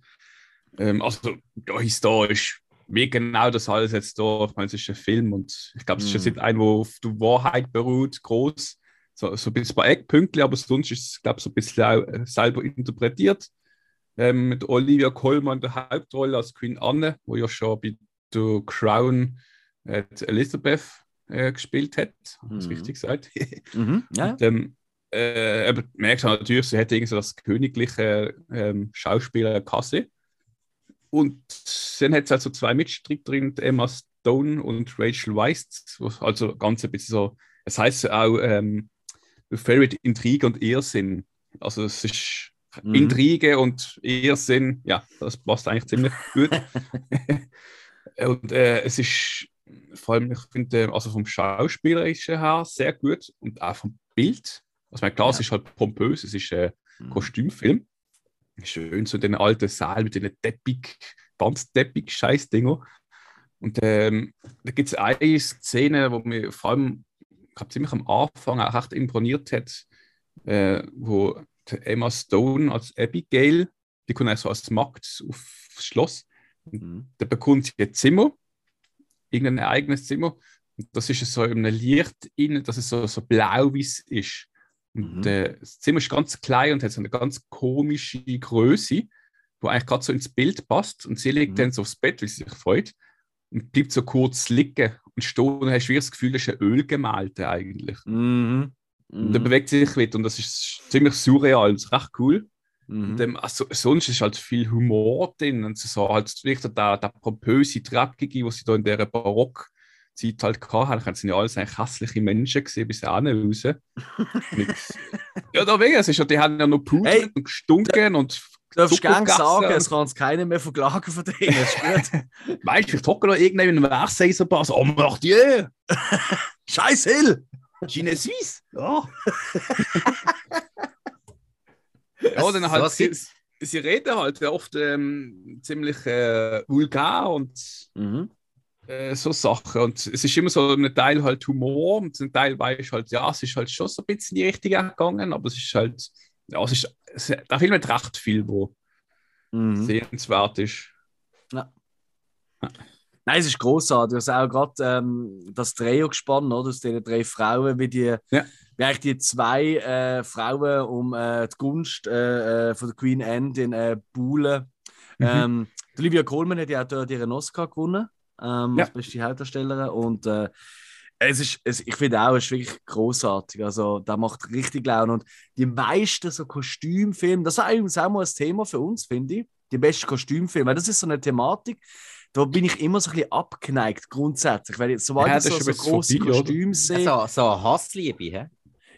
Ähm, also, ja, historisch, wie genau das alles jetzt da, ich meine, es ist ein Film und ich glaube, es ist Mhm. ein, wo auf der Wahrheit beruht, groß. So, so ein bisschen paar Eckpünktchen, aber sonst ist es, glaube ich, so ein bisschen auch, äh, selber interpretiert. Ähm, mit Olivia Colman der Hauptrolle als Queen Anne, wo ja schon bei der Crown äh, Elizabeth äh, gespielt hat. Mhm. richtig gesagt? Mhm. Ja. Und, ähm, äh, aber merkst halt natürlich, sie hätte irgendwie so das königliche ähm, Schauspieler Kasse. Und dann hat es also zwei Mitstreiterinnen, Emma Stone und Rachel Weisz, also ganz ein bisschen so, es heißt auch ähm, Favorite Intrige und Irrsinn. Also es ist Mhm. Intrige und Irrsinn, ja, das passt eigentlich ziemlich gut. und äh, es ist vor allem, ich finde, also vom Schauspielerischen her sehr gut und auch vom Bild. Also, klar, es Ja. ist halt pompös, es ist ein Mhm. Kostümfilm. Schön so den alten Saal mit den Teppich, Wandteppich-Scheiß-Dinger. Und ähm, da gibt es eine Szene, wo mir vor allem, glaube, ziemlich am Anfang auch echt imponiert hat, äh, wo Emma Stone als Abigail, die kommt also als Magd aufs Schloss, Mhm. da bekommt sie ein Zimmer, irgendein eigenes Zimmer. Und das ist so in einem Licht innen, dass es so, so blau-weiß ist. Und Mhm. äh, das Zimmer ist ganz klein und hat so eine ganz komische Größe, wo eigentlich gerade so ins Bild passt. Und sie liegt Mhm. dann so aufs Bett, weil sie sich freut. Und bleibt so kurz liegen und stehen und hast wie das Gefühl, das ist ein Ölgemälde eigentlich. Mhm. Und dann Mhm. bewegt sich wieder und das ist ziemlich surreal, das ist recht cool. Mhm. Und, ähm, also, sonst ist halt viel Humor drin und so halt wirklich der, der pompöse, dreckige, was sie da in dieser Barockzeit halt gehabt haben. sind ja alles eigentlich hässliche Menschen gesehen, bis auch raus. Mit, ja, da wegen, es ist ja, die haben ja noch pudert Hey, und gestunken und Du darfst Zucker gerne sagen, es kann es keiner mehr verklagen von denen. Ist gut. weißt du, ich hocke noch irgendwann in einem Werkseispass, oh, mach die! Scheiß Hill! Chine Suisse! Ja. ja, dann halt, was sie, sie reden halt oft ähm, ziemlich äh, vulgär und Mhm. äh, so Sachen. Und es ist immer so ein Teil halt Humor und ein Teil weiß halt, ja, es ist halt schon so ein bisschen in die Richtung gegangen, aber es ist halt, ja, es ist, es, der Film hat recht viel, wo Mhm. sehenswert ist. Nein, es ist großartig. Also auch gerade ähm, das Trio gespannt, oder? Aus diesen drei Frauen, wie die, Ja. wie eigentlich die zwei äh, Frauen um äh, die Gunst äh, äh, von der Queen Anne in äh, buhlen. Mhm. Ähm, Olivia Colman hat ja auch dort ihren Oscar gewonnen, ähm, Ja. als beste Hauptdarstellerin. Und äh, es ist, es, ich finde auch, es ist wirklich großartig. Also, da macht richtig Laune. Und die meisten so Kostümfilme, das ist übrigens auch mal ein Thema für uns, finde ich. Die besten Kostümfilme. Weil das ist so eine Thematik, da bin ich immer so ein bisschen abgeneigt, grundsätzlich. Weil jetzt, sobald Ja, ich das so, ist so große? Kostüme sehe. So, so eine Hassliebe, hä?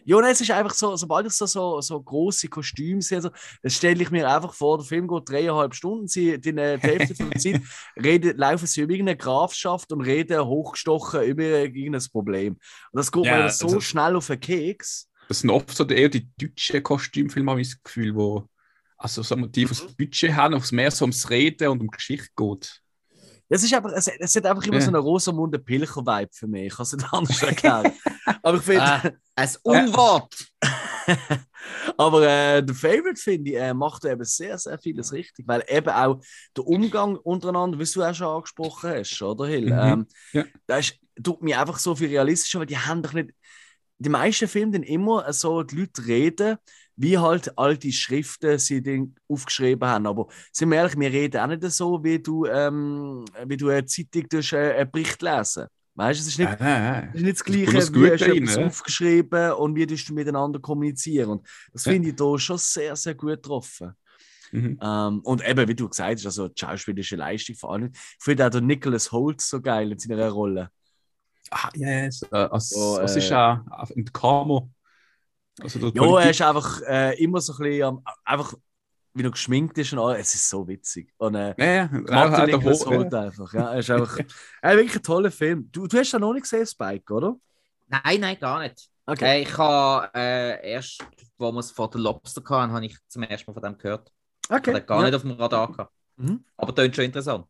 Ja, nein, es ist einfach so, sobald ich so, so, so große Kostüme sehe, so, dann stelle ich mir einfach vor, der Film geht dreieinhalb Stunden, sie, die, die Hälfte von der Zeit reden, laufen sie über irgendeine Grafschaft und reden hochgestochen über irgendein Problem. Und das geht Ja, mir so also- schnell auf den Keks. Das sind oft so die- eher die deutschen Kostümfilme, habe ich das Gefühl, wo also so Motiv aus Budget haben, es mehr so ums Reden und um Geschichte geht. Es, ist einfach, es, es hat einfach immer Ja. so einen Rosamunde Pilcher-Vibe für mich. Ich kann es nicht anders erklären. Aber ich finde, Ah, ein Unwort. aber äh, der Favorite, finde ich, äh, macht eben sehr, sehr vieles richtig. Weil eben auch der Umgang untereinander, wie du auch schon angesprochen hast, oder Hill? Mhm. Ähm, Ja. Das ist, tut mir einfach so viel realistischer, weil die haben doch nicht. Die meisten Filme dann immer so die Leute reden, wie halt alte Schriften sie dann aufgeschrieben haben. Aber sind wir ehrlich, wir reden auch nicht so, wie du, ähm, wie du eine Zeitung durch äh, einen Bericht lesen. Weißt du, es ist nicht, nein, es ist nicht das Gleiche, das wie hast du rein, etwas aufgeschrieben und wie du miteinander kommunizieren. Und das Ja. finde ich da schon sehr, sehr gut getroffen. Mhm. Ähm, und eben, wie du gesagt hast, also die schauspielerische Leistung vor allem. Ich finde auch der Nicholas Holt so geil in seiner Rolle. Ah, yes. Äh, als, So, äh, ist ja in der Camo? Also Ja, er Politik- ist einfach äh, immer so ein bisschen, am- einfach wie er geschminkt ist und alles. Es ist so witzig. Und äh, Ja, ja, Martin auch- auch der Nicholas Ho- Holt einfach. Ja, er ist einfach er ist wirklich ein toller Film. Du, du hast ja noch nicht gesehen, Spike, oder? Nein, nein, gar nicht. Okay. Äh, ich habe äh, erst, wo wir es vor der Lobster hatten, habe ich zum ersten Mal von dem gehört. okay. Hat gar ja. nicht auf dem Radar gehabt. Mhm. Aber klingt schon interessant.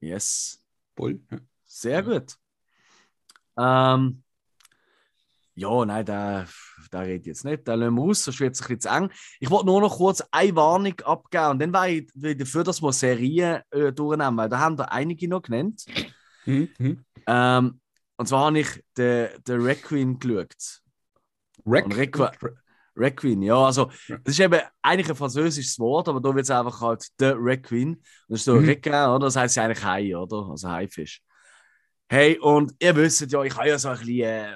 Yes. Voll. Ja. Sehr gut. Ähm, ja, nein, da, da rede ich jetzt nicht. Da lassen wir aus, sonst wird es ein bisschen zu eng. Ich wollte nur noch kurz eine Warnung abgeben und dann war ich wieder dafür, dass wir Serien äh, durchnehmen, weil da haben da einige noch genannt. Mhm. Mhm. Ähm, und zwar habe ich den, den Requiem geschaut. Rack- Und Requ- Requiem, ja, also das ist eben eigentlich ein französisches Wort, aber da wird es einfach halt der Requiem. Und das ist so Mhm. Requiem, oder? Das heißt ja eigentlich Hai, oder? Also Haifisch. Hey, und ihr wisst ja, ich habe ja so ein bisschen äh,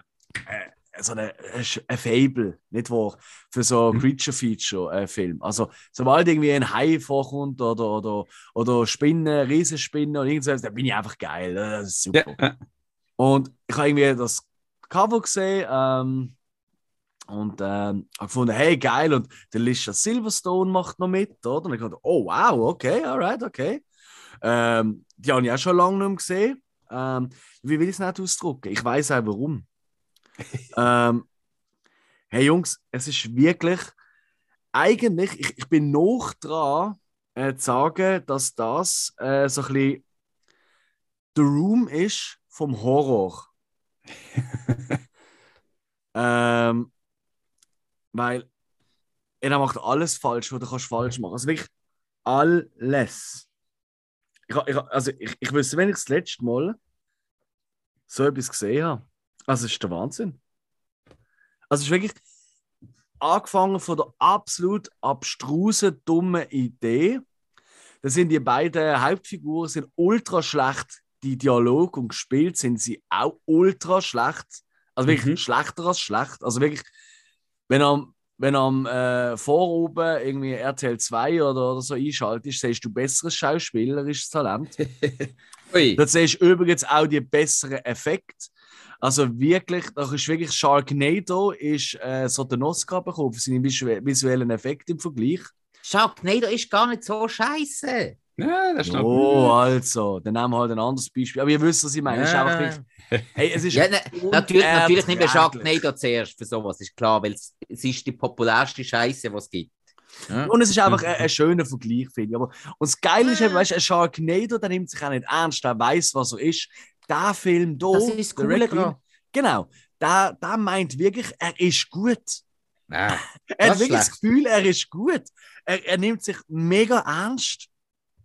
äh, so eine, äh, ein Fable, nicht wahr? Für so Mhm. Creature-Feature-Film. also, sobald irgendwie ein Hai vorkommt oder, oder, oder Spinnen, Riesenspinnen und irgendwas, dann bin ich einfach geil. Das ist super. Ja. Und ich habe irgendwie das Cover gesehen ähm, und ähm, habe gefunden, hey, geil. Und der Lisha Silverstone macht noch mit, oder? Und ich dachte, oh, wow, okay, alright, okay. Ähm, die habe ich auch schon lange nicht mehr gesehen. Ähm, wie will ich es nicht ausdrücken? Ich weiß auch warum. ähm, hey Jungs, es ist wirklich, eigentlich, ich, ich bin noch dran, äh, zu sagen, dass das äh, so ein bisschen The Room ist vom Horror. ähm, weil er macht alles falsch, was du kannst falsch machen. Also wirklich alles. Ich, ich, also ich, ich wüsste, wenn ich das letzte Mal so etwas gesehen habe. Also es ist der Wahnsinn. Also es ist wirklich angefangen von der absolut abstrusen, dummen Idee. Da sind die beiden Hauptfiguren sind ultra schlecht. Die Dialog und gespielt sind sie auch ultra schlecht. Also wirklich Mhm. schlechter als schlecht. Also wirklich, wenn am, wenn am äh, Voroben irgendwie RTL 2 oder, oder so einschaltest, siehst du besseres schauspielerisches Talent. Ui. Da siehst du übrigens auch die besseren Effekte. Also wirklich, da ist wirklich Sharknado ist äh, so den Oscar bekommen für seine visu- visuellen Effekte im Vergleich. Sharknado ist gar nicht so scheiße. Ja, das ist noch Oh, also, dann nehmen wir halt ein anderes Beispiel. Aber ihr wisst, was ich meine. Es ist einfach wirklich, hey, es ist Ja, ne, natürlich, natürlich nicht mehr unerträglich. Sharknado zuerst für sowas, ist klar, weil es, es ist die populärste Scheiße, was es gibt. Ja. Und es ist einfach ein, ein schöner Vergleich, finde ich. Aber, und das Geile ist, eben, weißt, du, ein Sharknado, der nimmt sich auch nicht ernst, der weiß, was er ist. Der Film hier, Das ist das der Coole Requiem, genau, der, der meint wirklich, er ist gut. Nein. Er Das hat ist wirklich das schlecht. Gefühl, er ist gut. Er, er nimmt sich mega ernst.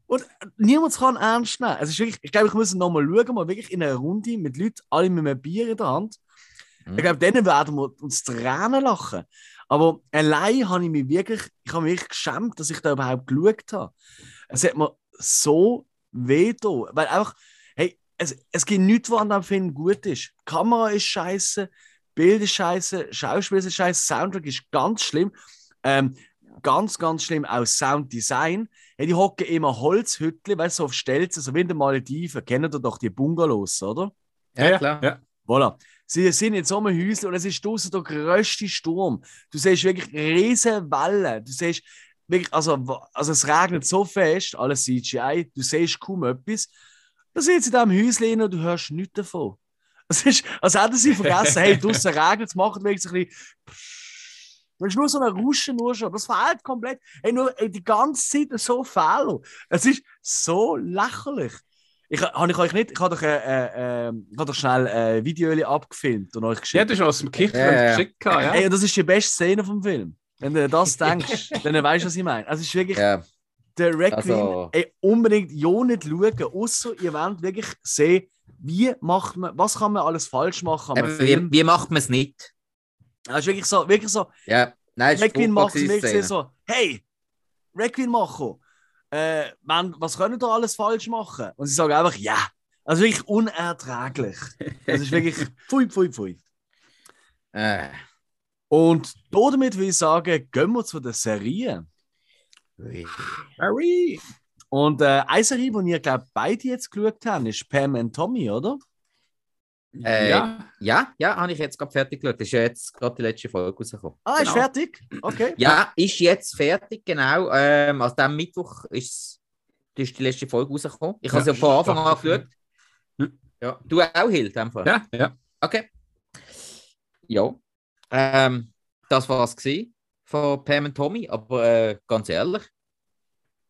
Und niemand kann ernst nehmen. Es ist wirklich, ich glaube, ich muss nochmal schauen, mal wirklich in einer Runde mit Leuten, alle mit einem Bier in der Hand. Mhm. Ich glaube, denen werden wir uns Tränen lachen. Aber allein habe ich mich wirklich, ich habe mich wirklich geschämt, dass ich da überhaupt geschaut habe. Es hat mir so weh getan. Weil einfach, es, es gibt nichts, was an diesem Film gut ist. Die Kamera ist scheiße, Bild ist scheiße, Schauspiel ist scheiße, Soundtrack ist ganz schlimm. Ähm, ganz, ganz schlimm auch Sounddesign. Hey, die hocken immer Holzhüttle, weißt du, so auf Stelzen, so wie in den Malediven. Kennt ihr doch die Bungalows, oder? Ja, klar. Ja. Voilà. Sie sind in so einem Häuschen und es ist draußen der grösste Sturm. Du siehst wirklich riesen Wellen. Du siehst wirklich, also, also es regnet so fest, alles CGI, du siehst kaum etwas. Da sind sie in diesem Häuschen und du hörst nichts davon. Es ist, als hätten sie vergessen, hey, draußen regnet es, machen wir jetzt ein bisschen. Das ist nur so ein Rauschen, nur schon. Das fehlt komplett. Hey, nur ey, die ganze Zeit so Fehler. Es ist so lächerlich. Ich habe ich euch nicht, ich habe doch, äh, äh, ich habe doch schnell ein Video abgefilmt und euch Ja, geschickt. du hast aus dem Ja, ja. geschickt, ja. Ey, das ist die beste Szene vom Film. Wenn du das denkst, dann weißt du, was ich meine. Also, es ist wirklich Ja, der Red Also- Queen. Ey, unbedingt ja nicht schauen, außer ihr wollt wirklich sehen, wie macht man, was kann man alles falsch machen eben, wie, wie macht man es nicht? Es ist wirklich so, wirklich so, Ja, nein, Red Queen macht es wirklich so, hey, Red Queen Macho, äh, man, was können da alles falsch machen? Und sie sagen einfach, ja. Also wirklich unerträglich. Das ist wirklich pfui, pfui, pfui. Äh, Und damit würde ich sagen, gehen wir zu der Serie. Harry! Und äh, eine Serie, die ihr, glaube beide jetzt geschaut habt, ist Pam und Tommy, oder? Äh, ja, ja, ja, habe ich jetzt gerade fertig geschaut. Das ist ja jetzt gerade die letzte Folge rausgekommen. Ah, ist Genau. fertig? Okay. Ja, ist jetzt fertig, genau. Ähm, also am Mittwoch ist, ist die letzte Folge rausgekommen. Ich habe Ja, sie ja von Anfang an geschaut. Hm. Ja, du auch, Hild, Fall. ja, ja. Okay. Ja. Ähm, das war es von Pam und Tommy, aber äh, ganz ehrlich,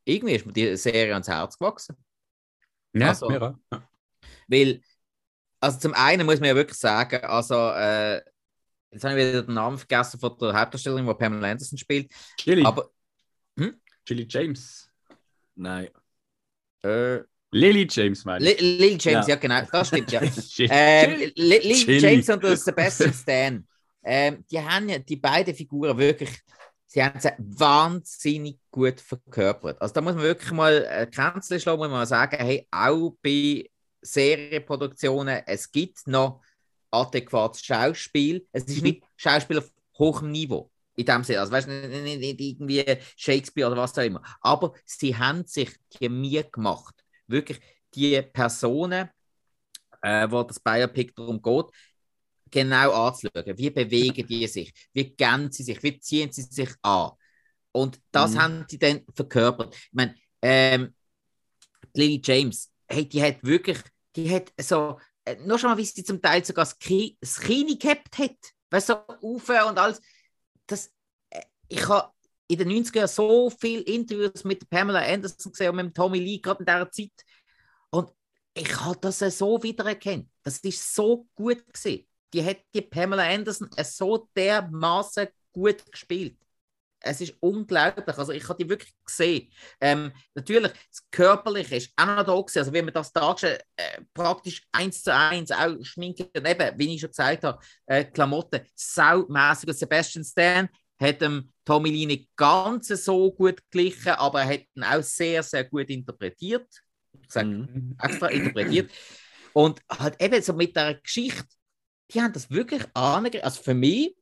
irgendwie ist mir die Serie ans Herz gewachsen. ja Also- mir auch. Ja. Weil, also zum einen muss man ja wirklich sagen, also, äh, jetzt habe ich wieder den Namen vergessen von der Hauptdarstellerin, die Pamela Anderson spielt, Chili, aber Chili James. Nein. äh, Lily James, meine Li- Lil James, Ja. ja. genau, das stimmt, ja. ich. ähm, Chili. Li- Lil Chili. James und der Sebastian Stan, ähm, die haben ja die beiden Figuren wirklich, sie haben sie wahnsinnig gut verkörpert. Also da muss man wirklich mal äh, Grenzen schlagen, muss man mal sagen, hey, auch bei Serienproduktionen, es gibt noch adäquates Schauspiel. Es ist Mhm. nicht Schauspiel auf hohem Niveau. In dem Sinne, also weißt du, nicht, nicht, nicht irgendwie Shakespeare oder was auch immer. Aber sie haben sich die Mühe gemacht, wirklich die Personen, äh, wo das Biopic darum geht, genau anzuschauen. Wie bewegen die sich? Wie gehen sie sich? Wie ziehen sie sich an? Und das Mhm. haben sie dann verkörpert. Ich meine, ähm, Lily James, hey, die hat wirklich, die hat so, äh, nur schon mal, wie sie zum Teil sogar das, Ki das Kini gehabt hat. Weißt du, so rauf und alles. Das, äh, ich habe in den 90er Jahren so viele Interviews mit Pamela Anderson gesehen und mit Tommy Lee, gerade in dieser Zeit. Und ich habe das so wiedererkannt. Das ist so gut gesehen. Die hat die Pamela Anderson so dermaßen gut gespielt. Es ist unglaublich. Also ich habe die wirklich gesehen. Ähm, natürlich, das Körperliche ist auch noch da gewesen. Also wie man das dargestellt äh, praktisch eins zu eins, auch Schminke und eben, wie ich schon gesagt habe, äh, Klamotten, saumässig. Sebastian Stan hat dem Tommy Lee nicht ganz so gut geglichen, aber er hat ihn auch sehr, sehr gut interpretiert. Ich sage Mhm. extra interpretiert. Und halt eben so mit der Geschichte, die haben das wirklich angegriffen. Also für mich,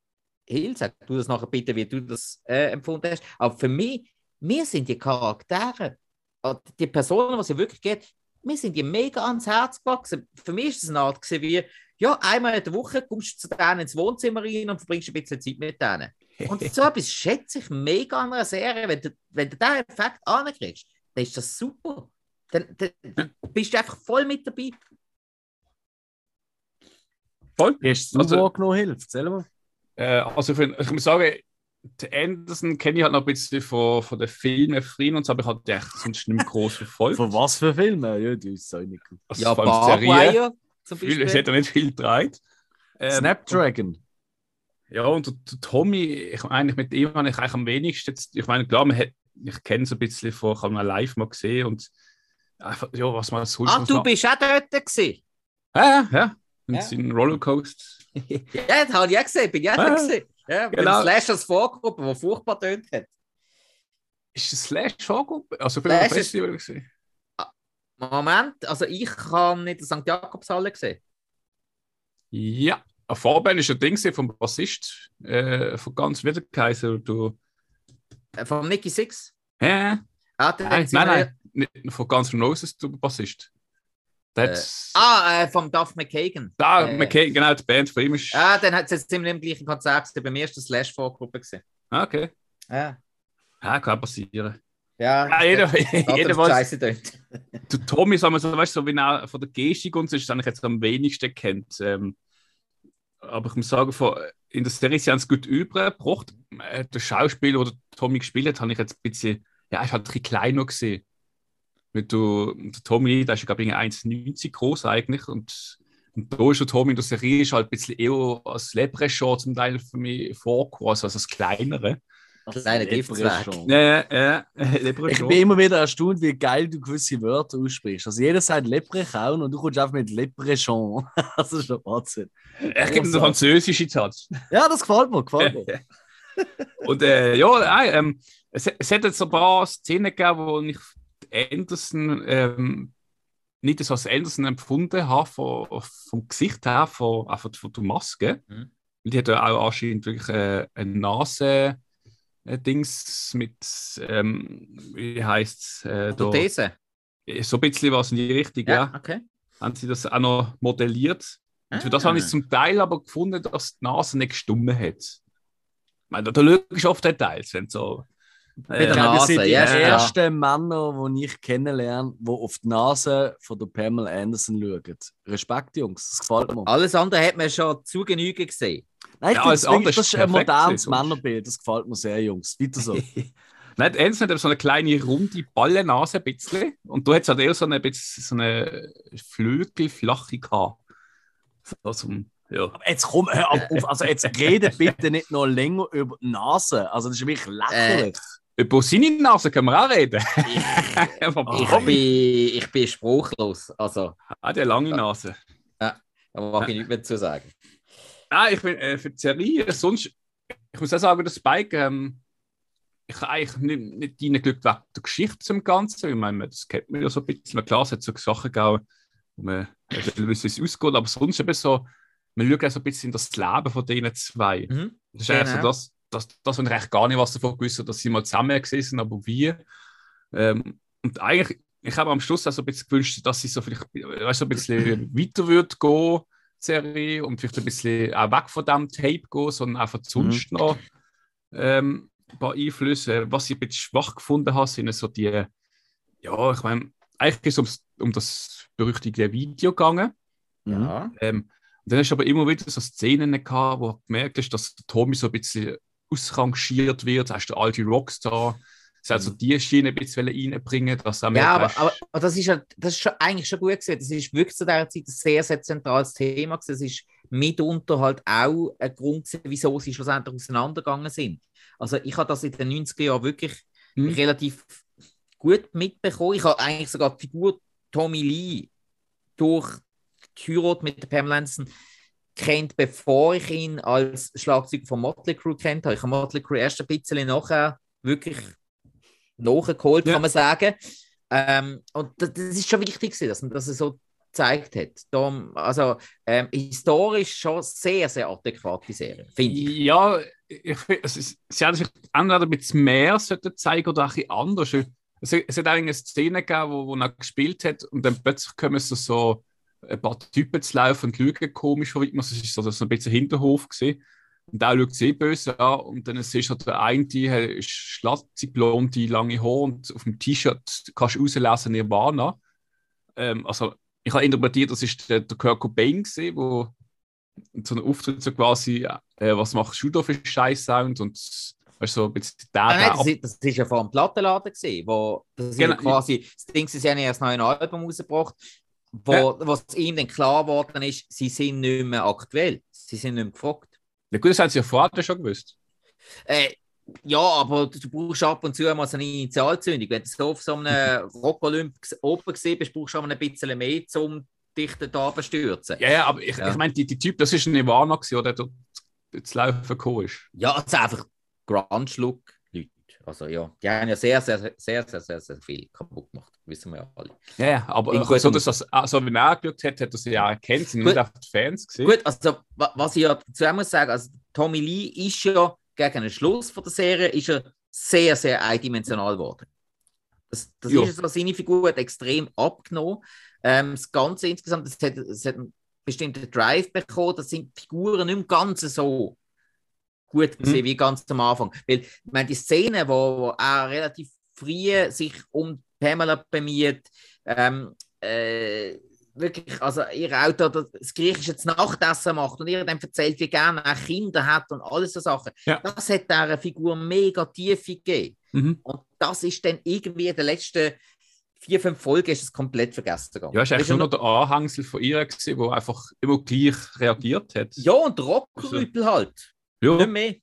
Hill, sag du das nachher bitte, wie du das äh, empfunden hast, aber für mich, mir sind die Charaktere, äh, die Personen, was es wirklich geht, mir sind die mega ans Herz gewachsen. Für mich ist es eine Art wie, ja, einmal in der Woche kommst du zu denen ins Wohnzimmer rein und verbringst ein bisschen Zeit mit denen. Und so etwas schätze ich mega an einer Serie. Wenn du, wenn du diesen Effekt ankriegst, dann ist das super. Dann, dann bist du einfach voll mit dabei. Voll. Wie hast du Also- also, wahrgenommen, Hilf? Erzähl mal. Äh, also für, ich muss sagen, die Anderson kenne ich halt noch ein bisschen von, von den Filmen früher und so, aber ich habe echt sonst nicht mehr groß verfolgt. Von was für Filmen? Ja, du ist so nicht gut. Also Ja, vor allem Serien. Barbwire zum Viel- Es Beispiel. hat ja nicht viel gedreht. Ähm, Snapdragon. Ja, und der, der Tommy, ich eigentlich mit ihm habe ich eigentlich am wenigsten. Jetzt, ich meine, klar, man hat, ich kenne so ein bisschen von, ich habe ihn live mal gesehen und einfach, ja, was man sonst Ah, du man- bist auch dort gewesen. Ja, ja. Und Ja. seinen Rollercoaster. ja, das habe ich auch gesehen, bin ich auch Ah, da gewesen. Ja, genau. dem Slashers Vorgruppe, die furchtbar tönt hat. Ist das Slash Vorgruppe? Also für Slash ein ist- Festival gesehen? Moment, also ich habe nicht die St. Jakobshalle gesehen. Ja. Eine Vorband ist ein Ding vom Bassist äh, von ganz Wiederkaiser. Du, Äh, Von Nicky Six. hä? Ah, Nein, nein, nein. Nicht von N' Roses, du Bassist. Äh, Ah, äh, vom Duff McKagan. da, äh, McKay, genau, die Band von ihm ist. Ah, dann hat es ziemlich im gleichen Konzert gewesen. Bei mir ist das Slash Vorgruppe gewesen. Ah, okay. Ja. Ja, kann passieren. Ja, Ja, jeder, jeder jedenfalls, Scheiße tönt. der Tommy, sagen wir so, weißt du, so wie er von der Gestik und so ist, eigentlich jetzt am wenigsten kennt. Ähm, aber ich muss sagen, von, in der Serie sie haben es gut übergebracht. Äh, Der Schauspieler, der Tommy gespielt hat, habe ich jetzt ein bisschen, ja, ist halt ein bisschen kleiner gesehen. Mit du, der Tommy, der ist ja, glaube ich, 1,90 groß eigentlich. Und, und da ist der Tommy in der Serie ist halt ein bisschen eher als Leprechaun zum Teil für mich vorgekommen, also als das kleinere. Kleiner Giftzwerg. Ja, ja, ja. Ich bin immer wieder erstaunt, wie geil du gewisse Wörter aussprichst. Also jeder sagt Leprechaun und du kommst einfach mit Leprechaun. Das ist schon Wahnsinn. Ich gebe den französischen Satz. Ja, das gefällt mir, gefällt mir. Und äh, ja, nein, ähm, es, es hat jetzt ein paar Szenen gegeben, wo ich Anderson ähm, nicht so als Anderson empfunden habe, vom, vom Gesicht her, von, auch von, der Maske. Mhm. Die hat ja auch anscheinend wirklich äh, eine Nase. äh, Dings mit, ähm, wie heißt es? Äh, da- so ein bisschen was in die Richtung, ja. okay. Haben sie das auch noch modelliert. Und für das Ah. habe ich zum Teil aber gefunden, dass die Nase nicht gestummen hat. Ich meine, da schaust du oft Details, wenn so. Bei der Ich glaube, das sind Nase, die ja, ja. ersten Männer, die ich kennenlerne, die auf die Nase von der Pamela Anderson schauen. Respekt, Jungs, das gefällt mir. Alles andere hat man schon zu Genüge gesehen. Nein, ich Ja, das, andere das ist ein modernes. Männerbild, das gefällt mir sehr, Jungs. Weiter so. Nein, die Anderson hat so eine kleine runde Ballennase ein bisschen. Und du hättest halt eher so eine, bisschen, so eine Flügelflache gehabt. So zum, ja. Jetzt komm, hör auf, also jetzt redet bitte nicht noch länger über die Nase. Also das ist wirklich lächerlich. Über seine Nase können wir auch reden. Ich, Aber ich, bin, ich bin spruchlos. Also, Hat eine lange Nase. da mag ich nichts mehr zu sagen. Ah, ich bin äh, für die Serie, sonst, ich muss auch sagen, der Spike, ähm, ich habe eigentlich nicht, nicht reingeschaut wegen der Geschichte zum Ganzen. Ich meine, das kennt man ja so ein bisschen. Klar, es hat so Sachen gegeben, wo man will wissen, wie es ausgeht, aber sonst eben so, man schaut auch so ein bisschen in das Leben von denen zwei. Mhm. Das ist eigentlich so Genau. das, das, das, was ich eigentlich gar nicht was davon gewusst habe, dass sie mal zusammen sind, aber wie. Ähm, und eigentlich, ich habe am Schluss auch so ein bisschen gewünscht, dass sie so vielleicht weißt, so ein bisschen weiter wird gehen, Serie, und vielleicht ein bisschen auch weg von dem Tape gehen, sondern einfach sonst noch ähm, ein paar Einflüsse. Was ich ein bisschen schwach gefunden habe, sind so die, ja, ich meine, eigentlich ist es ums, um das berüchtigte Video gegangen. Mhm. Ja. Ähm, und dann hast du aber immer wieder so Szenen gehabt, wo du gemerkt hast, dass Tommy so ein bisschen ausrangiert wird. Hast du alte Rockstar. Es hat so die Schiene ein bisschen reinbringen, dass Ja, aber, aber, aber das ist, ja, das ist schon, eigentlich schon gut gewesen. Das ist wirklich zu dieser Zeit ein sehr, sehr zentrales Thema gewesen. Das ist mitunter halt auch ein Grund gewesen, wieso sie schlussendlich auseinandergegangen sind. Also ich habe das in den 90er Jahren wirklich Hm. relativ gut mitbekommen. Ich habe eigentlich sogar die Figur Tommy Lee durch die Heirat mit der Pamela Anderson kennt, bevor ich ihn als Schlagzeuger von Motley Crue kennt habe. Ich habe Motley Crue erst ein bisschen nachher wirklich nachgeholt, Ja. kann man sagen. Ähm, und das, das ist schon wichtig, gewesen, dass man das so gezeigt hat. Darum, also ähm, historisch schon sehr, sehr adäquate Serie, finde ich. Ja, ich ist, sie hätten vielleicht entweder ein bisschen mehr zeigen oder auch ein bisschen anders. Es, es hat eigentlich eine Szene gegeben, wo, wo er gespielt hat und dann plötzlich kommen so, so ein paar Typen zu laufen und schauen komisch von weitem. Es ist so, ein bisschen Hinterhof gesehen. Und da schaut sie böse an und dann siehst du der eine, die hat schlatzig blonde, lange Haare und auf dem T-Shirt kannst du rauslesen Nirvana. Ähm, also ich habe interpretiert, das ist der, der Kurt Cobain gesehen, wo so einen Auftritt so quasi, äh, was machst du da für Scheiß-Sound und weißt, so ein bisschen der, nein, der das, ist, das ist ja vor dem Plattenladen gesehen, wo das ist Genau. quasi, das Ding, sie haben erst noch ein Album rausgebracht, wo Ja. was ihm dann klar geworden ist, sie sind nicht mehr aktuell, sie sind nicht mehr gefragt. Ja, gut, das haben sie ja vorher schon gewusst. Äh, ja, aber du, brauchst ab und zu mal so eine Initialzündung. Wenn du so auf so einem Rock-Olymp oben gesehen bist, brauchst du aber ein bisschen mehr, um dich da abzustürzen. Ja, ja, aber ich, Ja. ich meine, die, die Typ, das ist ein oder der dort zu laufen gekommen ist. Ja, also einfach Grunge-Look. Also ja, die haben ja sehr, sehr, sehr, sehr, sehr, sehr viel kaputt gemacht. Wissen wir ja alle. Ja, ja, aber In äh, so, dass das, also, wenn er geschaut hat, hat sie ja erkannt, sind Gut. nicht einfach die Fans gesehen. Gut, also wa- was ich ja dazu muss sagen, also Tommy Lee ist ja gegen den Schluss von der Serie ist er sehr, sehr eindimensional geworden. Das, das Ja. ist so, seine Figur hat extrem abgenommen. Ähm, das Ganze insgesamt, es hat, es hat einen bestimmten Drive bekommen, das sind Figuren nicht im Ganzen so gut gesehen wie ganz am Anfang. Weil, ich meine, die Szene, wo, wo er relativ früh sich um Pamela bemüht, ähm, äh, wirklich, also ihr Auto das griechische Nachtessen macht und ihr dann erzählt, wie gerne er Kinder hat und alles so Sachen. Ja. Das hat dieser Figur mega Tiefe gegeben. Mhm. Und das ist dann irgendwie in den letzten vier, fünf Folgen ist es komplett vergessen gegangen. Ja, ist eigentlich nur noch der Anhängsel von ihr, gewesen, der einfach immer gleich reagiert hat. ja, und der Rockrüpel halt. Nicht Ja, mehr.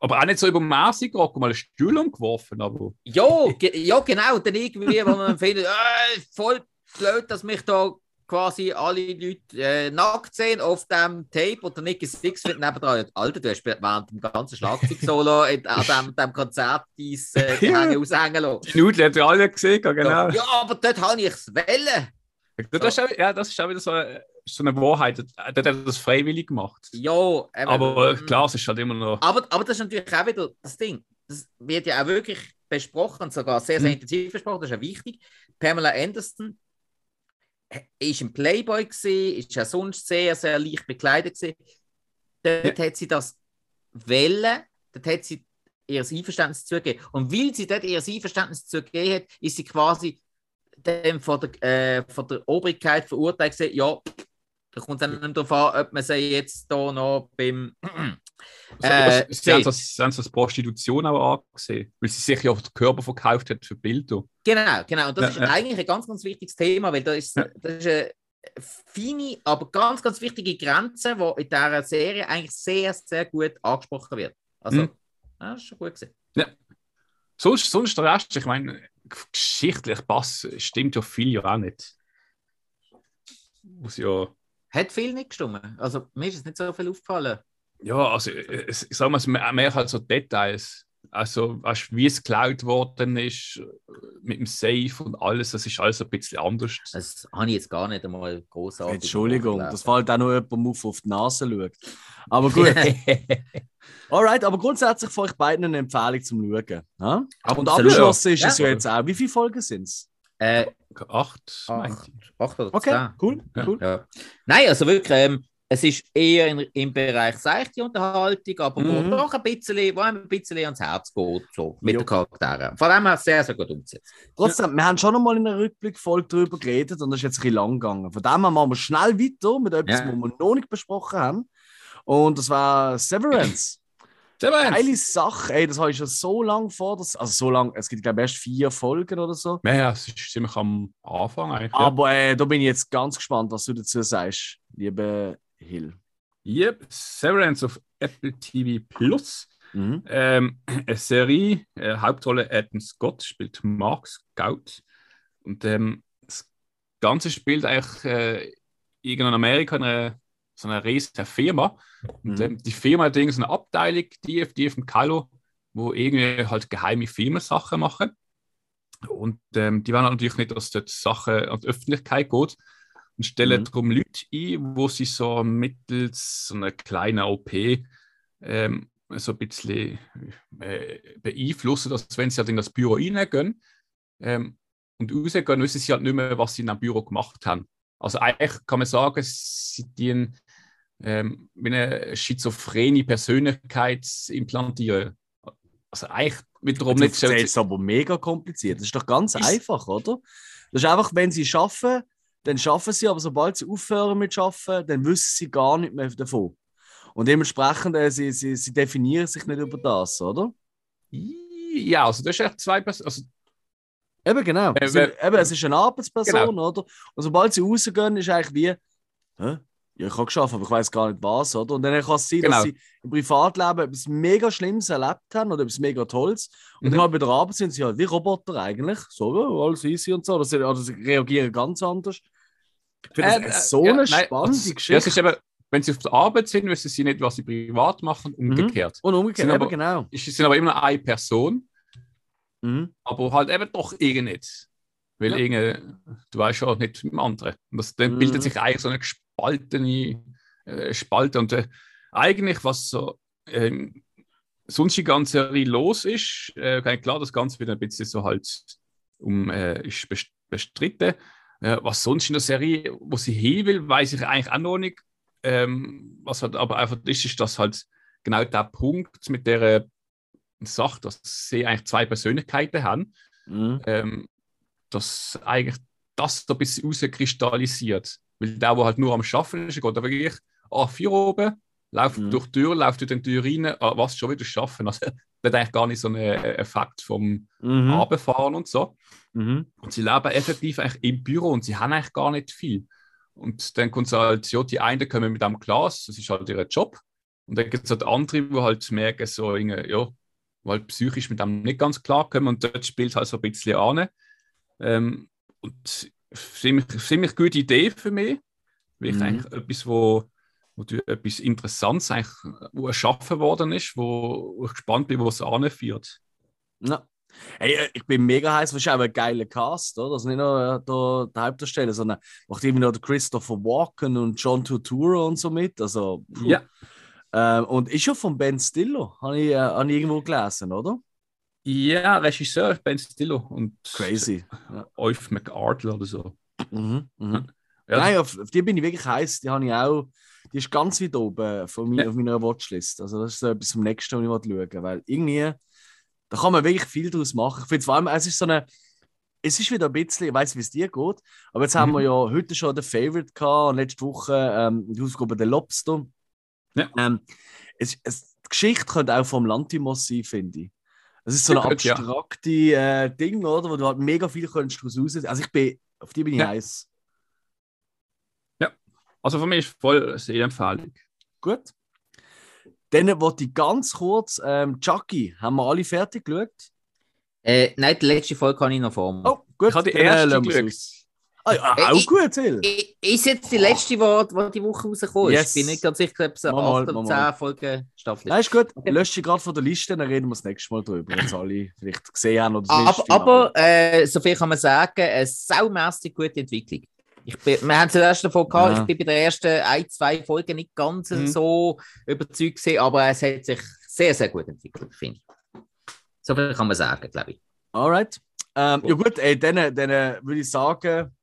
aber auch nicht so übermäßig Rock, mal einen Stuhl umgeworfen, aber Ja, ge ja, genau. Dann irgendwie, wo man findet, äh, voll blöd, dass mich da quasi alle Leute äh, nackt sehen auf dem Tape und der Nicky Six wird nebendran. Alter, du hast während dem ganzen Schlagzeug-Solo in- an dem, dem Konzert dein äh, Gehänge aushängen lassen. die Nudeln hat ja alle gesehen, genau. Ja, aber dort habe ich es wollen. Das, ist auch, ja, das ist auch wieder so eine, so eine Wahrheit. Der hat das freiwillig gemacht. Ja, eben, Aber äh, mm. klar, es ist halt immer noch. Aber, aber das ist natürlich auch wieder das Ding. Das wird ja auch wirklich besprochen, sogar sehr, sehr Mhm. intensiv besprochen. Das ist ja wichtig. Pamela Anderson ist ein Playboy gewesen, ist ja sonst sehr, sehr leicht bekleidet gewesen. Dort hat sie das Welle, dort hat sie ihr Einverständnis zugegeben. Und weil sie dort ihr Einverständnis zugegeben hat, ist sie quasi dann von der, äh, von der Obrigkeit verurteilt gewesen, ja, da kommt es dann darauf an, ob man sie jetzt da noch beim Äh, sie haben sie- das, haben das als Prostitution auch angesehen, weil sie sich ja auch den Körper verkauft hat für Bilder. Genau, genau. Und das Ja, ist ja. eigentlich ein ganz, ganz wichtiges Thema, weil da ist, Ja. das ist eine feine, aber ganz, ganz wichtige Grenze, die in dieser Serie eigentlich sehr, sehr gut angesprochen wird. Also, Mhm. ja, das ist schon gut gewesen. Sonst, sonst der Rest, ich meine, geschichtlich passt, stimmt ja viel ja auch nicht. Muss ja. Hat viel nicht gestimmt. Also, mir ist es nicht so viel aufgefallen. Ja, also äh, es- ich sag mal, es mehr, mehr halt so Details. Also, weißt, wie es geklaut worden ist, äh, mit dem Safe und alles, das ist alles ein bisschen anders. Das habe ich jetzt gar nicht einmal großartig. Entschuldigung, das fällt auch noch jemandem auf, der auf die Nase schaut. Aber gut, alright, aber grundsätzlich von euch beiden eine Empfehlung zum Schauen. Ja? Und abgeschlossen ist es Ja. ja jetzt auch. Wie viele Folgen sind es? Äh, Acht, acht, acht oder Okay, zehn. cool, Ja. cool. Ja. Nein, also wirklich, ähm, es ist eher in, im Bereich seichte Unterhaltung, aber wo Mhm. doch ein bisschen, wo einem ein bisschen ans Herz geht, so mit Jo. den Charakteren. Von dem her sehr, sehr gut umgesetzt. Trotzdem, wir haben schon noch mal in einer Rückblickfolge darüber geredet und das ist jetzt ein bisschen lang gegangen. Von dem her machen wir schnell weiter mit etwas, Ja. was wir noch nicht besprochen haben. Und das war Severance. Geile Sache, ey, das habe ich schon so lange vor. Das, also so lange, es gibt glaube ich erst vier Folgen oder so. Ja, ja, es ist ziemlich am Anfang eigentlich. Ja. Aber äh, da bin ich jetzt ganz gespannt, was du dazu sagst, liebe Hill. Yep, Severance auf Apple TV Plus. Mhm. Ähm, eine Serie, äh, Hauptrolle Adam Scott spielt Mark Scout. Und ähm, das Ganze spielt eigentlich äh, irgendwo in Amerika in einer, so einer riesigen Firma. Und Mhm. ähm, die Firma hat so eine Abteilung, die die von Kalo, wo irgendwie halt geheime Firmensachen machen. Und ähm, die wollen natürlich nicht, dass dort Sachen an die Öffentlichkeit geht und stellen Mhm. darum Leute ein, wo sie so mittels so einer kleinen OP ähm, so ein bisschen äh, beeinflussen, dass wenn sie halt in das Büro reingehen ähm, und rausgehen, wissen sie halt nicht mehr, was sie in dem Büro gemacht haben. Also eigentlich kann man sagen, sie dienen ähm, wie eine schizophrene Persönlichkeit implantieren. Also eigentlich wiederum nicht so. erzählst es aber mega kompliziert. Das ist doch ganz Ist- einfach, oder? Das ist einfach, wenn sie schaffen, dann schaffen sie, aber sobald sie aufhören mit Schaffen, dann wissen sie gar nicht mehr davon. Und dementsprechend, äh, sie, sie, sie definieren sich nicht über das, oder? Ja, also das ist echt zwei Personen. Also, Eben, genau. Äh, sie, wer- eben, es ist eine Arbeitsperson, oder? Und sobald sie rausgehen, ist eigentlich wie, Hä? Ja, ich habe geschafft, aber ich weiß gar nicht was, oder? Und dann kann es sein, Genau. dass sie im Privatleben etwas mega Schlimmes erlebt haben oder etwas mega Tolles. Und Mhm. dann halt bei der Arbeit sind sie halt wie Roboter eigentlich. So, ja, alles easy und so. Oder sie, oder sie reagieren ganz anders. Ich finde Äh, das äh, so ja, eine nein, spannende das- Geschichte. Ja, es ist eben, wenn sie auf der Arbeit sind, wissen sie nicht, was sie privat machen, umgekehrt. und umgekehrt, sind aber- genau. Es sind aber immer eine Person, Mhm. aber halt eben doch irgend nicht. Weil Ja. du weißt schon nicht mit dem anderen. Und das, dann Mhm. bildet sich eigentlich so eine gespaltene äh, Spalte. Und äh, eigentlich, was so ähm, sonst die ganze Serie los ist, äh, klar, das Ganze wird ein bisschen so halt um, äh, ist best- bestritten. Äh, was sonst in der Serie, wo sie hin will, weiß ich eigentlich auch noch nicht. Ähm, was halt aber einfach ist, ist, dass halt genau der Punkt mit der äh, Sache, dass sie eigentlich zwei Persönlichkeiten haben, Mhm. ähm, dass eigentlich das so ein bisschen rauskristallisiert. Weil der, der halt nur am Schaffen ist, geht da wirklich A4 oben, läuft Mhm. durch die Tür, läuft durch die Tür rein, ah, was schon wieder schaffen. Also, der hat eigentlich gar nicht so einen Effekt vom Mhm. Abfahren und so. Mhm. Und sie leben effektiv eigentlich im Büro und sie haben eigentlich gar nicht viel. Und dann kommt es halt, ja, die einen kommen mit einem Glas, das ist halt ihr Job. Und dann gibt es halt andere, die halt merken, so, irgendwie, ja, die halt psychisch mit dem nicht ganz klar kommen und dort spielt halt so ein bisschen an. Ähm, und ziemlich, ziemlich gute Idee für mich. Weil ich Mhm. eigentlich etwas, wo, wo etwas Interessantes eigentlich, wo erschaffen worden ist, wo, wo ich gespannt bin, wo es anführt. Ja. Hey, äh, ich bin mega heiß, was ist auch ein geiler Cast, oder? Also nicht nur äh, der, der Hauptdarsteller, sondern macht irgendwie noch der Christopher Walken und John Turturro und so mit. Also. Ja. Ähm, und ist ja von Ben Stiller, habe ich, äh, hab ich irgendwo gelesen, oder? Ja, Regisseur Ben Stiller und Crazy. Euf McArdle oder so. Mhm, mhm. Ja, Nein, auf, auf die bin ich wirklich heiß. Die habe ich auch. Die ist ganz weit oben von mir, Ja. auf meiner Watchlist. Also, das ist so etwas vom nächsten, was ich schauen will. Weil irgendwie, da kann man wirklich viel daraus machen. Ich finde vor allem, es ist so eine. Es ist wieder ein bisschen, ich weiß nicht, wie es dir geht, aber jetzt haben Mhm. wir ja heute schon den Favorite gehabt und letzte Woche ähm, die Ausgabe der Lobster. Ja. Ähm, es, es, die Geschichte könnte auch vom Lantimos sein, finde ich. Es ist so Ja, ein gut, ja. abstrakte äh, Ding, oder? Wo du halt mega viel könntest daraus raus. Also ich bin, auf die bin ich Ja. heiß. Also für mich ist voll Sehempfehlung. Gut. Dann wollte ich ganz kurz, ähm, Chucky, haben wir alle fertig geschaut? Äh, nein, die letzte Folge kann ich noch vor mir. Oh, gut. Ich habe die äh, erste geschaut. Ah, ja, Äh, auch gut. I- Ist jetzt die letzte, die, die die Woche rausgekommen ist? Yes. Ich bin nicht ganz sicher, ob es eine Mal, mal, 8 oder mal, mal. 10 Folgen Staffel Nein, ist. ist gut. Lösche sie gerade von der Liste, dann reden wir das nächste Mal drüber. Jetzt alle vielleicht gesehen haben oder Aber, aber äh, so viel kann man sagen, eine saumässig gute Entwicklung. Ich bin, wir haben zuerst davon gehabt, Ja. ich bin bei den ersten ein, zwei Folgen nicht ganz Mhm. so überzeugt gewesen, aber es hat sich sehr, sehr gut entwickelt, finde ich. So viel kann man sagen, glaube ich. Alright. Ähm, ja gut, ey, dann, dann äh, würde ich sagen,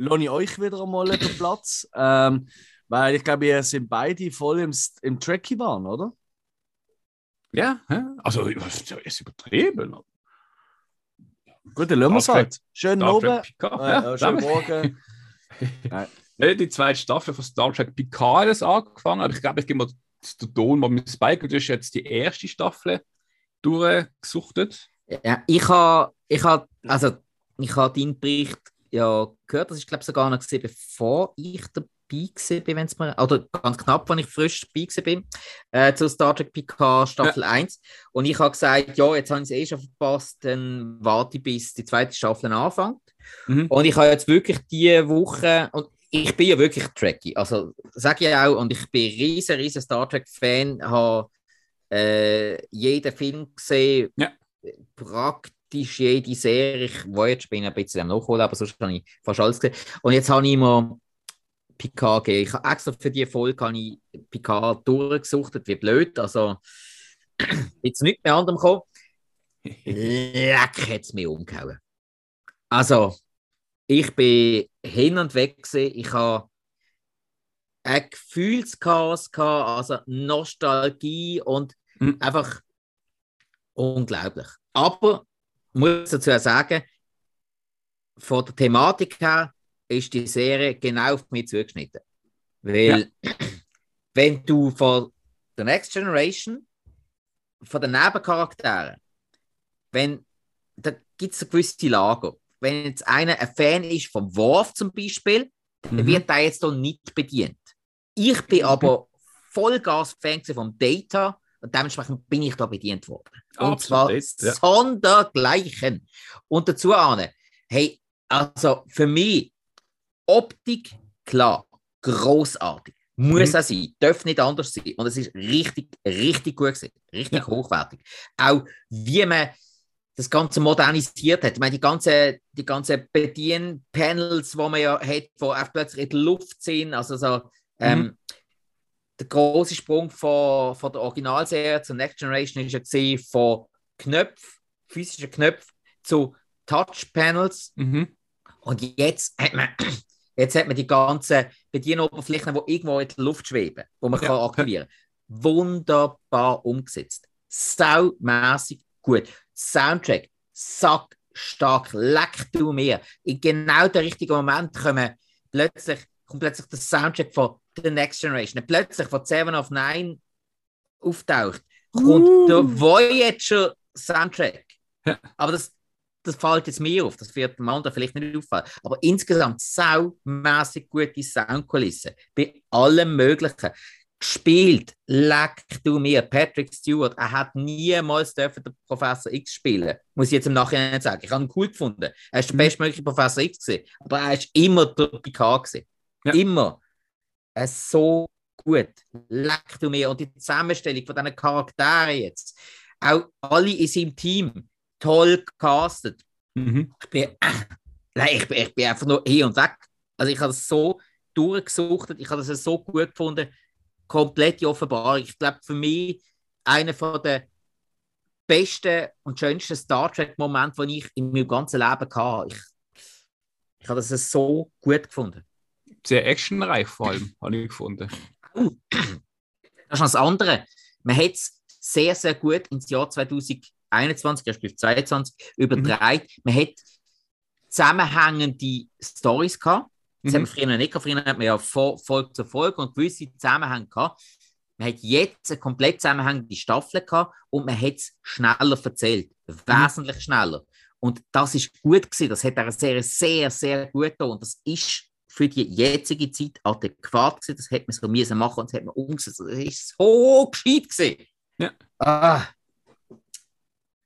lohne ich euch wieder einmal den Platz. Ähm, weil ich glaube, ihr sind beide voll im, im Tracky waren, oder? Ja, hä? also es ist übertrieben. Gut, dann lassen wir es halt. Schönen Abend. Äh, ja, äh, schönen. Morgen. Ja, die zweite Staffel von Star Trek Picard hat angefangen, aber ich glaube, ich gebe mal den Ton mal mit Spike und du hast jetzt die erste Staffel durchgesuchtet. Ja, ich habe, ich habe, also ich habe deinen Bericht ja gehört, das ist glaube ich sogar noch gesehen, bevor ich dabei war, wenn es mir, oder ganz knapp, wenn ich frisch dabei bin, äh, zu Star Trek PK Staffel 1. Und ich habe gesagt, ja, jetzt habe ich es eh schon verpasst, dann warte ich, bis die zweite Staffel anfängt. Mhm. Und ich habe jetzt wirklich diese Woche, und ich bin ja wirklich Trekkie, also sage ich auch, und ich bin riesen, riesen Star Trek-Fan, habe äh, jeden Film gesehen, Ja. praktisch jede Serie. Ich Voyager bin ein bisschen am Nachholen, aber sonst habe ich fast alles gesehen. Und jetzt habe ich immer Picard gegeben. Ich habe extra für die Folge habe ich Picard durchgesucht, wie blöd, also jetzt nicht mehr anderem gekommen. Leck hat es mich umgehauen. Also, ich bin hin und weg gewesen. Ich habe ein Gefühlschaos gehabt, also Nostalgie und Mhm. einfach unglaublich. Aber muss dazu sagen, von der Thematik her ist die Serie genau auf mich zugeschnitten. Weil, wenn du von der Next Generation, von den Nebencharakteren, wenn, da gibt es gewisse Lager. Wenn jetzt einer ein Fan ist vom Worf zum Beispiel, dann Mhm. wird er jetzt hier nicht bedient. Ich bin aber Vollgas-Fan vom Data und dementsprechend bin ich da bedient worden. Und Absolut, zwar ja. sondergleichen. Und dazu Arne, hey, also für mich Optik, klar, großartig. Muss Mhm. auch sein, darf nicht anders sein. Und es ist richtig, richtig gut gewesen, richtig Ja. hochwertig. Auch wie man das Ganze modernisiert hat. Ich meine, die ganzen die ganze Bedienpanels, die man ja hat, die einfach plötzlich in der Luft sind, also so, ähm, der große Sprung von, von der Originalserie zur Next Generation ist ja gesehen von Knöpfen, physischen Knöpfen zu Touchpanels. Mhm. Und jetzt hat man, jetzt hat man die ganzen Bedienoberflächen, die irgendwo in der Luft schweben, wo man Ja. kann aktivieren kann. Wunderbar umgesetzt. Saumässig gut. Soundtrack, sack stark, leck du mir. In genau der richtigen Moment kommen plötzlich, kommt plötzlich der Soundtrack von The Next Generation. Plötzlich von Seven of Nine auftaucht, kommt Uh. der Voyager Soundtrack. Aber das das fällt jetzt mir auf, das wird dem anderen vielleicht nicht auffallen. Aber insgesamt saumässig gute Soundkulisse bei allem Möglichen. Gespielt, leck du mir. Patrick Stewart, er hat niemals dürfen den Professor X spielen. Muss ich jetzt im Nachhinein sagen. Ich habe ihn cool gefunden. Er ist der Mhm. bestmögliche Professor X gewesen, aber er ist immer der Picard gewesen. Ja. Immer. Ist so gut. Leck du mir. Und die Zusammenstellung von diesen Charakteren jetzt. Auch alle in seinem Team toll gecastet. Mhm. Ich bin, nein, ich bin, ich bin einfach nur hier und weg. Also ich habe es so durchgesucht, ich habe es so gut gefunden. Komplette Offenbarung. Ich glaube, für mich einer von der besten und schönsten Star Trek-Momente, die ich in meinem ganzen Leben hatte. Ich, ich habe das so gut gefunden. Sehr actionreich vor allem, habe ich gefunden. Das ist noch das andere. Man hat es sehr, sehr gut ins Jahr 2021, respektive 2022 übertragen. Man hat zusammenhängende Stories gehabt. Das Mhm. haben wir früher nicht gehabt. Früher hat man ja Fol- Folge zu Folge und gewisse Zusammenhänge gehabt. Man hat jetzt eine komplett zusammenhängende Staffel gehabt und man hat es schneller erzählt. Wesentlich schneller. Und das ist gut gewesen. Das hat er sehr, sehr, sehr gut getan. Und das ist für die jetzige Zeit adäquat gewesen. Das hätte man so müssen machen und das hat man umgesetzt. Das ist so gescheit gewesen. Ja. Ah.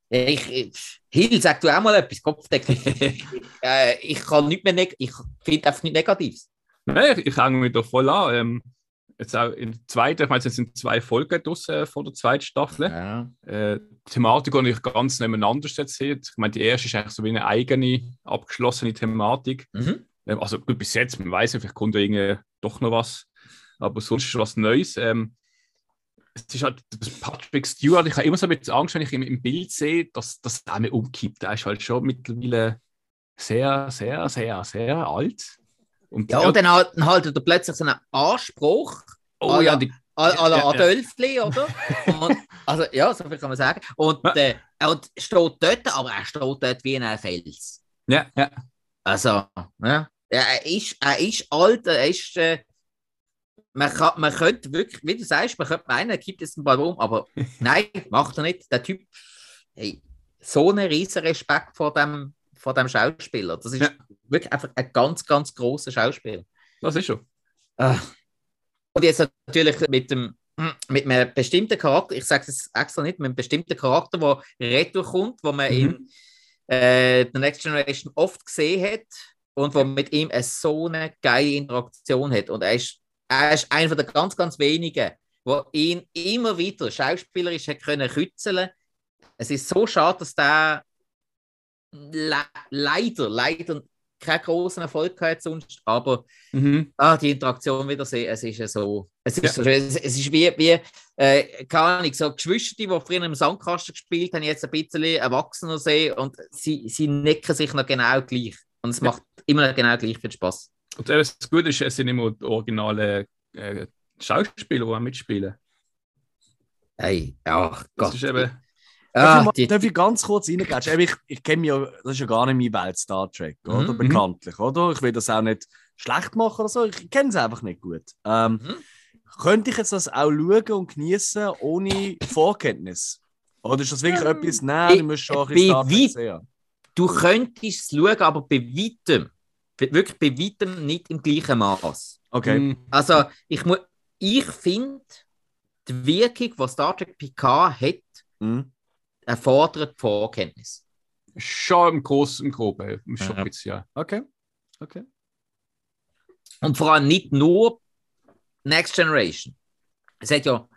Ich, ich, Hill, sag du auch mal etwas, Kopfdeckung. äh, ich kann nicht mehr, neg ich finde einfach nicht Negatives. Nein, ich, ich hänge mich da voll an. Ähm, jetzt auch in der zweiten, ich meine, es sind zwei Folgen draussen von der zweiten Staffel. Ja. Äh, die Thematik, die ich ganz nebeneinander sehe. Ich meine, die erste ist eigentlich so wie eine eigene, abgeschlossene Thematik. Mhm. Ähm, Also gut, bis jetzt, man weiß vielleicht kommt da irgendwie doch noch was. Aber sonst ist was Neues. Ähm, es ist halt das Patrick Stewart, ich habe immer so ein bisschen Angst, wenn ich ihn im Bild sehe, dass dass er mir umkippt. Er ist halt schon mittlerweile sehr, sehr, sehr, sehr alt. Und Ja, und dann halt, dann haltet er plötzlich so einen Anspruch oh ja, ja. die, à à la Ja, ja. Oder? Und, also, ja, so viel kann man sagen. Und, Ja. äh, und steht dort, aber er steht dort wie ein Fels. ja, ja. Also, ja. Er ist, er ist alt, er ist. Äh, man, kann, man könnte wirklich, wie du sagst, man könnte meinen, er gibt es einen Ball um, aber nein, macht er nicht. Der Typ, hey, so einen riesen Respekt vor dem, vor dem Schauspieler. Das ist Ja. wirklich einfach ein ganz, ganz großer Schauspieler. Das ist schon. Ah. Und jetzt natürlich mit dem mit einem bestimmten Charakter, ich sage es extra nicht, mit einem bestimmten Charakter, der retour kommt, wo man Mhm. in äh, The Next Generation oft gesehen hat und wo mit ihm eine so eine geile Interaktion hat. Und er ist, er ist einer der ganz, ganz wenigen, wo ihn immer wieder schauspielerisch hat können kützeln. Es ist so schade, dass der le leider, leider keinen großen Erfolg hat sonst, aber Mhm. Ah, die Interaktion wieder sehen, es ist ja so. Es ist, Ja. so es, es ist wie, wie äh, keine Ahnung, so Geschwister, die früher im Sandkasten gespielt haben, jetzt ein bisschen erwachsener sehen und sie, sie necken sich noch genau gleich. Und es Ja. macht immer genau gleich viel Spaß. Und das Gute ist, es sind immer die originale äh, Schauspieler, die auch mitspielen. Hey, ach Das Gott. ist eben, Darf, Ah, ich, mal, darf ich ganz kurz reingehen? Ich, ich kenne mich ja, das ist ja gar nicht meine Welt, Star Trek, oder? Mhm. Bekanntlich, oder? Ich will das auch nicht schlecht machen oder so. Ich kenne es einfach nicht gut. Ähm, Mhm. Könnte ich jetzt das auch schauen und genießen ohne Vorkenntnis? Oder ist das wirklich Ähm, etwas, nein, du musst schon ein bisschen Star Trek sehen? Du könntest es schauen, aber bei weitem, wirklich bei weitem nicht im gleichen Maß. Okay. Mhm. Also, ich, ich finde, die Wirkung, die Star Trek PK hat, Mhm. erfordert Vorkenntnis. schon im Großen und Groben. Schon Ja. ein bisschen, ja. Okay. Okay. Und vor allem nicht nur Next Generation. Es hat ja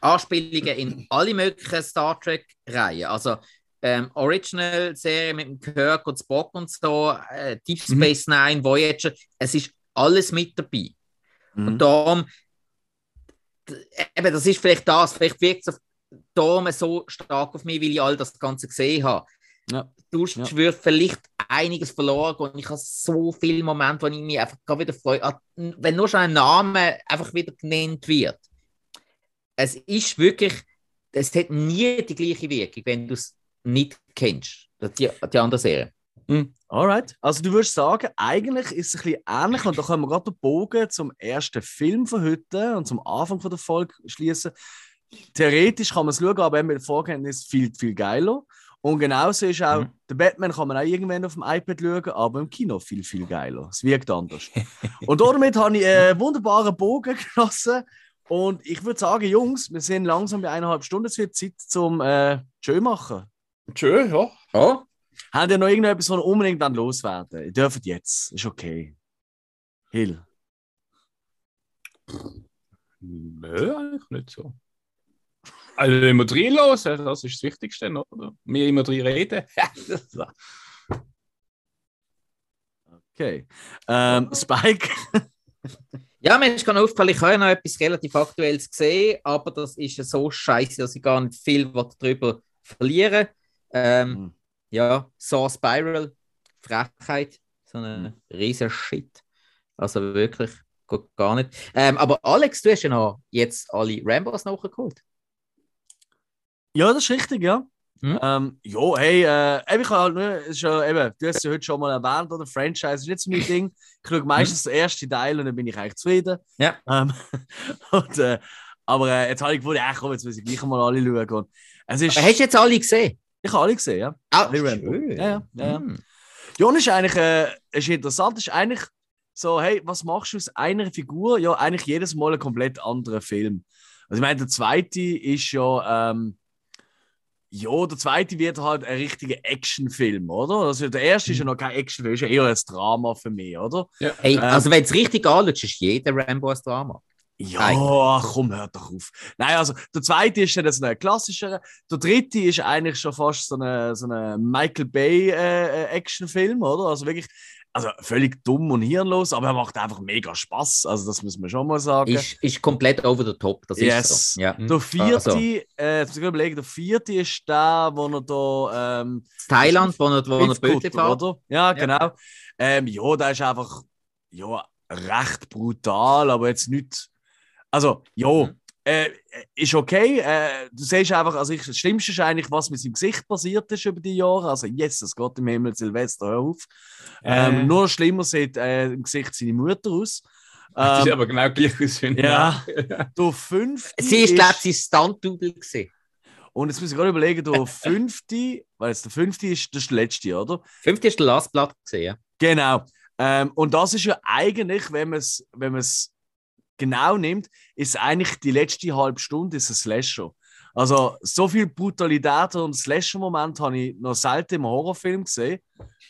Anspielungen in alle möglichen Star Trek-Reihen. Also ähm, Original-Serie mit dem Kirk und Spock und so, äh, Deep Mhm. Space Nine, Voyager, es ist alles mit dabei. Mhm. Und darum, eben, das ist vielleicht das, vielleicht wirkt es darum so stark auf mich, weil ich all das Ganze gesehen habe. Ja. Du Ja. wird vielleicht einiges verloren und ich habe so viele Momente, wo ich mich einfach wieder freue, Ah, wenn nur schon ein Name einfach wieder genannt wird. Es ist wirklich, es hat nie die gleiche Wirkung, wenn du es nicht kennst. Die, die andere Serie. Alright. Also du würdest sagen, eigentlich ist es ein bisschen ähnlich und da können wir gerade den Bogen zum ersten Film von heute und zum Anfang von der Folge schließen. Theoretisch kann man es schauen, aber eben mit Vorkenntnis viel, viel geiler. Und genauso ist auch, Mhm. der Batman kann man auch irgendwann auf dem iPad schauen, aber im Kino viel, viel geiler. Es wirkt anders. und damit habe ich einen wunderbaren Bogen genossen. Und ich würde sagen, Jungs, wir sind langsam bei eineinhalb Stunden. Es wird Zeit zum äh, Tschö machen. Schön, ja. Oh, Habt ihr noch irgendetwas, was ihr unbedingt dann loswerden? Ihr dürft jetzt. Ist okay. Hill. Nö, eigentlich nicht so. Also immer drin los, das ist das Wichtigste, oder? Wir immer drin reden. Okay. Ähm, Spike. Ja, mir ist gerade aufgefallen, ich habe ja noch etwas relativ Aktuelles gesehen, aber das ist ja so scheiße, dass ich gar nicht viel darüber verliere. Ähm, Mhm. ja, Saw Spiral, Frechheit, so ein riesen Shit. Also wirklich, geht gar nicht. Ähm, aber Alex, du hast ja noch jetzt alle Rambos nachgeholt. Ja, das ist richtig, ja. Mhm. Ähm, ja, hey, äh, ich habe halt ist ja, eben, du hast es ja heute schon mal erwähnt, oder? Franchise ist nicht so mein Ding. Ich schaue meistens den ersten Teil und dann bin ich eigentlich zufrieden. Ja. Ähm, und, äh, aber äh, jetzt habe ich gefunden, ach komm, jetzt muss ich gleich mal alle schauen. Und es ist, Hast du jetzt alle gesehen? Ich habe alle gesehen, ja. Ah, schön. Ja, ja, ja, ja. Hm. Ja, und ist eigentlich äh, ist interessant, ist eigentlich so, hey, was machst du aus einer Figur? Ja, eigentlich jedes Mal ein komplett anderer Film. Also ich meine, der zweite ist ja, ähm, ja, der zweite wird halt ein richtiger Actionfilm, oder? Also der erste ist ja noch kein Actionfilm, ist ja eher ein Drama für mich, oder? Hey, Ähm. also wenn es richtig anschaust, ist jeder Rambo ein Drama. Ja, Eigentlich. komm, hör doch auf. Nein, also der zweite ist dann so ein klassischer. Der dritte ist eigentlich schon fast so ein so eine Michael Bay äh, Actionfilm, oder? Also wirklich, also völlig dumm und hirnlos, aber er macht einfach mega Spaß. Also das muss man schon mal sagen. Ist, ist komplett over the top, das Yes. ist so. Ja. der vierte, Also. äh, jetzt muss ich überlegen, der vierte ist der, wo er da ähm, Thailand, wo er, wo er Bötli fährt. oder? Ja, genau. Ähm, ja, der ist einfach ja, recht brutal, aber jetzt nicht. Also, ja, Mhm. äh, ist okay. Äh, du siehst einfach, also ich, das Schlimmste ist eigentlich, was mit seinem Gesicht passiert ist über die Jahre. Also, Jesus Gott im Himmel, Silvester, hör auf. Ähm, Äh. Nur schlimmer sieht äh, im Gesicht seine Mutter aus. Das ist Ähm, aber genau gleich aus ja, der fünfte. Sie ist, glaube ich, sein Stunt-Double. Und jetzt muss ich gerade überlegen, der fünfte, weil jetzt der fünfte ist, das ist der letzte, oder? Fünfte ist der Last Blood gewesen, ja. Genau. Ähm, und das ist ja eigentlich, wenn man es wenn man's genau nimmt, ist eigentlich die letzte halbe Stunde ist ein Slasher. Also so viel Brutalität und Slasher-Moment habe ich noch selten im Horrorfilm gesehen.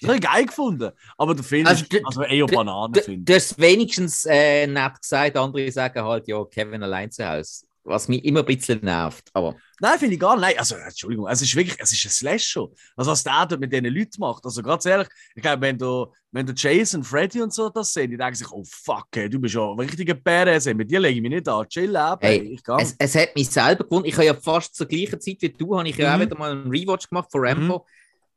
Das habe ich geil gefunden. Aber der Film Also, ist also eher Bananen, Du, hast wenigstens äh, nett gesagt, andere sagen halt, ja, Kevin allein zu Hause. Was mich immer ein bisschen nervt. Aber Nein, finde ich gar nicht. Nein, also Entschuldigung, es ist wirklich, es ist ein Slasher. Also was der dort mit diesen Leuten macht. Also ganz ehrlich, ich glaube, wenn du, wenn du Jason, Freddy und so das sehen, die denken sich, oh fuck, ey, du bist ja ein richtiger Badass, mit dir lege ich mich nicht an, chill ab, Hey, es, es hat mich selber gewundert. Ich habe ja fast zur gleichen Zeit wie du, habe ich ja auch Mhm. wieder mal einen Rewatch gemacht von Rambo.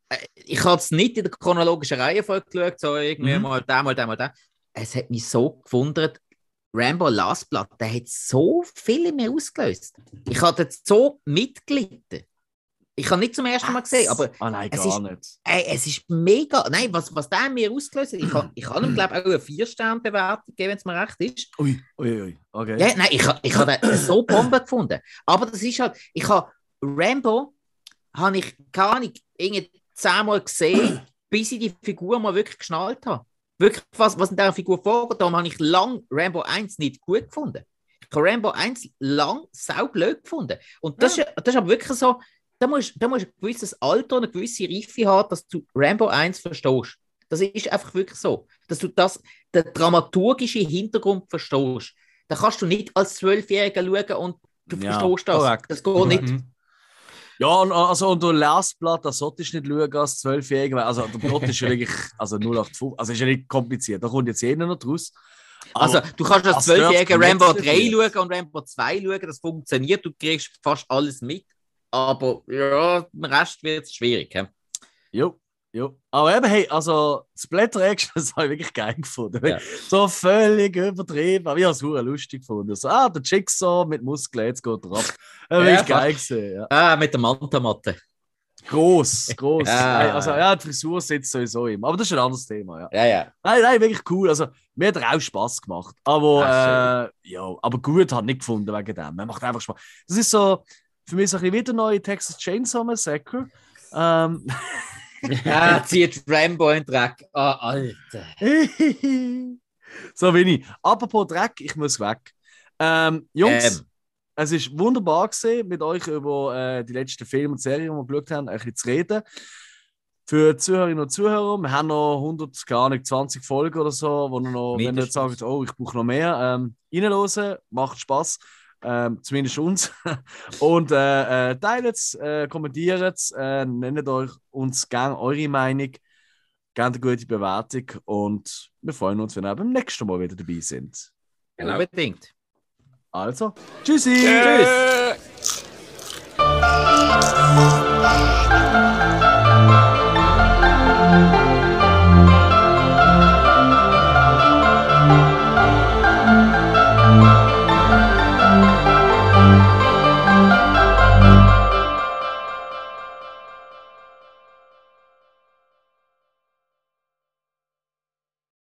Äh, Ich habe es nicht in der chronologischen Reihenfolge geschaut, so irgendwie Mhm. mal da, mal da, mal da. Es hat mich so gewundert. Rambo Last Blood, der hat so viel in mir ausgelöst. Ich habe dort so mitgelitten. Ich habe nicht zum ersten Mal gesehen, aber Ah nein, es ist- nicht. Ey, es ist mega. Nein, was, was der mir ausgelöst hat, ich kann, ich ihm, glaube ich, auch eine 4-Sterne-Bewertung geben, wenn es mir recht ist. Ui, ui, ui, okay. Ja, nein, ich, ich habe den so Bombe gefunden. Aber das ist halt, ich habe Rambo, habe ich keine Ahnung, irgendwie zehnmal gesehen, bis ich die Figur mal wirklich geschnallt habe. Wirklich, was, was in dieser Figur vorgeht, darum habe ich lang Rambo 1 nicht gut gefunden. Ich habe Rambo 1 lang saublöd gefunden. Und das, ist, das ist aber wirklich so, da musst, da musst du ein gewisses Alter und eine gewisse Reife haben, dass du Rambo 1 verstehst. Das ist einfach wirklich so. Dass du das, den dramaturgischen Hintergrund verstehst. Da kannst du nicht als Zwölfjähriger schauen und du Ja, verstehst das. korrekt. Das geht nicht. Mhm. Ja, und, also, und du Lastblatt, das solltest du nicht schauen als Zwölfjähriger, weil also der Plot ist ja wirklich, also 0815, also ist ja nicht kompliziert, da kommt jetzt jeder noch draus. Also, du kannst als Zwölfjähriger Rambo 3 kompliziert. schauen und Rambo 2 schauen, das funktioniert, du kriegst fast alles mit. Aber ja, im Rest wird es schwierig. hä? Jo, jo. Aber eben, hey, also Splatter-Action, das habe ich wirklich geil gefunden. Ja. So völlig übertrieben, aber ich habe es lustig gefunden. So, ah, der Jigsaw mit Muskeln, jetzt geht er ab. Das habe Ja, ich geil gesehen, ja. Ah, mit der Manta-Matte. Groß, groß. Ja. Also, ja, die Frisur sitzt sowieso immer. Aber das ist ein anderes Thema, ja. Ja, ja. Nein, nein, wirklich cool. Also, mir hat er auch Spaß gemacht. Aber, äh, ja, aber gut hat nicht gefunden wegen dem. Er macht einfach Spaß. Das ist so, für mich so ein bisschen wieder neue Texas Chainsaw Massacre. Ähm, Ja, zieht Rambo in Dreck. Ah, Alter. so wenig. Apropos Dreck, ich muss weg. Ähm, Jungs, Ähm. es ist wunderbar gewesen, mit euch über äh, die letzten Filme und Serien, die wir geschaut haben, ein bisschen zu reden. Für Zuhörerinnen und Zuhörer, wir haben noch 100, gar nicht 20 Folgen oder so, wo ihr noch, wenn ihr jetzt Mindestens. sagt, oh, ich brauche noch mehr, ähm, reinhören, macht Spaß. Ähm, zumindest uns. und äh, äh, teilt es, äh, kommentiert es, äh, nennt euch uns gerne eure Meinung, gerne eine gute Bewertung und wir freuen uns, wenn ihr beim nächsten Mal wieder dabei sind. Genau. Unbedingt. Also, tschüssi! Tschüss.